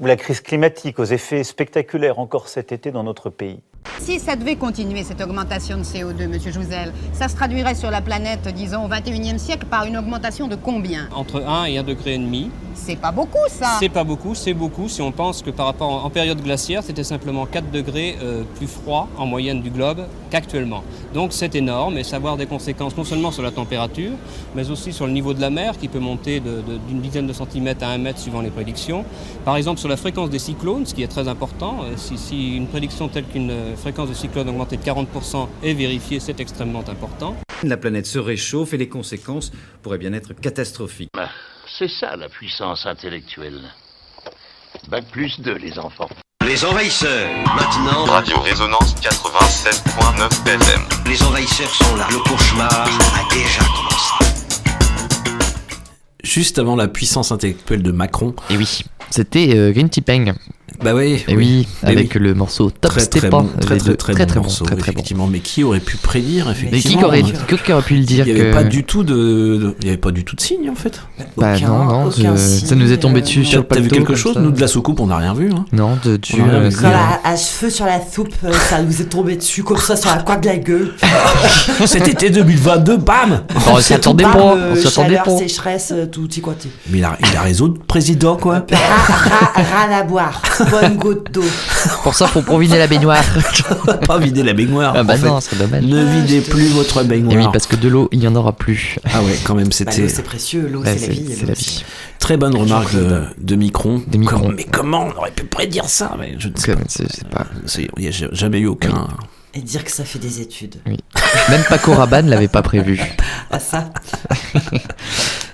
ou la crise climatique aux effets spectaculaires encore cet été dans notre pays Si ça devait continuer, cette augmentation de CO2, Monsieur Jouzel, ça se traduirait sur la planète, disons, au 21e siècle, par une augmentation de combien? Entre 1 et 1 degré. C'est pas beaucoup, ça C'est pas beaucoup, c'est beaucoup si on pense que par rapport en, période glaciaire, c'était simplement 4 degrés euh, plus froid en moyenne du globe qu'actuellement. Donc c'est énorme et ça va avoir des conséquences non seulement sur la température, mais aussi sur le niveau de la mer qui peut monter d'une dizaine de centimètres à un mètre suivant les prédictions. Par exemple sur la fréquence des cyclones, ce qui est très important. Euh, Si, si une prédiction telle qu'une euh, fréquence de cyclone augmentée de 40% est vérifiée, c'est extrêmement important. La planète se réchauffe et les conséquences pourraient bien être catastrophiques. C'est ça la puissance intellectuelle. Bac plus 2, les enfants. Les envahisseurs, maintenant. Radio Résonance 87.9 FM. Les envahisseurs sont là. Le cauchemar a déjà commencé. Juste avant la puissance intellectuelle de Macron. Et oui, c'était euh, Green. Bah oui. Et oui, avec le morceau Top très, Step très Pas, bon, très très très, Très, bon très bon, morceau, très, très bon. effectivement. Mais qui aurait pu prédire Mais effectivement qui aurait, hein. qui aurait pu le dire Il n'y avait que... pas du tout de, de- il y avait pas du tout de signe en fait. Bah Aucun- non, non, aucun signe, ça nous est tombé euh, dessus non. sur le T'as vu quelque chose ça. Nous de la soucoupe, on n'a rien vu. Hein. Non, de tu. Euh, la- à cheveux sur la soupe, euh, ça nous est tombé dessus comme ça sur la coin de la gueule. [LAUGHS] Cet été 2022, bam [LAUGHS] on s'y attendait pas, euh, on s'y attendait pas. sécheresse, euh, tout y côté. Mais il a, il a raison, président quoi. Rien à boire, bonne goutte d'eau. [LAUGHS] Pour ça, faut proviner la baignoire. [LAUGHS] Pas vider la baignoire. Ah bah en non, c'est dommage. Ne videz plus votre baignoire. Et oui, parce que de l'eau, il y en aura plus. Ah ouais, quand même, [LAUGHS] Bah, c'était l'eau c'est précieux, l'eau Bah, c'est la vie. c'est l'eau, la c'est- vie. très bonne remarque de, de Micron. De Micron. Comment- mais comment on aurait pu prédire ça mais Je ne sais pas. Il n'y a jamais eu aucun. Et dire que ça fait des études. Oui. Même Paco Rabanne l'avait pas prévu. [LAUGHS] Ah ça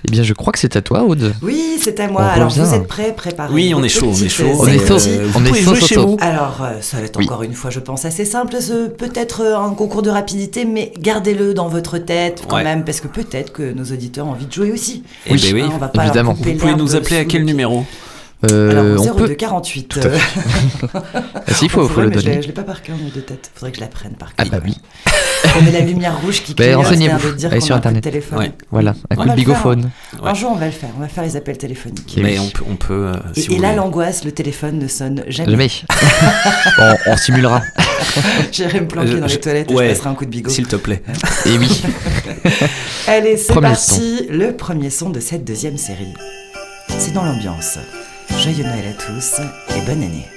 Eh bien, je crois que c'est à toi, Aude. Oui, c'est à moi. On Alors revient. vous êtes prêts, préparez. Oui, on est chaud, on est chaud. On est chaud. Euh, On vous est pouvez chaud, chez vous. Alors, euh, ça va être Oui. encore une fois, je pense, assez simple. Ce- Peut-être euh, un concours de rapidité, mais gardez-le dans votre tête quand Ouais. même, parce que peut-être que nos auditeurs ont envie de jouer aussi. Eh ben oui, Hein, on va pas évidemment. Vous pouvez nous appeler à quel numéro? Euh, Alors, on peut. 0248. Tout à [LAUGHS] Ah, si, il faut, le mais je l'ai- donner. Je l'ai pas par cœur, moi, de tête. Faudrait que je la prenne par Ah cœur. bah oui. On met la lumière rouge qui [LAUGHS] Bah, clignote, renseignez-vous. de dire Allez sur a un coup de Internet. téléphone. Ouais. Voilà, un On coup va de bigophone. Un jour, on va le faire. On va faire les appels téléphoniques. Et Mais oui. on peut, on peut euh, Et, si vous et là, l'angoisse, le téléphone ne sonne jamais. Jamais. [LAUGHS] on, on simulera. J'irai me planquer Je- dans les toilettes et je passerai un coup de bigot. S'il te plaît. Et oui. Allez, c'est parti. Le premier son de cette deuxième série. C'est dans l'ambiance. Joyeux Noël à tous et bonne année.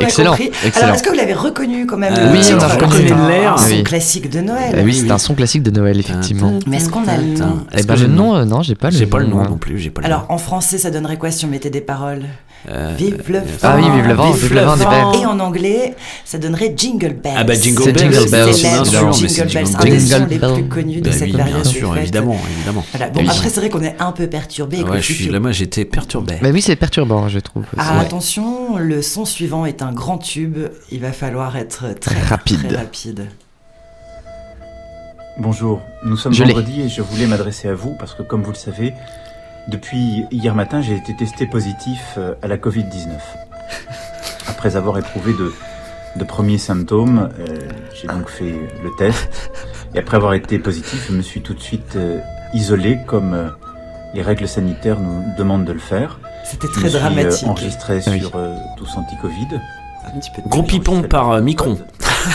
On a Excellent, compris. excellent. Alors, est-ce que vous l'avez reconnu quand même Euh, le oui, titre on a reconnu c'est un- l'air. Un son Oui. classique de Noël. Eh oui, c'est un son classique de Noël, effectivement. Mais est-ce qu'on a le nom Eh ben, le nom, euh, non, j'ai pas le J'ai pas le nom moi. non plus. J'ai pas le Alors, en français, ça donnerait quoi si on mettait des paroles? Euh, Vive le vent. Ah oui, vive le vent, vive le vent, des belles. Et en anglais, ça donnerait Jingle Bells. Ah bah Jingle Bells, Jingle Bells, C'est bien sûr, Jingle c'est Bells, un des sons les plus connus de Bah cette oui, période bien sûr, évidemment, évidemment. Voilà. Bon, Oui. après, c'est vrai qu'on est un peu perturbé avec Ouais, le je suis futur. là, moi j'étais perturbé. Bah oui, c'est perturbant, je trouve. Ah, Ouais. attention, le son suivant est un grand tube. Il va falloir être très Rapide. Très rapide. Bonjour, nous sommes Je vendredi et je voulais m'adresser à vous parce que comme vous le savez, depuis hier matin j'ai été testé positif euh, à la Covid-19. [LAUGHS] Après avoir éprouvé de, de premiers symptômes, euh, j'ai donc fait le test et après avoir été positif, je me suis tout de suite euh, isolé comme euh, les règles sanitaires nous demandent de le faire. C'était Je très me suis, dramatique. enregistré Ah oui. sur tous anti-Covid. Un petit peu de Gros pipon par euh, Micron.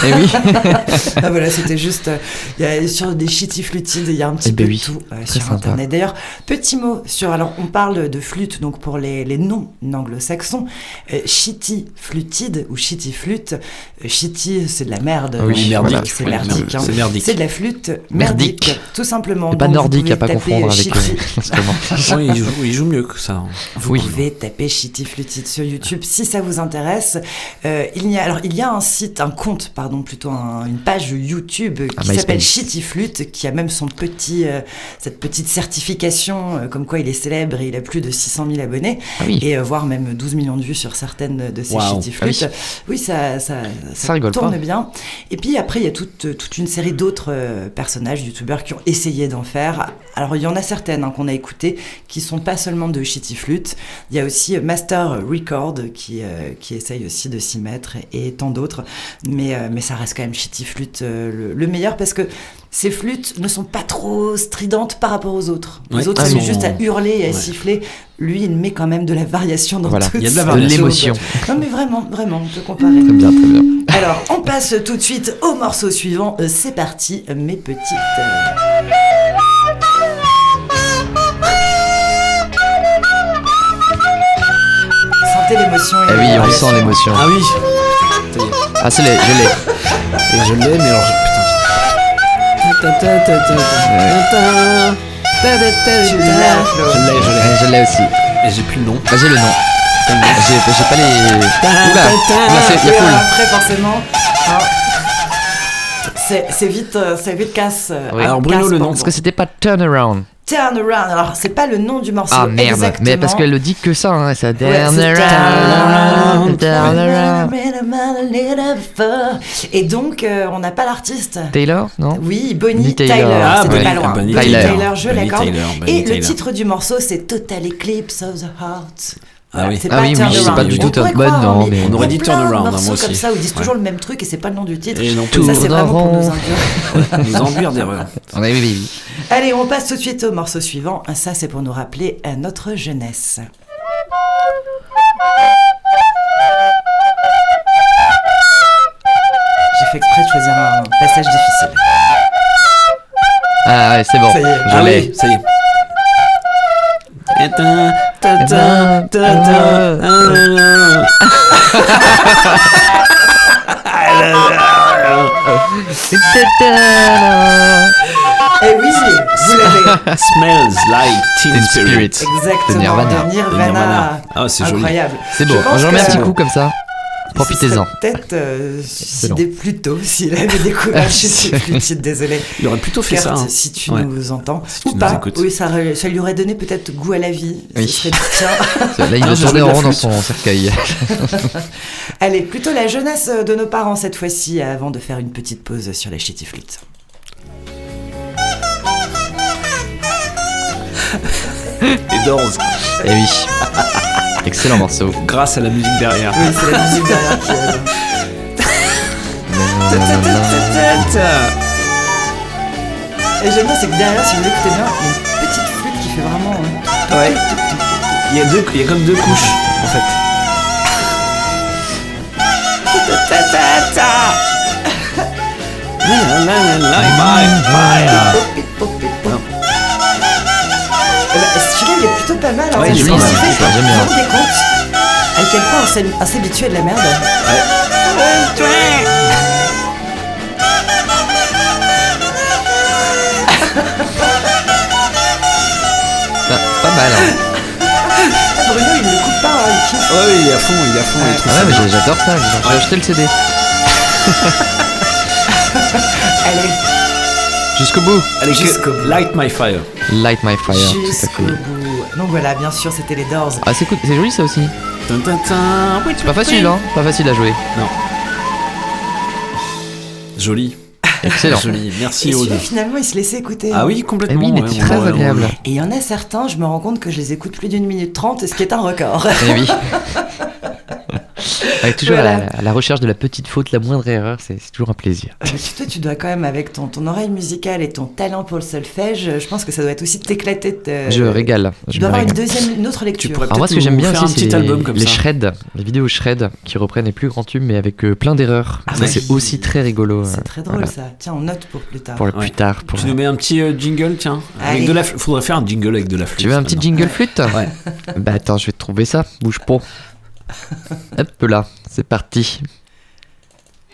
Eh oui. [LAUGHS] ah voilà, c'était juste euh, il y a, sur des shitty flutides, il y a un petit Eh peu ben de oui, tout euh, sur sympa. internet. D'ailleurs, petit mot sur alors on parle de flûte donc pour les, les non anglo-saxons, euh, shitty flutide ou shitty flûte, euh, shitty c'est de la merde, Ah oui, donc, merdique, voilà, c'est merdique, hein. c'est merdique. C'est de la flûte merdique, Merdique. tout simplement. Et pas Donc, vous nordique à pas confondre avec shitty. euh, [LAUGHS] instrument. Oui, il joue, il joue mieux que ça. Vous Oui. pouvez taper Shitty Flutide sur YouTube si ça vous intéresse. Euh, il y a alors il y a un site, un compte pardon, plutôt un- une page YouTube Ah, qui s'appelle. Shitty Flute, qui a même son petit, euh, cette petite certification, euh, comme quoi il est célèbre et il a plus de 600 000 abonnés, et euh, voire même 12 millions de vues sur certaines de ses Waouh. Shitty Ah oui. Flutes. oui. ça, ça, tourne pas. bien. Et puis après, il y a toute, toute une série d'autres personnages, youtubeurs, qui ont essayé d'en faire. Alors, il y en a certaines hein, qu'on a écoutées qui sont pas seulement de Shitty Flute. Il y a aussi Master Record qui, qui essaye aussi de s'y et, et tant d'autres. Mais, euh, mais ça reste quand même Shitty Flute euh, le, le meilleur parce que ces flûtes ne sont pas trop stridentes par rapport aux autres. Les autres, Ah, sont juste à hurler et à Ouais. siffler. Lui, il met quand même de la variation dans Voilà. toutes Il y a de l'émotion. Non, mais vraiment, vraiment, on peut comparer. Très bien, très bien. Alors, on passe tout de suite au morceau suivant. Euh, C'est parti, mes petites. L'émotion. Eh oui, on sent l'émotion. Ah oui. Ah, c'est les, je l'ai. Et je l'ai, mais alors. je- Putain. Je l'ai, je l'ai. Je l'ai aussi. Et j'ai plus le nom. Ah, j'ai le nom. J'ai pas les. Oula, c'est après, forcément. C'est c'est vite, euh, c'est vite casse. euh, Oui. casse pour Est-ce que c'était pas Turnaround Turn around. Alors, c'est pas le nom du morceau. Ah merde, exactement. mais parce qu'elle le dit que ça, hein, ça turn around, turn around. Et donc, euh, on n'a pas l'artiste. Taylor, non Oui, Bonnie. Taylor. Ah, C'était Bonnie- pas loin. Bonnie Tyler. Tyler, je Bonnie l'accorde. Bonnie Et le titre du morceau, c'est Total Eclipse of the Heart. Ah oui. C'est Ah pas oui, oui, Turn c'est Around. pas du tout pourrait Turn- croire, Bah non, mais On aurait dit Turnaround, hein, morceaux moi aussi. comme ça où ils disent Ouais. toujours le même truc et c'est pas le nom du titre. Et non, Ça, c'est vraiment pour nous Turnaround. induire. Nous enduire d'erreur. Allez, on passe tout de suite au morceau suivant. Ça, c'est pour nous rappeler à notre jeunesse. J'ai fait exprès de choisir un passage difficile. Ah ouais, c'est bon. Ça y est. Je Ah l'ai. oui, ça y est. Et. Eh oui, vous l'avez. Smells like Teen Spirit. Spirit. Exactement. De Nirvana. de Nirvana. Ah, c'est joli. Incroyable. C'est beau. Je remets un petit coup comme ça. Profitez-en. Peut-être euh, suicidé plus tôt s'il avait découvert Shitty Flute, désolé. Il aurait plutôt fait Kurt, ça. hein. si tu Ouais. nous entends. tu Ou nous pas. écoutes. Oui, ça, lui aurait donné peut-être goût à la vie. Oui. Ce serait. Là, [LAUGHS] il a j'ai tourné joué de en rond dans son cercueil. [LAUGHS] Allez, plutôt la jeunesse de nos parents cette fois-ci, avant de faire une petite pause sur la Shitty Flute. Et Doors. Eh oui. [LAUGHS] Excellent morceau. Grâce à la musique derrière. Oui, c'est la musique derrière qui aide. Et j'aime bien, c'est que derrière, si vous écoutez bien, il y a une petite flûte qui fait vraiment. euh, Ouais. Il y a deux, il y a comme deux couches en fait. Eh ben, celui-là, il est plutôt pas mal. Hein, Ouais, il est je bien. vous rendez compte à quel point on s'habitue à de la merde Pas, pas mal. Hein. Bruno, il ne coupe pas, hein, il kiffe. Ouais, il est à fond, il est à fond. il trouve Ah ouais, mais j'adore ça. J'ai Ouais. acheté le CD. Allez, [LAUGHS] Jusqu'au bout. Allez, Jusqu'au que- Light My Fire. Light My Fire. jusqu'au bout. Donc voilà, bien sûr, c'était les Doors. Ah, c'est cool. C'est joli ça aussi. Tin, tin, tin. Oui, C'est pas facile, hein. Pas facile à jouer. Joli. Excellent. Joli. Merci Et Aude. finalement, il se laissait écouter. Ah oui, complètement. Eh oui, il était ouais, très ouais, agréable. ouais. Et il y en a certains, je me rends compte que je les écoute plus d'une minute trente, ce qui est un record. Eh oui. [LAUGHS] Avec toujours Voilà. à, la, à la recherche de la petite faute, la moindre erreur, c'est toujours un plaisir. Euh, Toi, tu dois quand même, avec ton, ton oreille musicale et ton talent pour le solfège, je pense que ça doit être aussi t'éclater. de- Je régale. Tu Je dois avoir une deuxième, une autre lecture. pourrais Alors moi, ce que j'aime bien aussi, c'est les, album comme les ça. shreds, les vidéos shreds qui reprennent les plus grands tubes, mais avec euh, plein d'erreurs. Ah c'est aussi très rigolo. C'est euh, très drôle voilà. ça. Tiens, on note pour plus tard. Pour le Ouais. plus tard. Pour Tu nous mets un petit euh, jingle, tiens. Avec de la. Faudrait faire un jingle avec de la flûte. Tu veux un petit jingle flûte Ouais. Bah attends, je vais te trouver ça. Bouge pas. [LAUGHS] Hop là, c'est parti.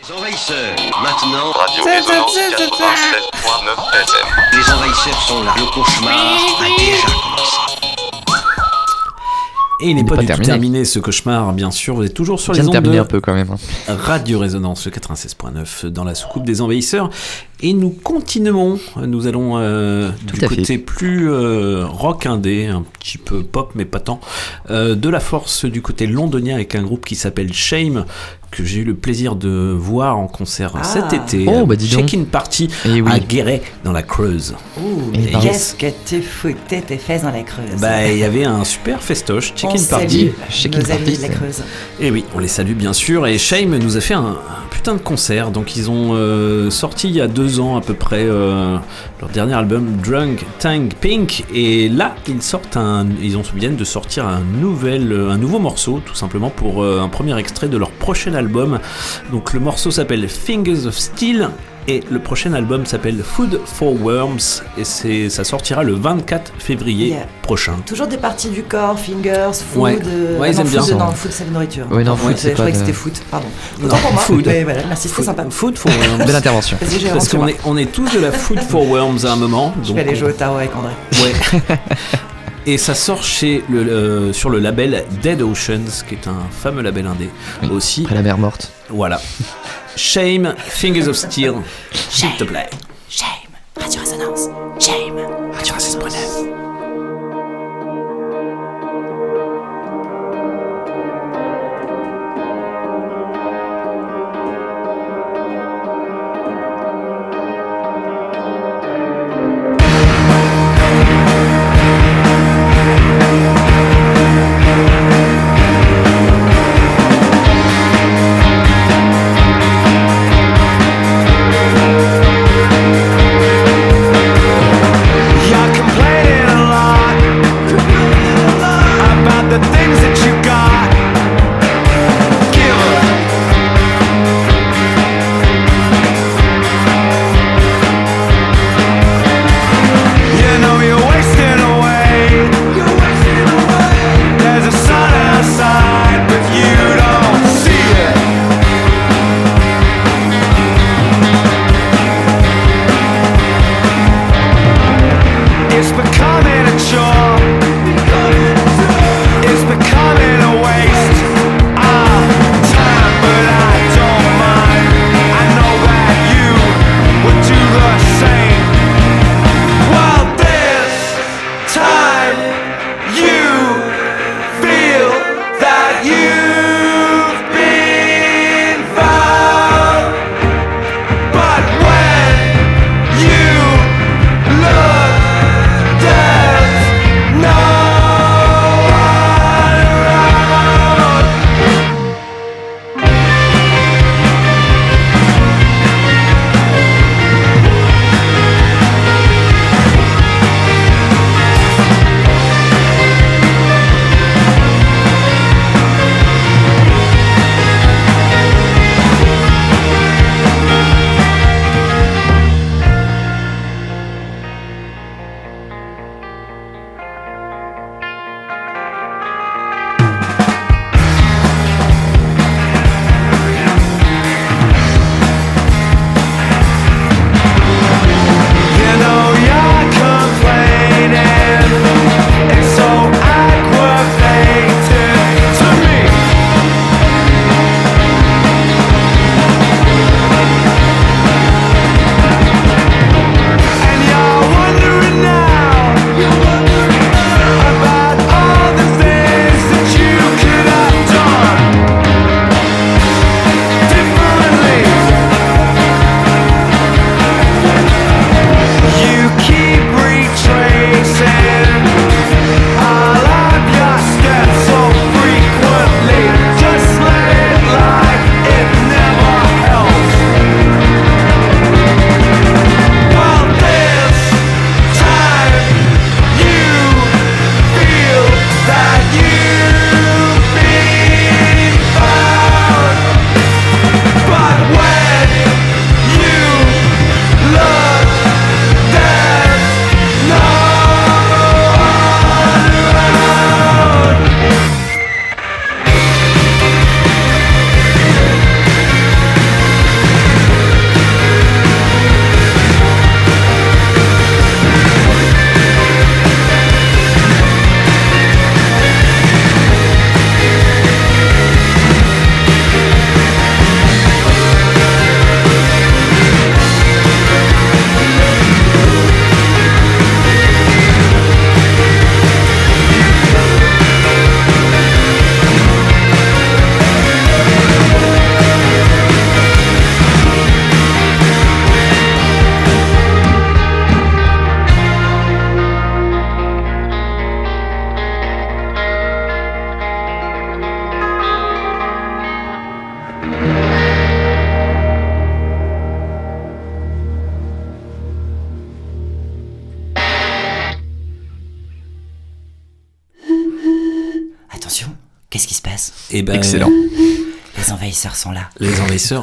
Les envahisseurs, maintenant. Radio Résonance 96.9 FM. Les envahisseurs sont là. Le cauchemar a déjà commencé. Et il n'est pas, du tout terminé. terminé ce cauchemar, bien sûr. Vous êtes toujours sur les ondes de un peu quand même. hein. Radio Résonance, le 96.9 dans la soucoupe des envahisseurs. Et nous continuons. Nous allons euh, du fait. côté plus euh, rock indé, un petit peu pop, mais pas tant. euh, de la force du côté londonien avec un groupe qui s'appelle Shame, que j'ai eu le plaisir de voir en concert Ah. cet été. Oh, bah dis donc. Check-in party Eh oui. à Guéret dans la Creuse. Ouh, Et qu'est-ce que tu foutais tes fesses dans la creuse Bah, il y avait un super festoche, On check-in party. Check-in party, de la creuse. Et oui, on les salue bien sûr. Et Shame nous a fait un, un putain de concert. Donc ils ont euh, sorti il y a deux ans à peu près euh, leur dernier album Drunk Tank Pink. Et là, ils sortent un, ils ont viennent de sortir un nouvel, euh, un nouveau morceau tout simplement pour euh, un premier extrait de leur prochain album. Donc le morceau s'appelle Fingers of Steel. Et le prochain album s'appelle Food for Worms et c'est ça sortira le 24 février Yeah. prochain. Toujours des parties du corps, fingers, food. Ouais. euh, Ouais, ils non, aiment food, bien. Non, food c'est la nourriture. Ouais, non, food, je- croyais que c'était foot, pardon. Non, pour moi. food. Mais voilà, merci, c'était sympa. Food for Worms. Belle intervention. Parce qu'on est, on est tous de la Food for Worms à un moment. Je donc vais aller jouer au tarot avec André. Ouais. [LAUGHS] Et ça sort chez le, le- sur le label Dead Oceans, qui est un fameux label indé aussi. Après la mer morte. Voilà. Shame, Fingers of Steel, s'il te plaît. Shame. Radio Résonance. Shame.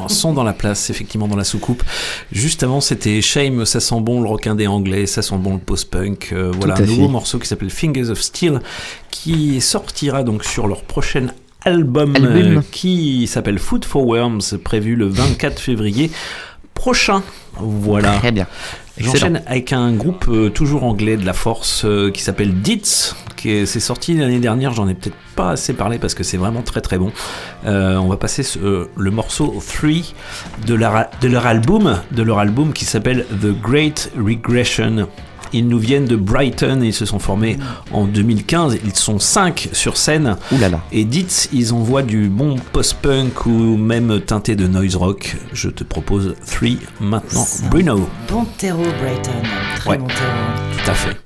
Sont dans la place, effectivement, dans la soucoupe. Juste avant, c'était Shame, ça sent bon le rock indé anglais, ça sent bon le post-punk. Euh, voilà un nouveau fait. morceau qui s'appelle Fingers of Steel, qui sortira donc sur leur prochain album, Album. euh, qui s'appelle Food for Worms, prévu le 24 février prochain. Voilà. Très bien. J'enchaîne avec un groupe euh, toujours anglais de la force euh, qui s'appelle Ditz, qui est, c'est sorti l'année dernière, j'en ai peut-être pas assez parlé parce que c'est vraiment très très bon. Euh, on va passer ce- euh, le morceau 3 de leur, de leur album, de leur album qui s'appelle The Great Regression. Ils nous viennent de Brighton et ils se sont formés en 2015. Ils sont 5 sur scène. Et dites, ils envoient du bon post-punk ou même teinté de noise rock. Je te propose 3 maintenant. Bruno. Bon terreau, Brighton. Très Ouais. bon terreau. Tout à fait.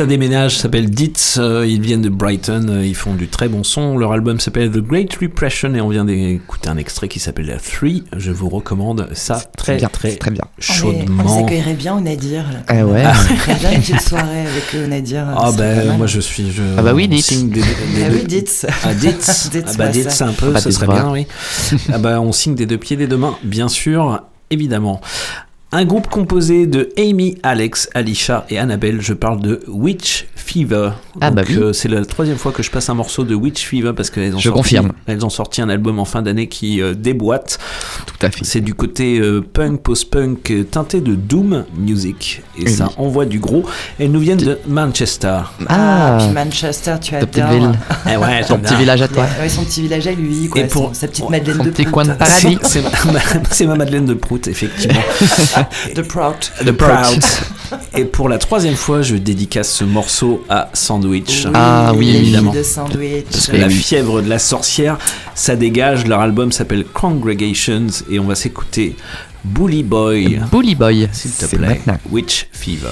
Ça déménage, ça s'appelle Ditz, euh, ils viennent de Brighton, euh, ils font du très bon son. Leur album s'appelle The Great Repression et on vient d'écouter un extrait qui s'appelle Three. Je vous recommande ça très bien, très, très bien. On les, chaudement. on les accueillerait bien au Nadir. là. Eh ouais. [LAUGHS] Bien une petite soirée avec eux au Nadir. Ah serait pas ben moi je suis je Ah bah oui, Ditz. des, des- Ah des- oui, Ditz. Ah Ditz. [LAUGHS] Ditz, ah bah Ditz ça. un peu, Bah, ce Ditz, serait bien oui. ah bah on signe des deux pieds des deux mains, bien sûr, évidemment. Un groupe composé de Amy, Alex, Alicia et Annabelle. Je parle de Witch Fever. Ah bah Donc, oui. euh, c'est la troisième fois que je passe un morceau de Witch Fever parce qu'elles ont Je sorti, confirme. Elles ont sorti un album en fin d'année qui euh, déboîte. Tout à fait. C'est du côté euh, punk, post-punk, teinté de doom music et Oui. ça envoie du gros. Elles nous viennent de Manchester. Ah, Ah. puis Manchester, tu Ta petite adores. ville. Eh ouais, [LAUGHS] Ton j'aime petit village à toi. Ouais, son petit village à lui, quoi. Et pour- son- sa petite Madeleine Son de petit Prout. coin de paradis. C'est ma, [LAUGHS] c'est ma Madeleine de Prout, effectivement. [LAUGHS] [LAUGHS] The Proud. The Proud. [LAUGHS] Et pour la troisième fois, je dédicace ce morceau à Sandwich. Ah oui, évidemment. Sandwich. Parce que la fièvre de la sorcière, ça dégage. Leur album s'appelle Congregations et on va s'écouter Bully Boy. Bully Boy, s'il te plaît. Witch Fever.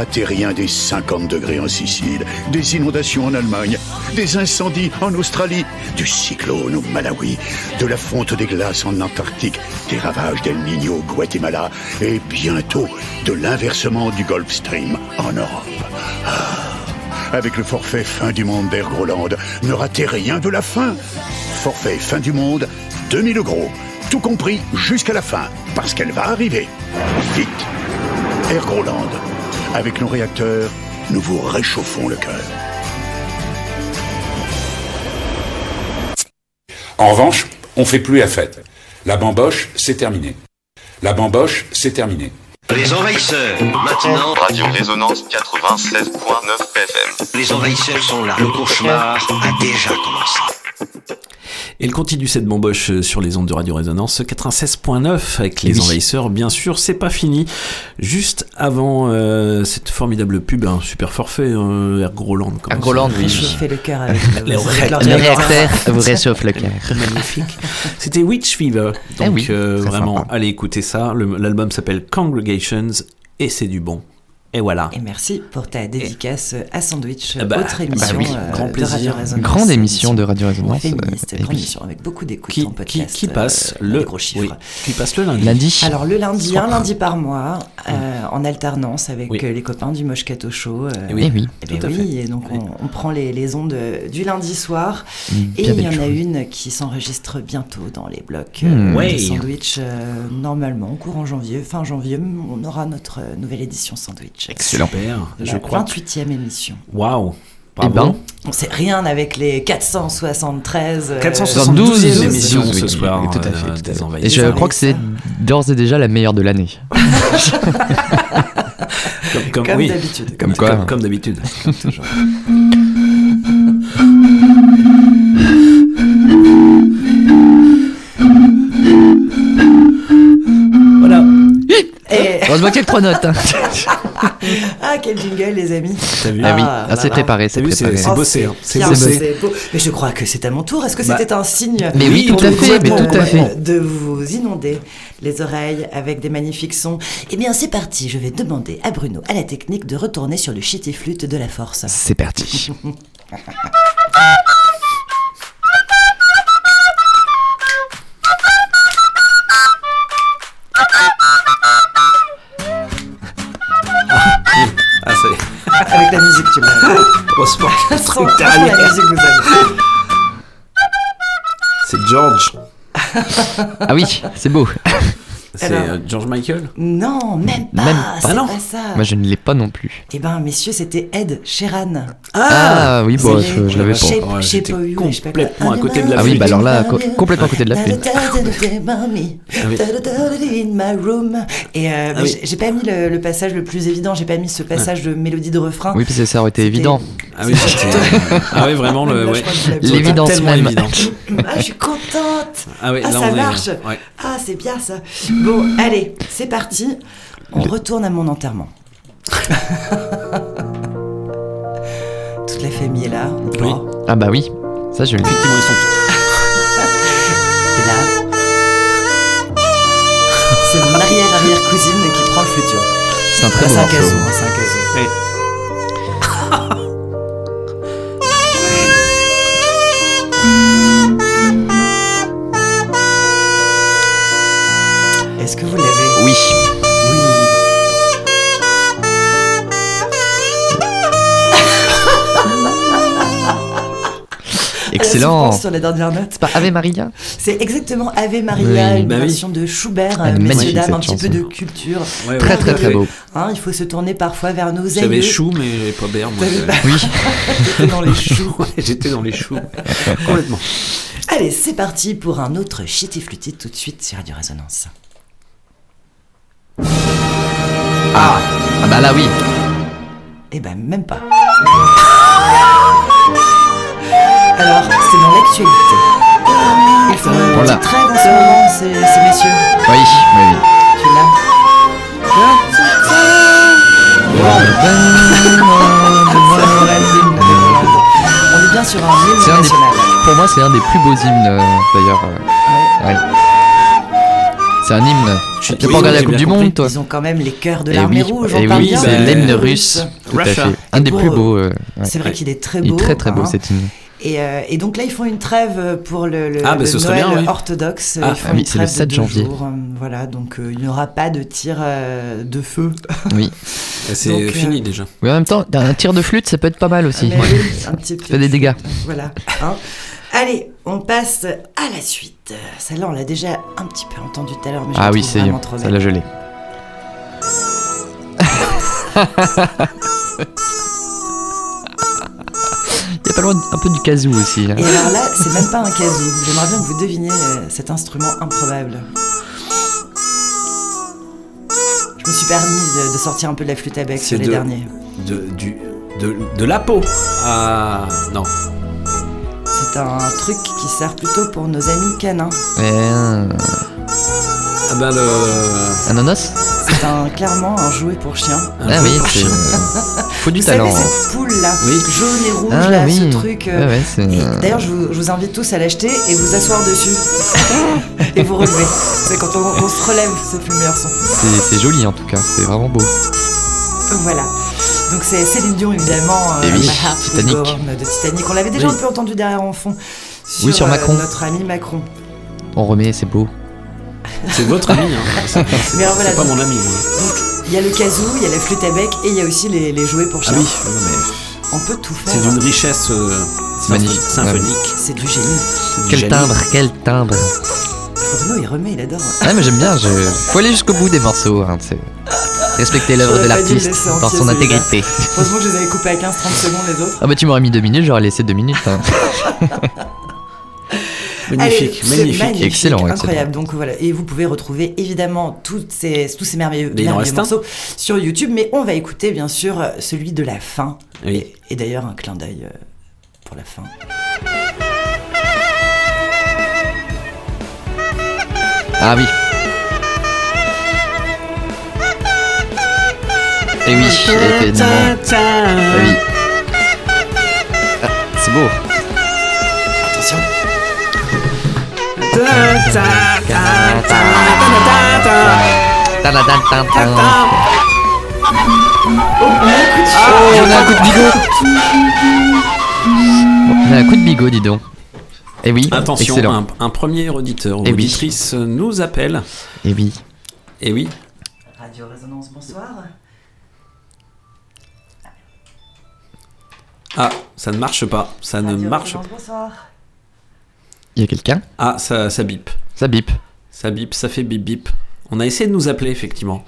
Ergroland, ne ratez rien des 50 degrés en Sicile, des inondations en Allemagne, des incendies en Australie, du cyclone au Malawi, de la fonte des glaces en Antarctique, des ravages d'El Niño au Guatemala et bientôt de l'inversement du Gulf Stream en Europe. Ah, avec le forfait fin du monde d'Ergroland, ne ratez rien de la fin. Forfait fin du monde, 2000 euros. Tout compris jusqu'à la fin, parce qu'elle va arriver. Vite Ergroland. Avec nos réacteurs, nous vous réchauffons le cœur. En revanche, on fait plus la fête. La bamboche, c'est terminé. La bamboche, c'est terminé. Les envahisseurs, maintenant. Radio Résonance 96.9 FM. Les envahisseurs sont là. Le cauchemar a déjà commencé. Et elle continue cette bamboche euh, sur les ondes de Radio Résonance 96.9 avec les Oui. envahisseurs. Bien sûr, c'est pas fini. Juste avant euh, cette formidable pub, un super forfait, euh, Ergroland. comment Ergroland, ça- oui. Réchauffer le cœur avec [LAUGHS] Le réacteur vous réchauffe le cœur. [LAUGHS] Magnifique. C'était Witch Fever. Eh Donc oui, euh, vraiment, sympa. allez écouter ça. L'album s'appelle Congregations et c'est du bon. Et voilà. Et merci pour ta dédicace à Sandwich, Ah bah, autre bah émission oui, euh, grand de. Radio Résonance. Grande émission de Radio Résonance. Féministe, euh, et grande émission avec beaucoup d'écoute Qui, en podcast. qui passe euh, le des gros chiffres. oui, qui passe le lundi. Lundi. Alors le lundi, Soir. un lundi par mois, euh, en alternance avec Oui. les copains du Moscato Show. euh, Eh oui. Eh oui. eh ben et donc on, on prend les, les ondes du lundi soir. Mm, Et il y en a chose. une qui s'enregistre bientôt dans les blocs Ouais. de sandwich. euh, normalement, courant janvier, fin janvier, on aura notre nouvelle édition sandwich. Excellent. Super. La Je crois. 28e émission. Waouh. Eh Bravo. ben, On sait rien avec les 473. euh, 472 12, émissions oui, ce soir. tout à fait, euh, tout à fait. Et je crois que c'est d'ores et déjà la meilleure de l'année. [LAUGHS] comme, comme, Comme oui. d'habitude. Comme quoi. Comme, comme d'habitude. Heureusement qu'il notes. hein. [LAUGHS] ah, quel jingle, les amis. T'as vu Ah oui, Ah, ah, c'est préparé, T'as c'est vu, c'est préparé. c'est Oh, bossé. hein. C'est bossé. c'est beau. Mais je crois que c'est à mon tour. Est-ce que Bah, c'était un signe Mais oui, tout à fait, mais tout à fait. de vous inonder les oreilles avec des magnifiques sons? Eh bien, c'est parti. Je vais demander à Bruno, à la technique, de retourner sur le shitty flûte de la force. C'est parti. [LAUGHS] c'est. Avec la musique, tu que truc franchement, la musique vous aide. C'est George. Ah oui, c'est beau. C'est Alors. euh, George Michael Non, même pas. Même c'est pas, non. pas ça. Moi, je ne l'ai pas non plus. Eh ben, messieurs, c'était Ed Sheeran. Ah, oui, bon, C'est je, je l'avais pas. Shape, Ouais, Shape j'étais You, je sais pas quoi. complètement à côté de la Ah oui, flûte. bah alors là, co- complètement à côté de la flûte. Ah oui. In my room. Et euh, Ah oui. j'ai- j'ai pas mis le, le passage le plus évident, j'ai pas mis ce passage de mélodie de refrain. Oui, parce que ça aurait été évident. Ah oui, c'était- [LAUGHS] ah oui, vraiment le. Là, je ouais. crois que je l'ai- C'était L'évidence tellement même. évident. Ah, je suis contente. Ah oui, Ah, là ça on est. marche. ouais. Ah, c'est bien ça. Bon, allez, c'est parti. On retourne à mon enterrement. Toute la famille est là. Oui. Ah bah oui, ça je l'ai. Effectivement, ils sont Et là, c'est mon arrière-arrière-cousine qui prend le futur. C'est un très Ah, beau c'est un morceau. casou, hein, c'est un casou. Ouais. [LAUGHS] Est-ce Excellent. sur la dernière note. C'est pas Ave Maria C'est exactement Ave Maria, Oui. une Bah oui. version de Schubert, Elle est euh, messieurs, dames, un petit peu de culture. Ouais, Très ouais, très très beau. Hein, il faut se tourner parfois vers nos J'avais aïeux. chou, mais j'avais pas berre. Moi, pas- Oui. [LAUGHS] T'étais dans les choux. [LAUGHS] Ouais, J'étais dans les choux. Complètement. Allez, c'est parti pour un autre shitty flûté tout de suite sur Radio Résonance. Ah, ah bah là oui. Eh ben, même pas. [LAUGHS] Alors, c'est dans l'actualité. Ils font une Voilà. petite trêve en ce moment, ces, ces messieurs. Oui, oui, oui. Tu l'as On est bien sur un hymne C'est un des- national. Pour moi, c'est un des plus beaux hymnes euh, d'ailleurs. euh, ouais. C'est un hymne Tu T'as pas regardé la Coupe du Monde, toi Ils ont quand même les cœurs de Eh l'armée oui, rouge, eh parle oui, bien. c'est de- l'hymne russe. Tout à Russia. fait. Un des beau, plus beaux. euh, C'est vrai qu'il est très Il beau. est très très beau hein. cet hymne. Et, euh, et donc là, ils font une trêve pour le, le- Ah, bah, le ce serait Noël bien, oui. orthodoxe. Ah, ils font ah oui, une c'est le trêve de 7 deux janvier. jours, euh, voilà, donc euh, il n'y aura pas de tir euh, de feu. [LAUGHS] Oui. C'est Donc, euh, fini déjà. Mais en même temps, un tir de flûte, ça peut être pas mal aussi. Mais oui, un petit peu. Ça fait des dégâts. Voilà. hein. Allez, on passe à la suite. Celle-là, on l'a déjà un petit peu entendue tout à l'heure, mais je Ah oui, c'est vraiment trop ça l'a gelé. [LAUGHS] A pas loin un peu du kazoo aussi. Et alors là, c'est même pas un kazoo. J'aimerais bien que vous deviniez euh, cet instrument improbable. Je me suis permise de, de sortir un peu de la flûte à bec sur les de, derniers. De, du, de, de la peau. Ah, non. C'est un truc qui sert plutôt pour nos amis canins. Euh, Ah ben le. Ananas? C'est un, clairement un jouet pour chien. Ah oui, c'est. [LAUGHS] Faut du Vous talent. savez cette poule là, Oui. jaune et rouge Ah là, oui. ce truc. euh, Ouais, D'ailleurs, je vous, je vous invite tous à l'acheter et vous asseoir dessus. [LAUGHS] et vous relever. C'est quand on, on se relève, c'est plus le meilleur son. C'est joli en tout cas, c'est vraiment beau. Voilà. Donc c'est Céline Dion évidemment, euh, Et oui, Titanic. De Titanic. On l'avait déjà un peu entendu derrière en fond. Sur, Oui, sur euh, Macron. notre ami Macron. On remet, c'est beau. C'est votre ami, hein. [LAUGHS] C'est voilà, pas donc- mon ami, moi. Donc il y a le kazoo, il y a la flûte à bec et il y a aussi les, les jouets pour Ah chien. oui, non, mais On peut tout faire. c'est d'une richesse euh, C'est magnifique. sympho- symphonique. C'est du génie. Du Quel génie. timbre, quel timbre. Bruno il remet, il adore. Ah mais j'aime bien, je... faut aller jusqu'au bout des morceaux. Hein, Respecter l'œuvre de l'artiste dans son intégrité. Heureusement que je les avais coupés à 15-30 secondes les autres. Ah bah tu m'aurais mis deux minutes, j'aurais laissé deux minutes. hein. [LAUGHS] Magnifique, Allez, magnifique. Excellent, excellent. incroyable. Donc voilà, et vous pouvez retrouver évidemment toutes ces, tous ces merveilleux, merveilleux morceaux sur YouTube, mais on va écouter bien sûr celui de la fin. Oui. Et, et d'ailleurs un clin d'œil euh, pour la fin. Ah oui. Et oui, évidemment. Ah oui. Ah, c'est beau. On a un coup de bigot. On a un coup de bigot, dis donc. Et oui, Attention, excellent. un, un premier auditeur ou Eh oui. auditrice nous appelle. Et oui. Et oui. Radio Résonance, bonsoir. Ah, ça ne marche pas. Ça ne marche pas. bonsoir. Il y a quelqu'un Ah, ça, ça bip. Ça bip. Ça bip, ça fait bip bip. On a essayé de nous appeler, effectivement.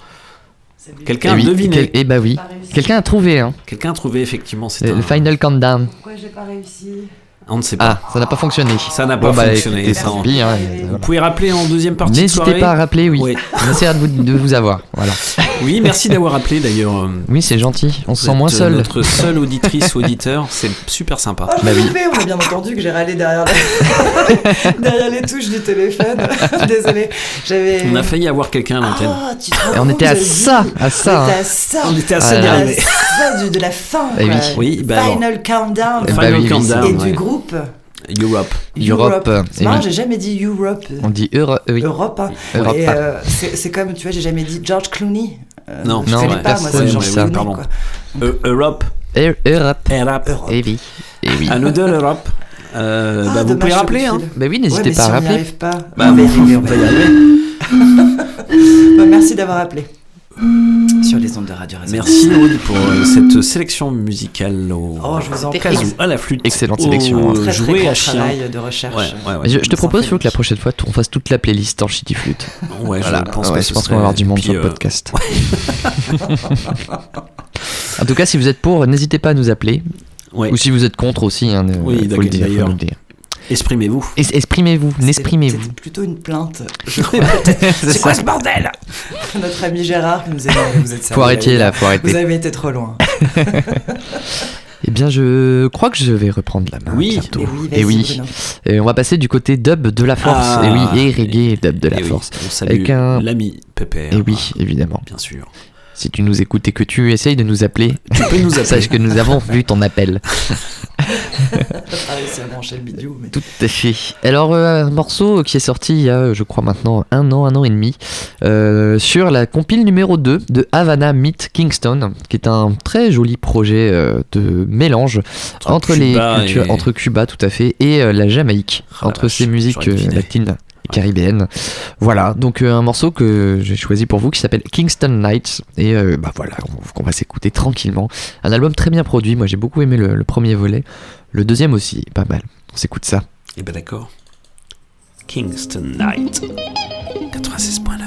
Quelqu'un Eh a oui, deviné. Eh bah oui. Quelqu'un a trouvé, hein. Quelqu'un a trouvé, effectivement. C'est Le un- final countdown. Pourquoi j'ai pas réussi? On ne sait pas. Ah, ça n'a pas fonctionné. Ça n'a pas bah, fonctionné. écoutez, ça, hein, Vous voilà. pouvez rappeler en deuxième partie de N'hésitez soirée. pas à rappeler, oui. Oui. On essaiera de vous, de vous avoir. Voilà. Oui, merci d'avoir appelé d'ailleurs. euh, Oui, c'est gentil. On se vous sent moins euh, seul. Notre seule auditrice ou auditeur, c'est super sympa. Oh, Bah oui. coupé, on a bien entendu que j'ai râlé derrière, la- [LAUGHS] derrière les touches du téléphone. [LAUGHS] Désolé, j'avais. On a failli avoir quelqu'un à l'antenne. Et on était à vous ça, à ça, On était hein. à ça. On était à Ah ça. À de la fin. Eh quoi. oui. Bah. Final countdown. Bah Final oui, countdown. Et du groupe Europe. Europe. C'est marrant, oui. j'ai jamais dit Europe. On dit Euro- oui. Europe. hein. Europe. Et euh, c'est comme, tu vois, j'ai jamais dit George Clooney. Euh, Non, je non, ouais, pas, moi, c'est George ça. Clooney, Pardon. quoi. Euh, Europe. Eu- Europe. Europe. Europe. Eh oui. Eh oui. À nous deux, l'Europe. Euh, Ah, bah, vous pouvez rappeler. Hein. Bah oui, n'hésitez pas si à on n'y rappeler. arrive pas, Bah, on va y arriver. [LAUGHS] Bah, merci d'avoir appelé. Sur les ondes de Radio. Merci Aude pour euh, cette sélection musicale au Oh, je vous en à la flûte, Excellente au sélection, hein. Très, très jouet grand à chien. de recherche. Ouais, ouais, ouais. Mais je, je te propose, que la prochaine fois, on fasse toute la playlist en shitty flûte. Ouais, Voilà. je pense qu'on va avoir du monde puis, sur le euh, podcast. [LAUGHS] en tout cas, si vous êtes pour, n'hésitez pas à nous appeler. Ouais. Ou si vous êtes contre aussi, hein, Oui, faut le dire, faut d'ailleurs. le dire. Exprimez-vous. Es- Exprimez-vous, n'exprimez-vous. C'était plutôt une plainte. [LAUGHS] [LAUGHS] C'est quoi ce bordel? [LAUGHS] Notre ami Gérard qui nous a dit vous êtes Faut sérieux, arrêter les là, faut arrêter. Vous avez été trop loin. Eh bien, je crois que je vais reprendre la main Oui. bientôt. Et oui, vas-y, Et oui. Bruno. Et on va passer du côté dub de la force. Ah. et oui, et reggae dub de la Eh oui, force. On salue Avec un- l'ami Pépère. Et oui, évidemment. Bien sûr. Si tu nous écoutes et que tu essayes de nous appeler, Tu peux nous appeler. sache que nous avons vu ton appel. [LAUGHS] à brancher le bidou, mais. Tout à fait. Alors, euh, un morceau qui est sorti il y a, je crois maintenant, un an, un an et demi, euh, sur la compile numéro 2 de Havana Meet Kingston, qui est un très joli projet euh, de mélange entre, les Cuba cultures, et- entre Cuba tout à fait, et euh, la Jamaïque, Ah entre ces musiques latines. et Caribéennes. Voilà, donc euh, un morceau que j'ai choisi pour vous qui s'appelle Kingston Nights. Et euh, bah voilà, on, qu'on va s'écouter tranquillement. Un album très bien produit, moi j'ai beaucoup aimé le, le premier volet. Le deuxième aussi, pas mal. On s'écoute ça. Et ben d'accord. Kingston Night. 96.9,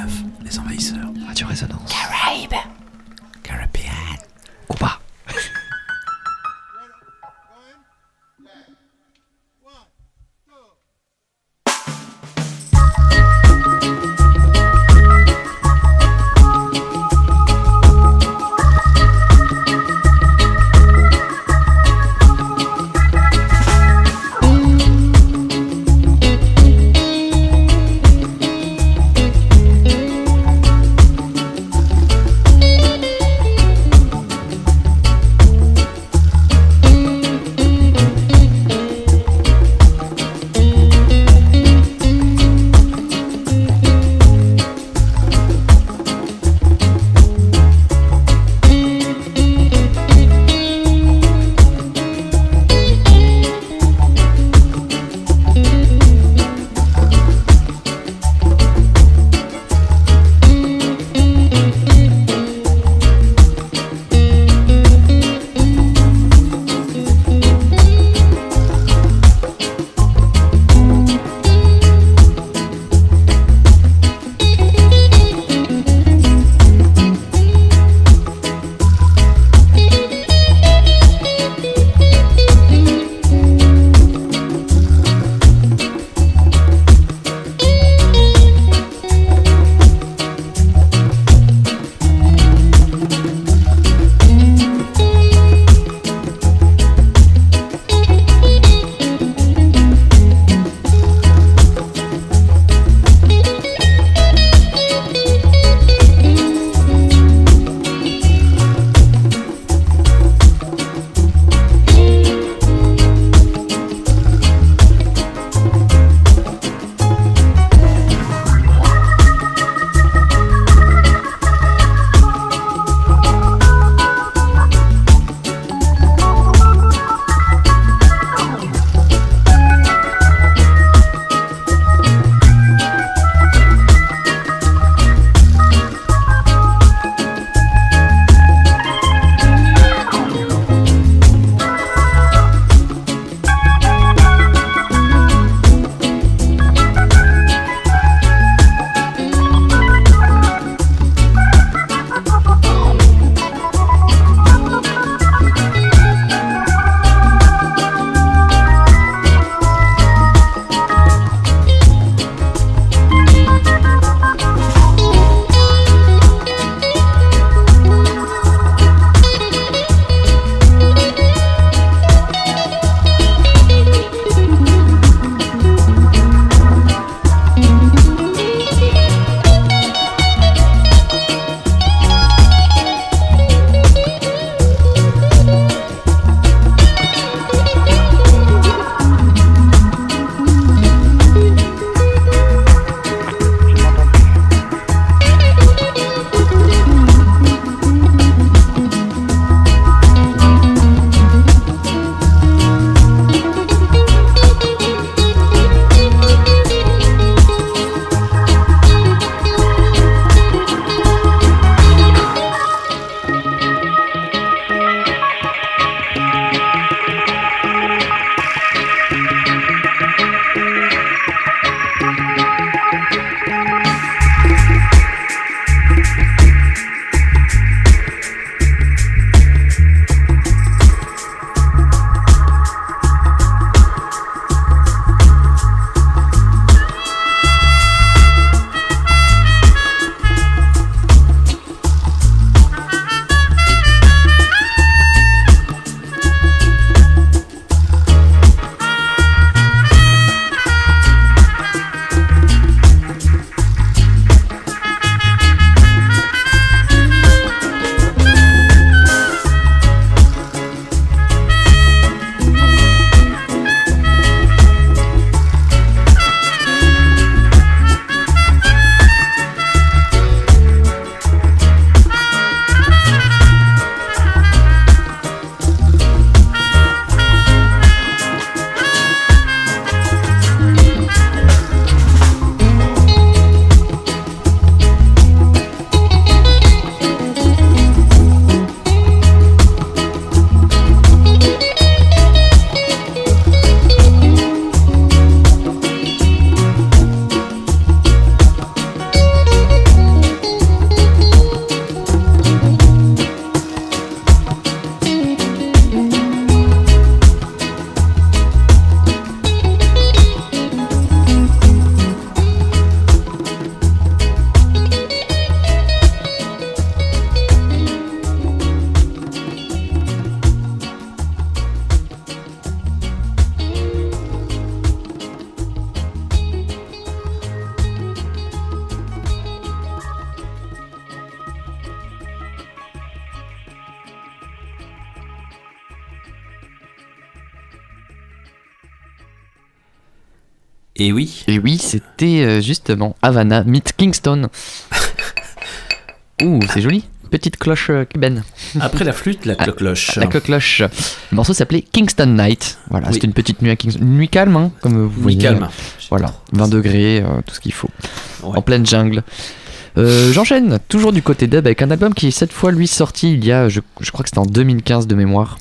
c'était euh, justement Havana Meet Kingston. [LAUGHS] Ouh, c'est joli. Petite cloche euh, cubaine. Après la flûte, la cloche. La cloche. Le morceau s'appelait Kingston Night. Voilà, Oui. c'était une petite nuit à Kingston. Une nuit calme, hein, comme vous voyez. calme. Voilà, 20 degrés, euh, tout ce qu'il faut. En pleine jungle. Euh, J'enchaîne, toujours du côté dub, avec un album qui est cette fois lui sorti il y a, je, je crois que c'était en 2015 de mémoire.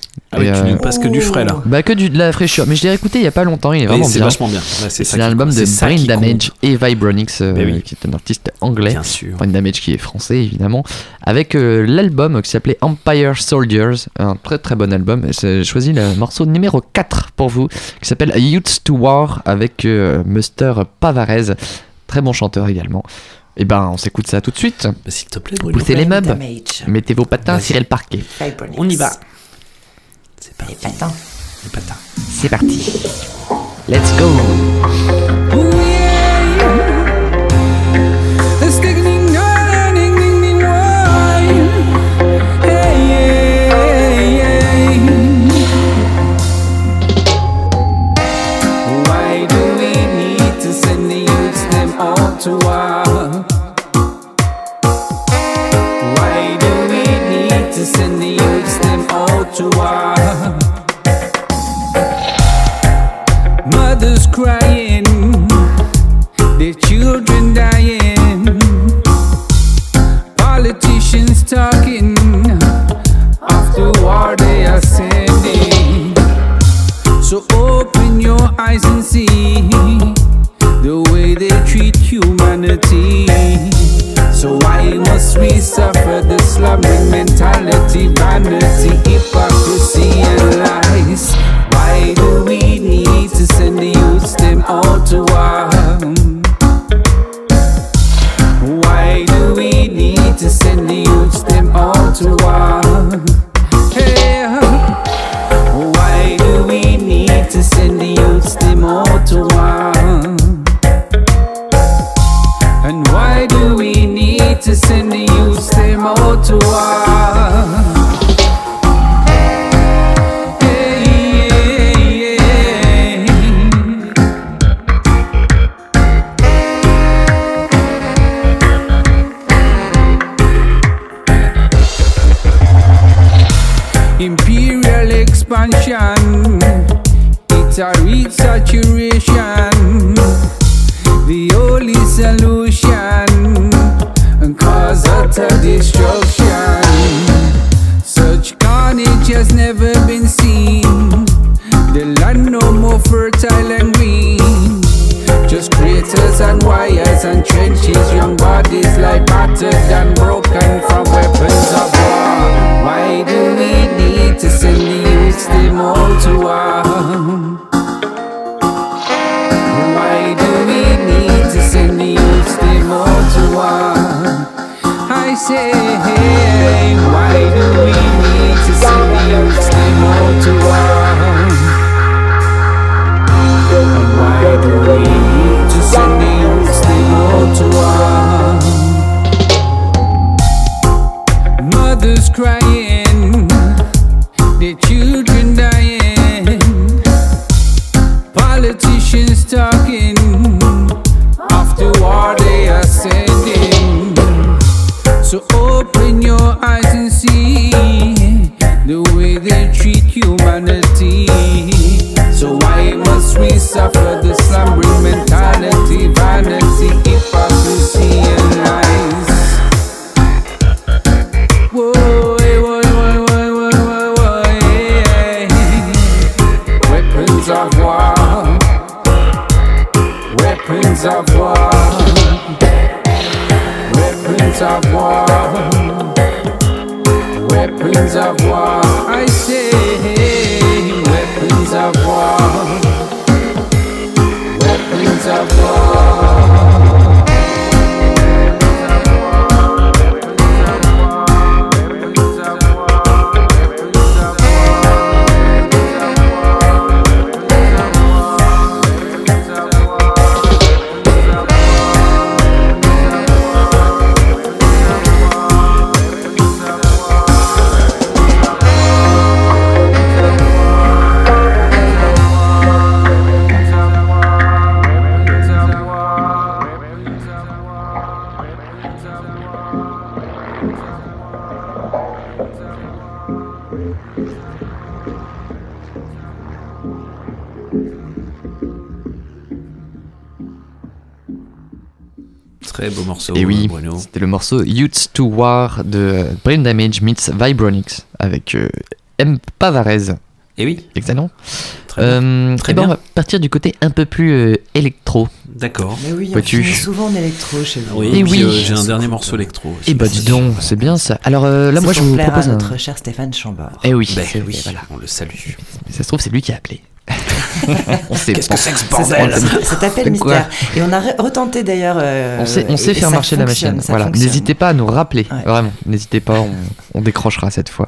Oui, tu euh, nous passes que du frais là. Bah que du, de la fraîcheur, mais je l'ai écouté il y a pas longtemps, il est vraiment c'est bien. vachement bien. Ouais, c'est c'est l'album de C'est Brain Damage et Vibronix, euh, oui. qui est un artiste anglais. Bien sûr. Brain Damage qui est français évidemment, avec euh, l'album qui s'appelait Empire Soldiers, un très très bon album. Et J'ai choisi le morceau numéro 4 pour vous, qui s'appelle A Youth to War avec euh, Muster Pavarez, très bon chanteur également. Et ben on s'écoute ça tout de suite. S'il te plaît, Bruno. Poussez les meubles, mettez vos patins, le parquet. On y va. C'est parti. Les patins. Les patins. C'est parti. Let's go. Why do we need to send the youths them all to war? Why do we need to send the youths them all to war? Morceau Youths to War de Brain Damage meets Vibronix avec euh, M. Pavarez. Et oui. Excellent. Très bien. Euh, Très eh ben, bien. on va partir du côté un peu plus euh, électro. D'accord. Mais oui, on finit souvent en électro chez vous. Oui, Et et puis oui. euh, j'ai un dernier morceau électro. aussi. Eh bah dis donc, c'est bien ça. Alors euh, là, moi je vous propose à un. notre cher Stéphane Chambord. Eh oui, Ben c'est- oui, voilà. on le salue. Mais ça se trouve, c'est lui qui a appelé. On sait Qu'est-ce pas. que c'est que ce bordel Cet appel mystère. Et on a re- retenté d'ailleurs. euh, On sait, on sait et faire marcher la machine. Voilà. N'hésitez pas à nous rappeler. Ouais. Vraiment. N'hésitez pas, on, on décrochera cette fois.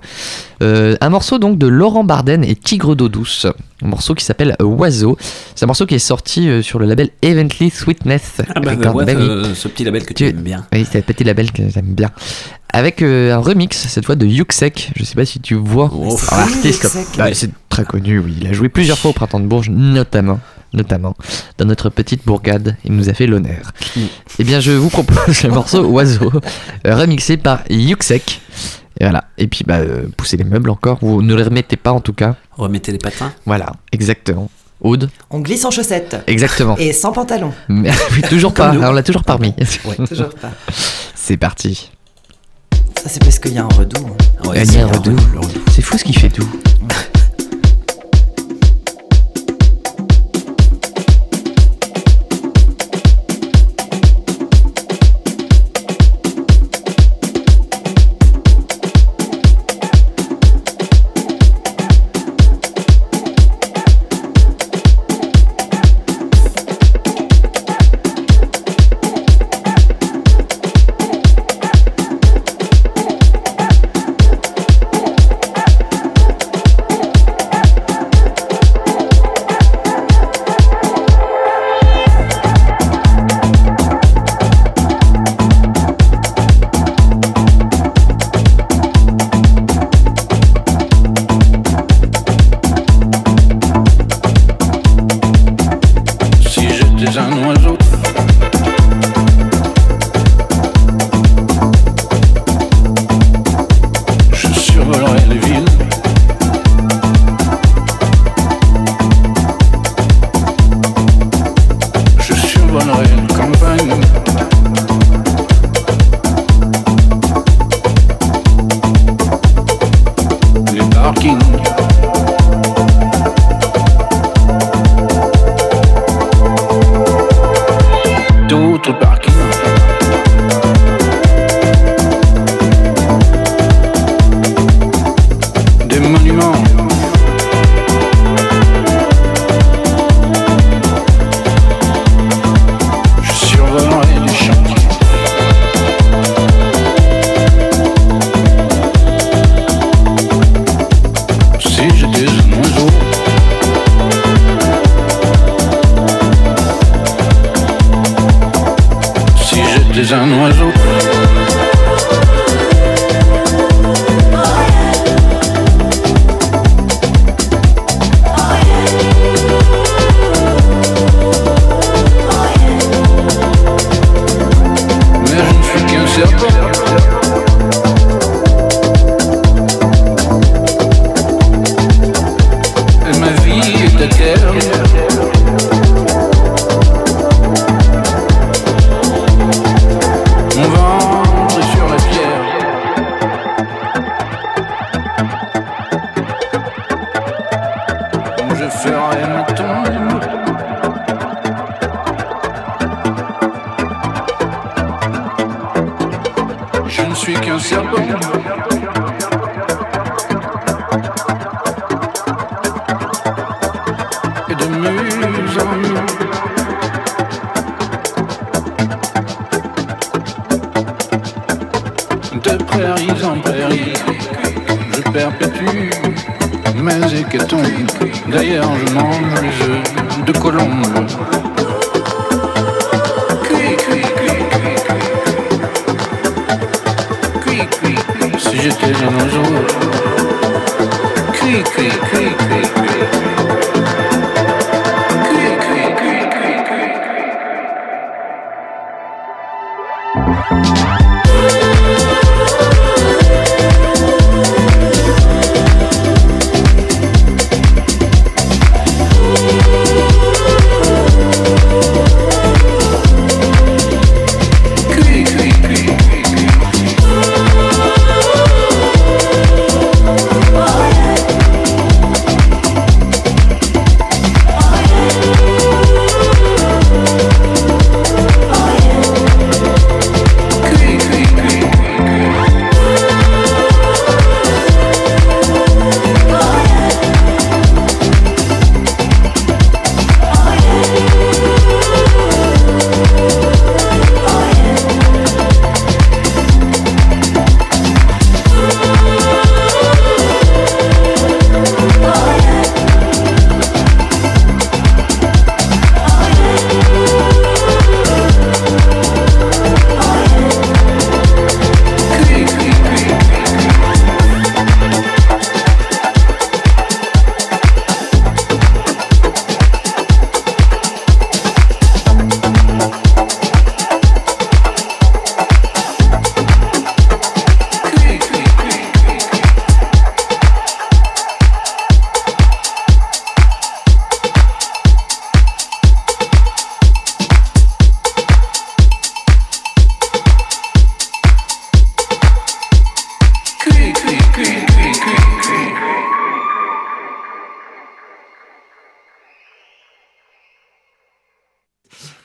Euh, un morceau donc de Laurent Barden et Tigre d'eau douce. Un morceau qui s'appelle Oiseau. C'est un morceau qui est sorti euh, sur le label Evently Sweetness. Ah bah, ouais, oui. euh, ce petit label que tu aimes bien. Oui, c'est un petit label que j'aime bien. Avec euh, un remix, cette fois de Yuxek. Je sais pas si tu vois Oh. Ah, c'est très connu, oui. Il a joué plusieurs fois au Printemps de Bourges, notamment. Notamment dans notre petite bourgade, il nous a fait l'honneur. Eh bien, je vous propose le morceau Oiseau, [LAUGHS] remixé par Yuxek. Et voilà. Et puis, bah, euh, poussez les meubles encore. Vous ne les remettez pas en tout cas. Remettez les patins. Voilà, exactement. Aude, On glisse en chaussettes. exactement. Et sans pantalon. [LAUGHS] Mais oui, toujours pas. nous. On l'a toujours parmi. Toujours pas. [LAUGHS] C'est parti. Ça, c'est parce qu'il y a un redoux. hein. Ouais, Il y a c'est un redoux. redoux. C'est fou ce qu'il fait tout.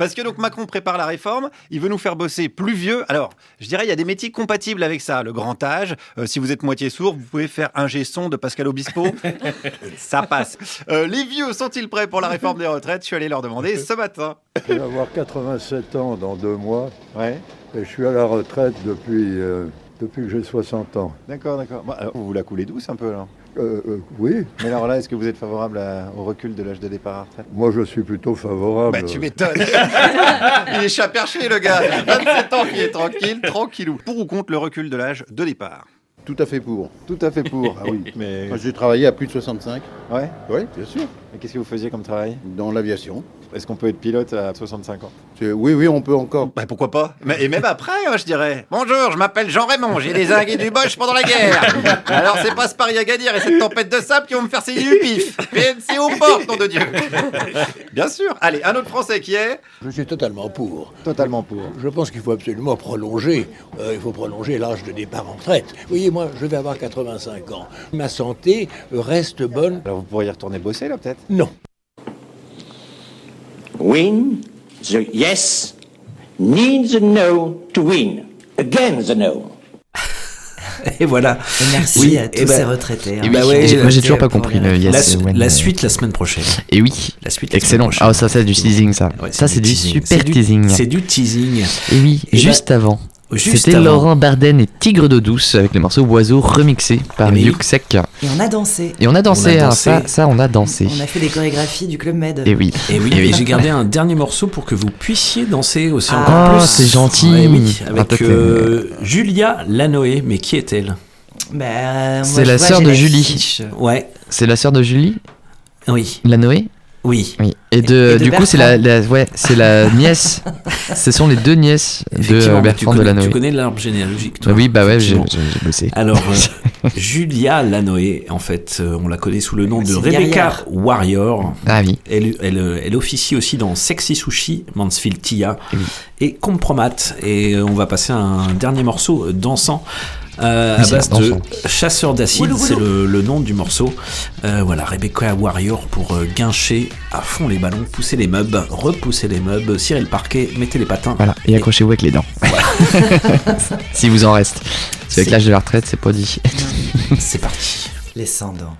Parce que donc Macron prépare la réforme, il veut nous faire bosser plus vieux. Alors, je dirais, il y a des métiers compatibles avec ça. Le grand âge, euh, si vous êtes moitié sourd, vous pouvez faire un son de Pascal Obispo. [LAUGHS] ça passe. Euh, les vieux sont-ils prêts pour la réforme des retraites? Je suis allé leur demander ce matin. Je vais avoir 87 ans dans deux mois. Ouais. Et je suis à la retraite depuis, euh, depuis que j'ai 60 ans. D'accord, d'accord. Vous la coulez douce un peu alors? Euh, euh, oui, Mais alors là, est-ce que vous êtes favorable à- au recul de l'âge de départ à retraite moi je suis plutôt favorable. Bah tu m'étonnes. [LAUGHS] il est chat perché le gars. 27 ans, il est tranquille, tranquillou. Pour ou contre le recul de l'âge de départ? Tout à fait pour. Tout à fait pour. Ah oui. [LAUGHS] Mais Moi, j'ai travaillé à plus de 65. ouais. Oui, bien sûr. Et qu'est-ce que vous faisiez comme travail? Dans l'aviation. Est-ce qu'on peut être pilote à 65 ans? Oui, oui, on peut encore. Bah pourquoi pas? Mais- Et même après, hein, je dirais. Bonjour, je m'appelle Jean Raymond, j'ai désingué du Bosch pendant la guerre. Alors c'est pas ce Paris à Gadir et cette tempête de sable qui vont me faire saigner du pif. PNC aux portes, nom de Dieu. Bien sûr. Allez, un autre Français qui est Je suis totalement pour. Totalement pour. Je pense qu'il faut absolument prolonger. euh, il faut prolonger l'âge de départ en retraite. Vous voyez, moi, je vais avoir 85 ans. Ma santé reste bonne. Alors vous pourriez retourner bosser là peut-être? Non. Win the yes needs a no to win. Again the no. [LAUGHS] Et voilà. Et merci à tous ces retraités, hein. Et bah oui, ouais, j'ai- moi j'ai toujours pas compris la- le yes. La, la suite la semaine prochaine. Et oui. La suite la Excellent. Ah, ça, c'est du teasing, ça. Ouais, ça, c'est du teasing. super C'est du- teasing. C'est du teasing. Et oui, Et juste bah- avant. C'était avant. Laurent Barden et Tigre d'eau douce avec le morceau Oiseau remixé par Eh Yuxek. Et on a dansé. Et on a dansé, On a hein, dansé. ça, ça, on a dansé. On a fait des chorégraphies du Club Med. Et oui. Et oui, Et oui. et j'ai gardé un dernier morceau pour que vous puissiez danser aussi Ah. encore Oh, plus. c'est gentil. Ouais, oui, Ah, avec t'es- euh, Julia Lanoé, mais qui est-elle? Bah, moi, C'est la sœur de Julie. fiche. Ouais, C'est la sœur de Julie? Oui, La Noé oui. Oui. Et, de, Et de du coup, c'est la, ouais, c'est la [LAUGHS] nièce. Ce sont les deux nièces de euh, Bertrand tu de connais, la tu connais l'arbre généalogique, toi. oui, bah ouais, j'ai bossé. Alors, euh, [LAUGHS] Julia Lanoé, en fait, euh, on la connaît sous le nom de Rebecca. Warrior. Ah oui. Elle, elle, euh, elle officie aussi dans Sexy Sushi, Mansfield Tia et Compromat. Et euh, on va passer à un dernier morceau euh, dansant. Euh, Oui, à base de chasseur d'acide, c'est le, le nom du morceau. Euh, voilà, Rebecca Warrior pour euh, guincher à fond les ballons, pousser les meubles, repousser les meubles, cirer le parquet, mettez les patins. Voilà, et accrochez-vous avec les dents. [LAUGHS] si vous en reste. Parce C'est- l'âge de la retraite, c'est pas dit. [LAUGHS] C'est parti. Les sans dents.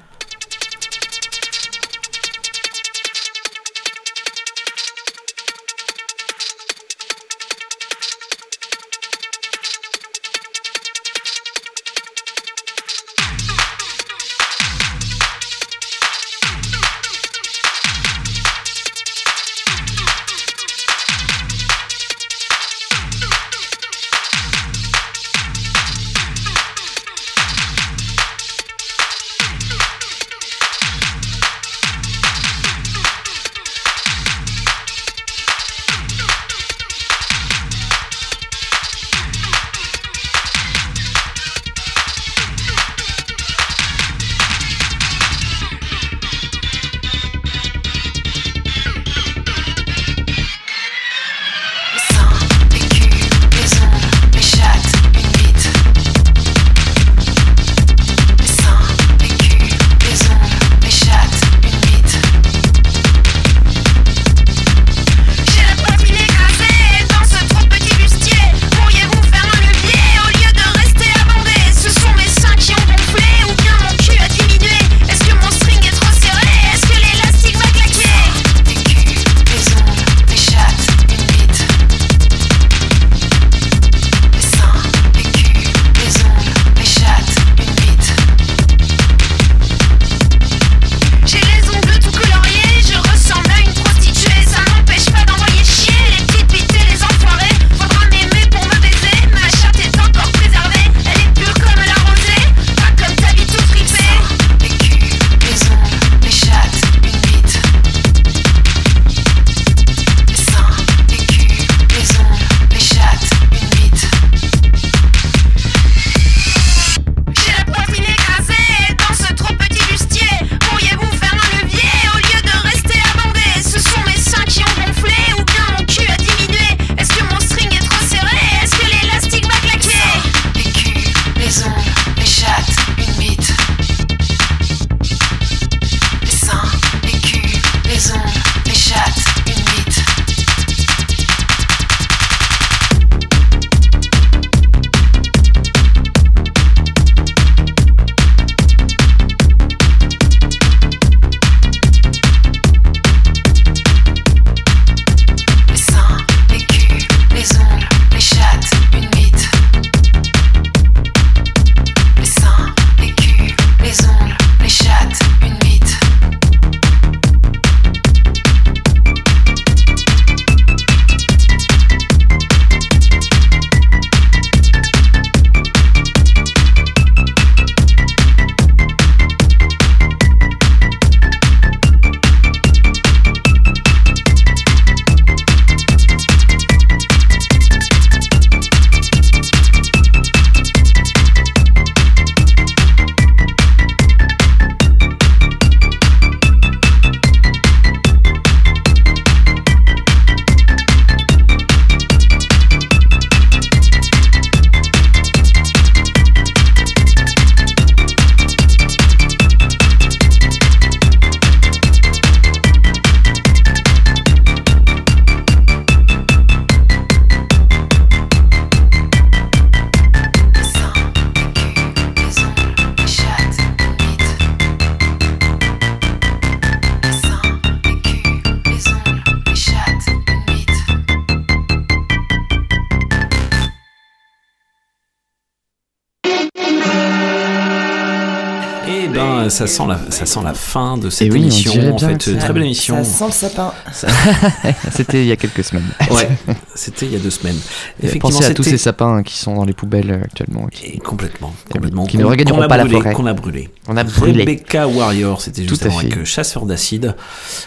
Ça sent la, ça sent la fin de cette oui, émission. En fait, ça- très belle émission. Ça sent le sapin. [LAUGHS] C'était il y a quelques semaines. Ouais, c'était il y a deux semaines. Et Pensez à tous ces sapins qui sont dans les poubelles euh, actuellement. Qui, Et complètement, complètement. qui ne regagneront pas la forêt. Qu'on a brûlé. On a brûlé. Rebecca Warrior, c'était juste avant avec euh, Chasseur d'acide.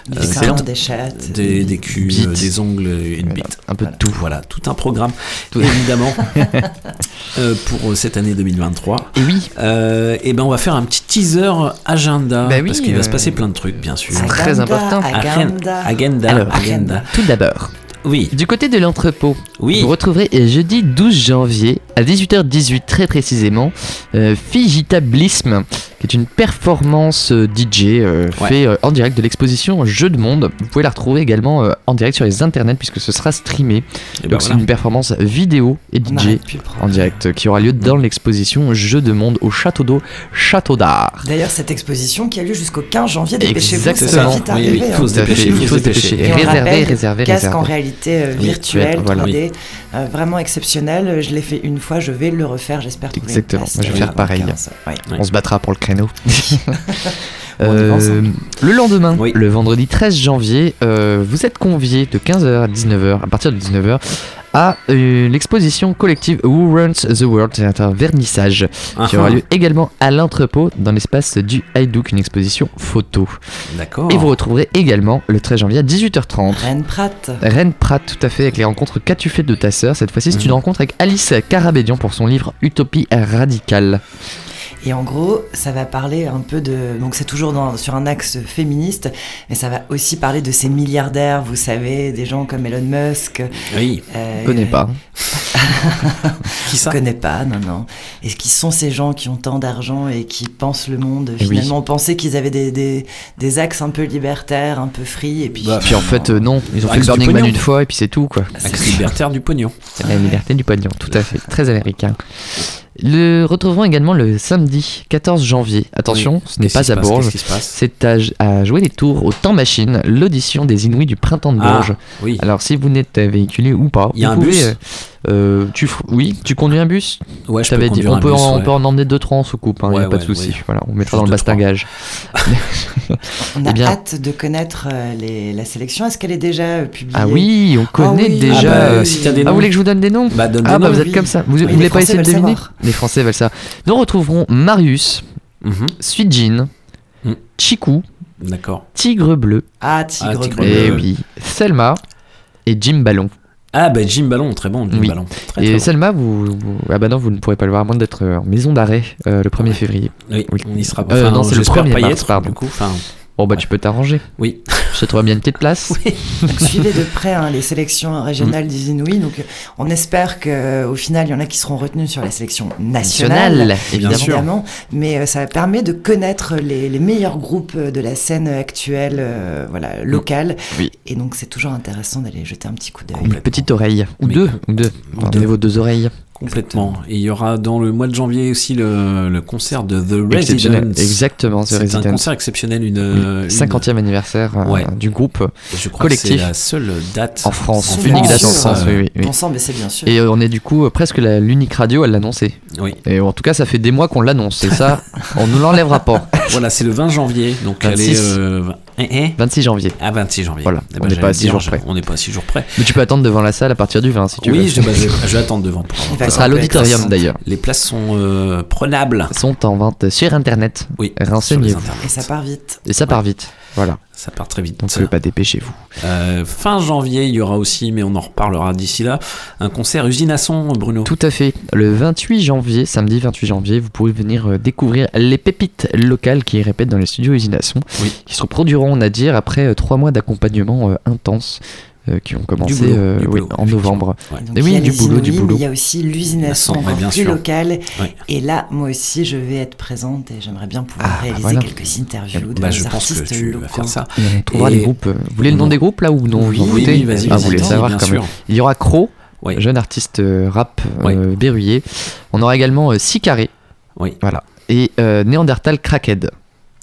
Des Euh, des chattes. des, des culs, euh, des ongles une bite. Un peu de tout. Voilà, tout un programme, évidemment, [LAUGHS] euh, pour euh, cette année 2023. Et oui. Euh, et ben, on va faire un petit teaser agenda, Bah oui, parce qu'il va euh, se passer plein de trucs, bien sûr. C'est très important. Agenda. Agenda. Alors, agenda. Tout d'abord, Oui. du côté de l'entrepôt, Oui. vous retrouverez euh, jeudi 12 janvier à 18h18 très précisément euh, Figitablisme est une performance euh, DJ euh, Ouais. fait euh, en direct de l'exposition Jeux de Monde. Vous pouvez la retrouver également euh, en direct sur les internets puisque ce sera streamé. Et ben Donc c'est voilà. une performance vidéo et DJ en direct euh, qui aura lieu dans l'exposition Jeux de Monde au Château d'eau, Château d'Art. D'ailleurs, cette exposition qui a lieu jusqu'au 15 janvier, dépêchez-vous, ça vite Oui, oui, hein. faut se à fait, dépêcher, il faut se dépêcher. Et Réserver, réserver, casque en réalité euh, Oui, virtuelle, voilà. 3D, euh, vraiment exceptionnel. Je l'ai fait une fois, je vais le refaire, j'espère Exactement. je vais faire pareil. euh. On se battra pour le créneau. [LAUGHS] Euh, ensemble. le lendemain, Oui. le vendredi 13 janvier, euh, vous êtes conviés de 15h à 19h, à partir de 19h, à euh, l'exposition collective Who Runs the World, c'est un vernissage qui Ah, aura ah. lieu également à l'entrepôt dans l'espace du Haïdouk, une exposition photo. D'accord. Et vous retrouverez également le 13 janvier à 18h30. Rennes Pratt. Rennes Pratt, tout à fait, avec les rencontres Qu'as-tu fait de ta sœur? Cette fois-ci, c'est une rencontre avec Alice Carabédian pour son livre Utopie radicale. Et en gros, ça va parler un peu de. Donc, c'est toujours dans, sur un axe féministe, mais ça va aussi parler de ces milliardaires, vous savez, des gens comme Elon Musk. Oui. euh, Je connais pas. [LAUGHS] Qui ça Je connais pas, non, non. Et qui sont ces gens qui ont tant d'argent et qui pensent le monde Eh oui. Finalement, on pensait qu'ils avaient des, des, des axes un peu libertaires, un peu free, et puis. Bah, Puis en fait, euh, non, ils ont fait le Burning Man une fois et puis c'est tout, quoi. Axe libertaire du pognon. C'est [LAUGHS] la liberté du pognon, tout à fait. Très américain. Le retrouverons également le samedi 14 janvier. Attention, Oui. ce n'est pas à passe Bourges. C'est à, à jouer les tours au Temps Machine, l'audition des Inouïs du printemps de Ah, Bourges. oui. Alors si vous n'êtes euh, véhiculé ou pas, Il y a vous un pouvez, bus euh, tu, oui, tu conduis un bus Ouais, je peux t'avais dit. conduire On un peut, bus, en, on peut en emmener deux trois en soucoupe, il n'y Ouais, a pas de souci. oui. Voilà, on mettra Juste dans le bastingage. [LAUGHS] On a Eh bien- hâte de connaître euh, les- la sélection. Est-ce qu'elle est déjà euh, publiée? Ah oui, on connaît oui. déjà. Ah bah, si t'as des Ah, vous voulez que je vous donne des noms? Bah, donne Ah des bah noms. vous êtes oui. comme ça. Vous, voulez pas essayer de deviner? savoir. Les Français veulent ça. Nous retrouverons Marius, Mhm. Suijin, Mm. Chikou, D'accord. Tigre Bleu, Ah, Tigre, Ah, Tigre Bleu. et oui, Selma et Jim Ballon. Ah, bah Jim Ballon, très bon, Jim Oui. Ballon. Très, et très bon. Selma, vous, vous- ah bah non, vous ne pourrez pas le voir à moins d'être euh, en maison d'arrêt euh, le 1er février. Oui, Oui. on y sera Euh, non, c'est le j'espère 1er pas y mars, pardon. Du coup, enfin, Bon bah tu peux t'arranger. oui. Je te trouve bien une petite place. Donc, suivez de près hein, les sélections régionales des Inouïs. Donc, euh, on espère qu'au final, il y en a qui seront retenus sur la sélection nationale. Nationale, évidemment. évidemment. Mais euh, ça permet de connaître les, les meilleurs groupes euh, de la scène actuelle, euh, voilà, locale. Oui. Et donc, c'est toujours intéressant d'aller jeter un petit coup d'œil. Une petite oreille. Ou Mais- deux. Ou deux. Ou deux. vos deux oreilles. Complètement. Et il y aura dans le mois de janvier aussi le, le concert de The Exceptionnel. Residents. Exactement, The C'est un concert exceptionnel, une, Oui, une- 50e anniversaire euh, Ouais. du groupe je crois collectif que c'est la seule date en France. En Unique date en France, euh, oui, oui. Ensemble, c'est bien sûr. Et euh, on est du coup euh, presque la- l'unique radio à l'annoncer. Oui. Et en tout cas, ça fait des mois qu'on l'annonce. Et ça, on ne l'enlèvera pas. [LAUGHS] Voilà, c'est le 20 janvier. Donc 26. elle est. euh, eh, eh 26 janvier. Ah, 26 janvier. Voilà, Eh on ben, n'est j'allais pas à six dire, jours je- près. On n'est pas à 6 jours près. Mais tu peux attendre devant la salle à partir du 20 si tu veux. Oui, je, bah, je, je vais [LAUGHS] attendre devant. Ça sera à l'auditorium d'ailleurs. Les places sont euh, prenables. Sont en vente sur internet. Oui, Renseignez-vous. Et ça part vite. Et ça part vite. Voilà. Ça part très vite. Donc, bah, dépêchez-vous. Euh, fin janvier, il y aura aussi, mais on en reparlera d'ici là, un concert usine à son, Bruno. Tout à fait. Le 28 janvier, samedi 28 janvier, vous pouvez venir euh, découvrir les pépites locales qui répètent dans les studios Usinasson, Oui. qui se reproduiront, on a dire, après euh, trois mois d'accompagnement intense qui ont commencé boulot, euh, oui, en novembre. Ouais. Donc, Et il y a du boulot, du boulot. il y a aussi l'usination Ouais, encore bien plus locale. Ouais. Et là, moi aussi, je vais être présente et j'aimerais bien pouvoir Ah, réaliser voilà. quelques interviews de Bah, je pense que tu locaux. vas faire ça. Et on trouvera Et- les groupes. euh, Vous voulez le nom des groupes là ou non Oui, vous oui, vas-y, Ah, vas-y, vous voulez savoir quand même. Il y aura Crow, Oui. jeune artiste euh, rap euh, berruyer. On aura également euh, Six Carré. Oui. Voilà. Et euh, Néandertal Crackhead.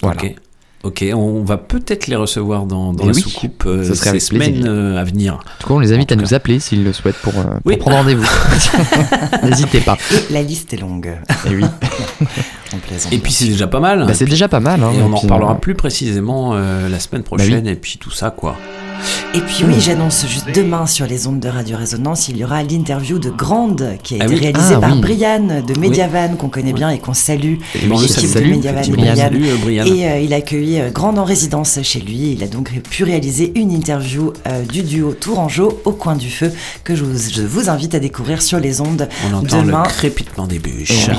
Voilà. Ok. Ok, on va peut-être les recevoir dans, dans Eh la oui, soucoupe euh, ces avec semaines euh, à venir. En tout cas, on les invite à nous appeler s'ils le souhaitent pour, euh, pour Oui. prendre rendez-vous. [LAUGHS] N'hésitez pas. La liste est longue. Et oui. [LAUGHS] On plaisante. Et puis c'est déjà pas mal. Bah, c'est déjà pas mal. hein, et on en puis, reparlera euh, plus précisément euh, la semaine oui. prochaine et puis tout ça quoi. Et puis oui, j'annonce juste demain sur les ondes de Radio Résonance, il y aura l'interview de Grande qui a Ah été oui. réalisée Ah par oui. Brian de Mediavan qu'on connaît bien et qu'on salue. Et bon, on le L'équipe salue. de Mediavan, effectivement. Brian. Salut euh, Brian. Et euh, il a accueilli euh, Grande en résidence chez lui. Il a donc pu réaliser une interview euh, du duo Tourangeau au coin du feu que je vous, je vous invite à découvrir sur les ondes on entend demain. le crépitement des bûches.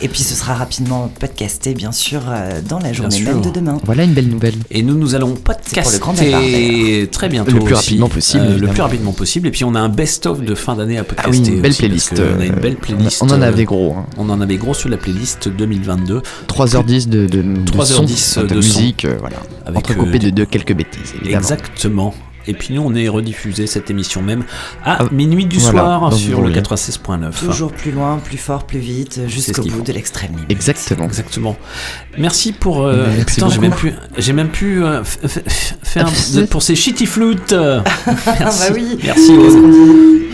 Et, et puis ce sera rapidement podcasté, bien sûr, euh, dans la journée même de demain. Voilà une belle nouvelle. Et nous, nous allons pour le grand bavard, podcaster très bientôt. Le plus aussi, rapidement possible, euh, le plus rapidement possible. Et puis on a un best-of de fin d'année à Ah podcaster. oui, une belle aussi, playlist. On a une belle playlist. On en euh, avait gros. Hein. On en avait gros sur la playlist 2022. 3h10 de, de, de 3h10 son, de, de son. musique, euh, voilà. Avec, Entrecoupé euh, de, de quelques bêtises, évidemment. Exactement. Et puis nous, on est rediffusé cette émission même à Ah, minuit du voilà, soir sur le voyez. 96.9. Toujours plus loin, plus fort, plus vite, jusqu'au bout faut. de l'extrême limite. Exactement. Exactement. Merci pour. euh, Merci putain, j'ai même pu, j'ai même pu euh, faire Ah, de- pour ces shitty flûtes. [LAUGHS] Merci. bah oui. Merci.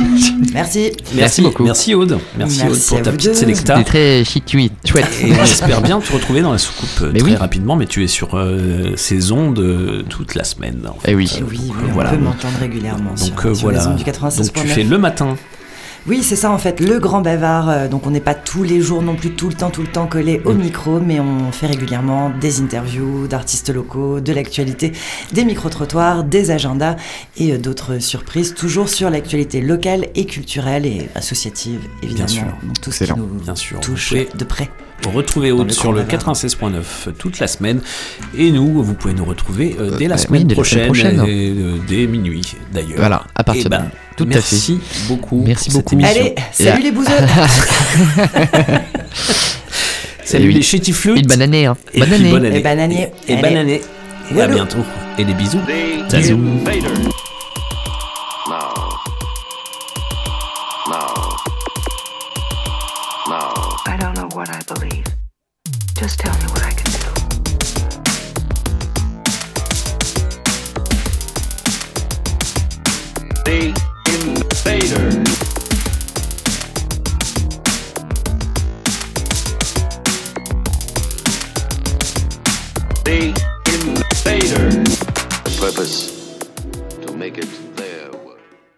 [LAUGHS] Merci. Merci beaucoup. Merci Aude. Merci, Merci Aude pour ta petite sélecta. C'était très chouette. Et on espère bien te retrouver dans la soucoupe euh, Mais très oui. rapidement, mais tu es sur euh, ces ondes euh, toute la semaine. en fait. Eh oui. Et oui, oui, on voilà. peut m'entendre régulièrement Donc sur, euh, sur les voilà. ondes du 96.9. Donc tu fais le matin. Oui, c'est ça en fait, le grand bavard. euh, donc on n'est pas tous les jours non plus tout le temps, tout le temps collé au micro, mais on fait régulièrement des interviews d'artistes locaux, de l'actualité, des micro-trottoirs, des agendas et euh, d'autres surprises, toujours sur l'actualité locale et culturelle et associative, évidemment. sûr. Donc tout ce qui nous Bien sûr. touche de près. Retrouver Dans Aude sur le Grand Bavard. 96.9 toute la semaine. Et nous, vous pouvez nous retrouver euh, dès la Euh, semaine oui, dès la semaine prochaine, et, euh, dès minuit d'ailleurs. Voilà, à partir Eh ben, de- tout à merci beaucoup. Merci pour cette beaucoup. émission. Allez, salut les bouseux [LAUGHS] Salut oui. les shitty flutes. Et bananier, hein. Et Bananier. bonne année. Et bananier. Et, et Allez. bananier. Et à bientôt. Et des bisous. The Salut. Purpose to make it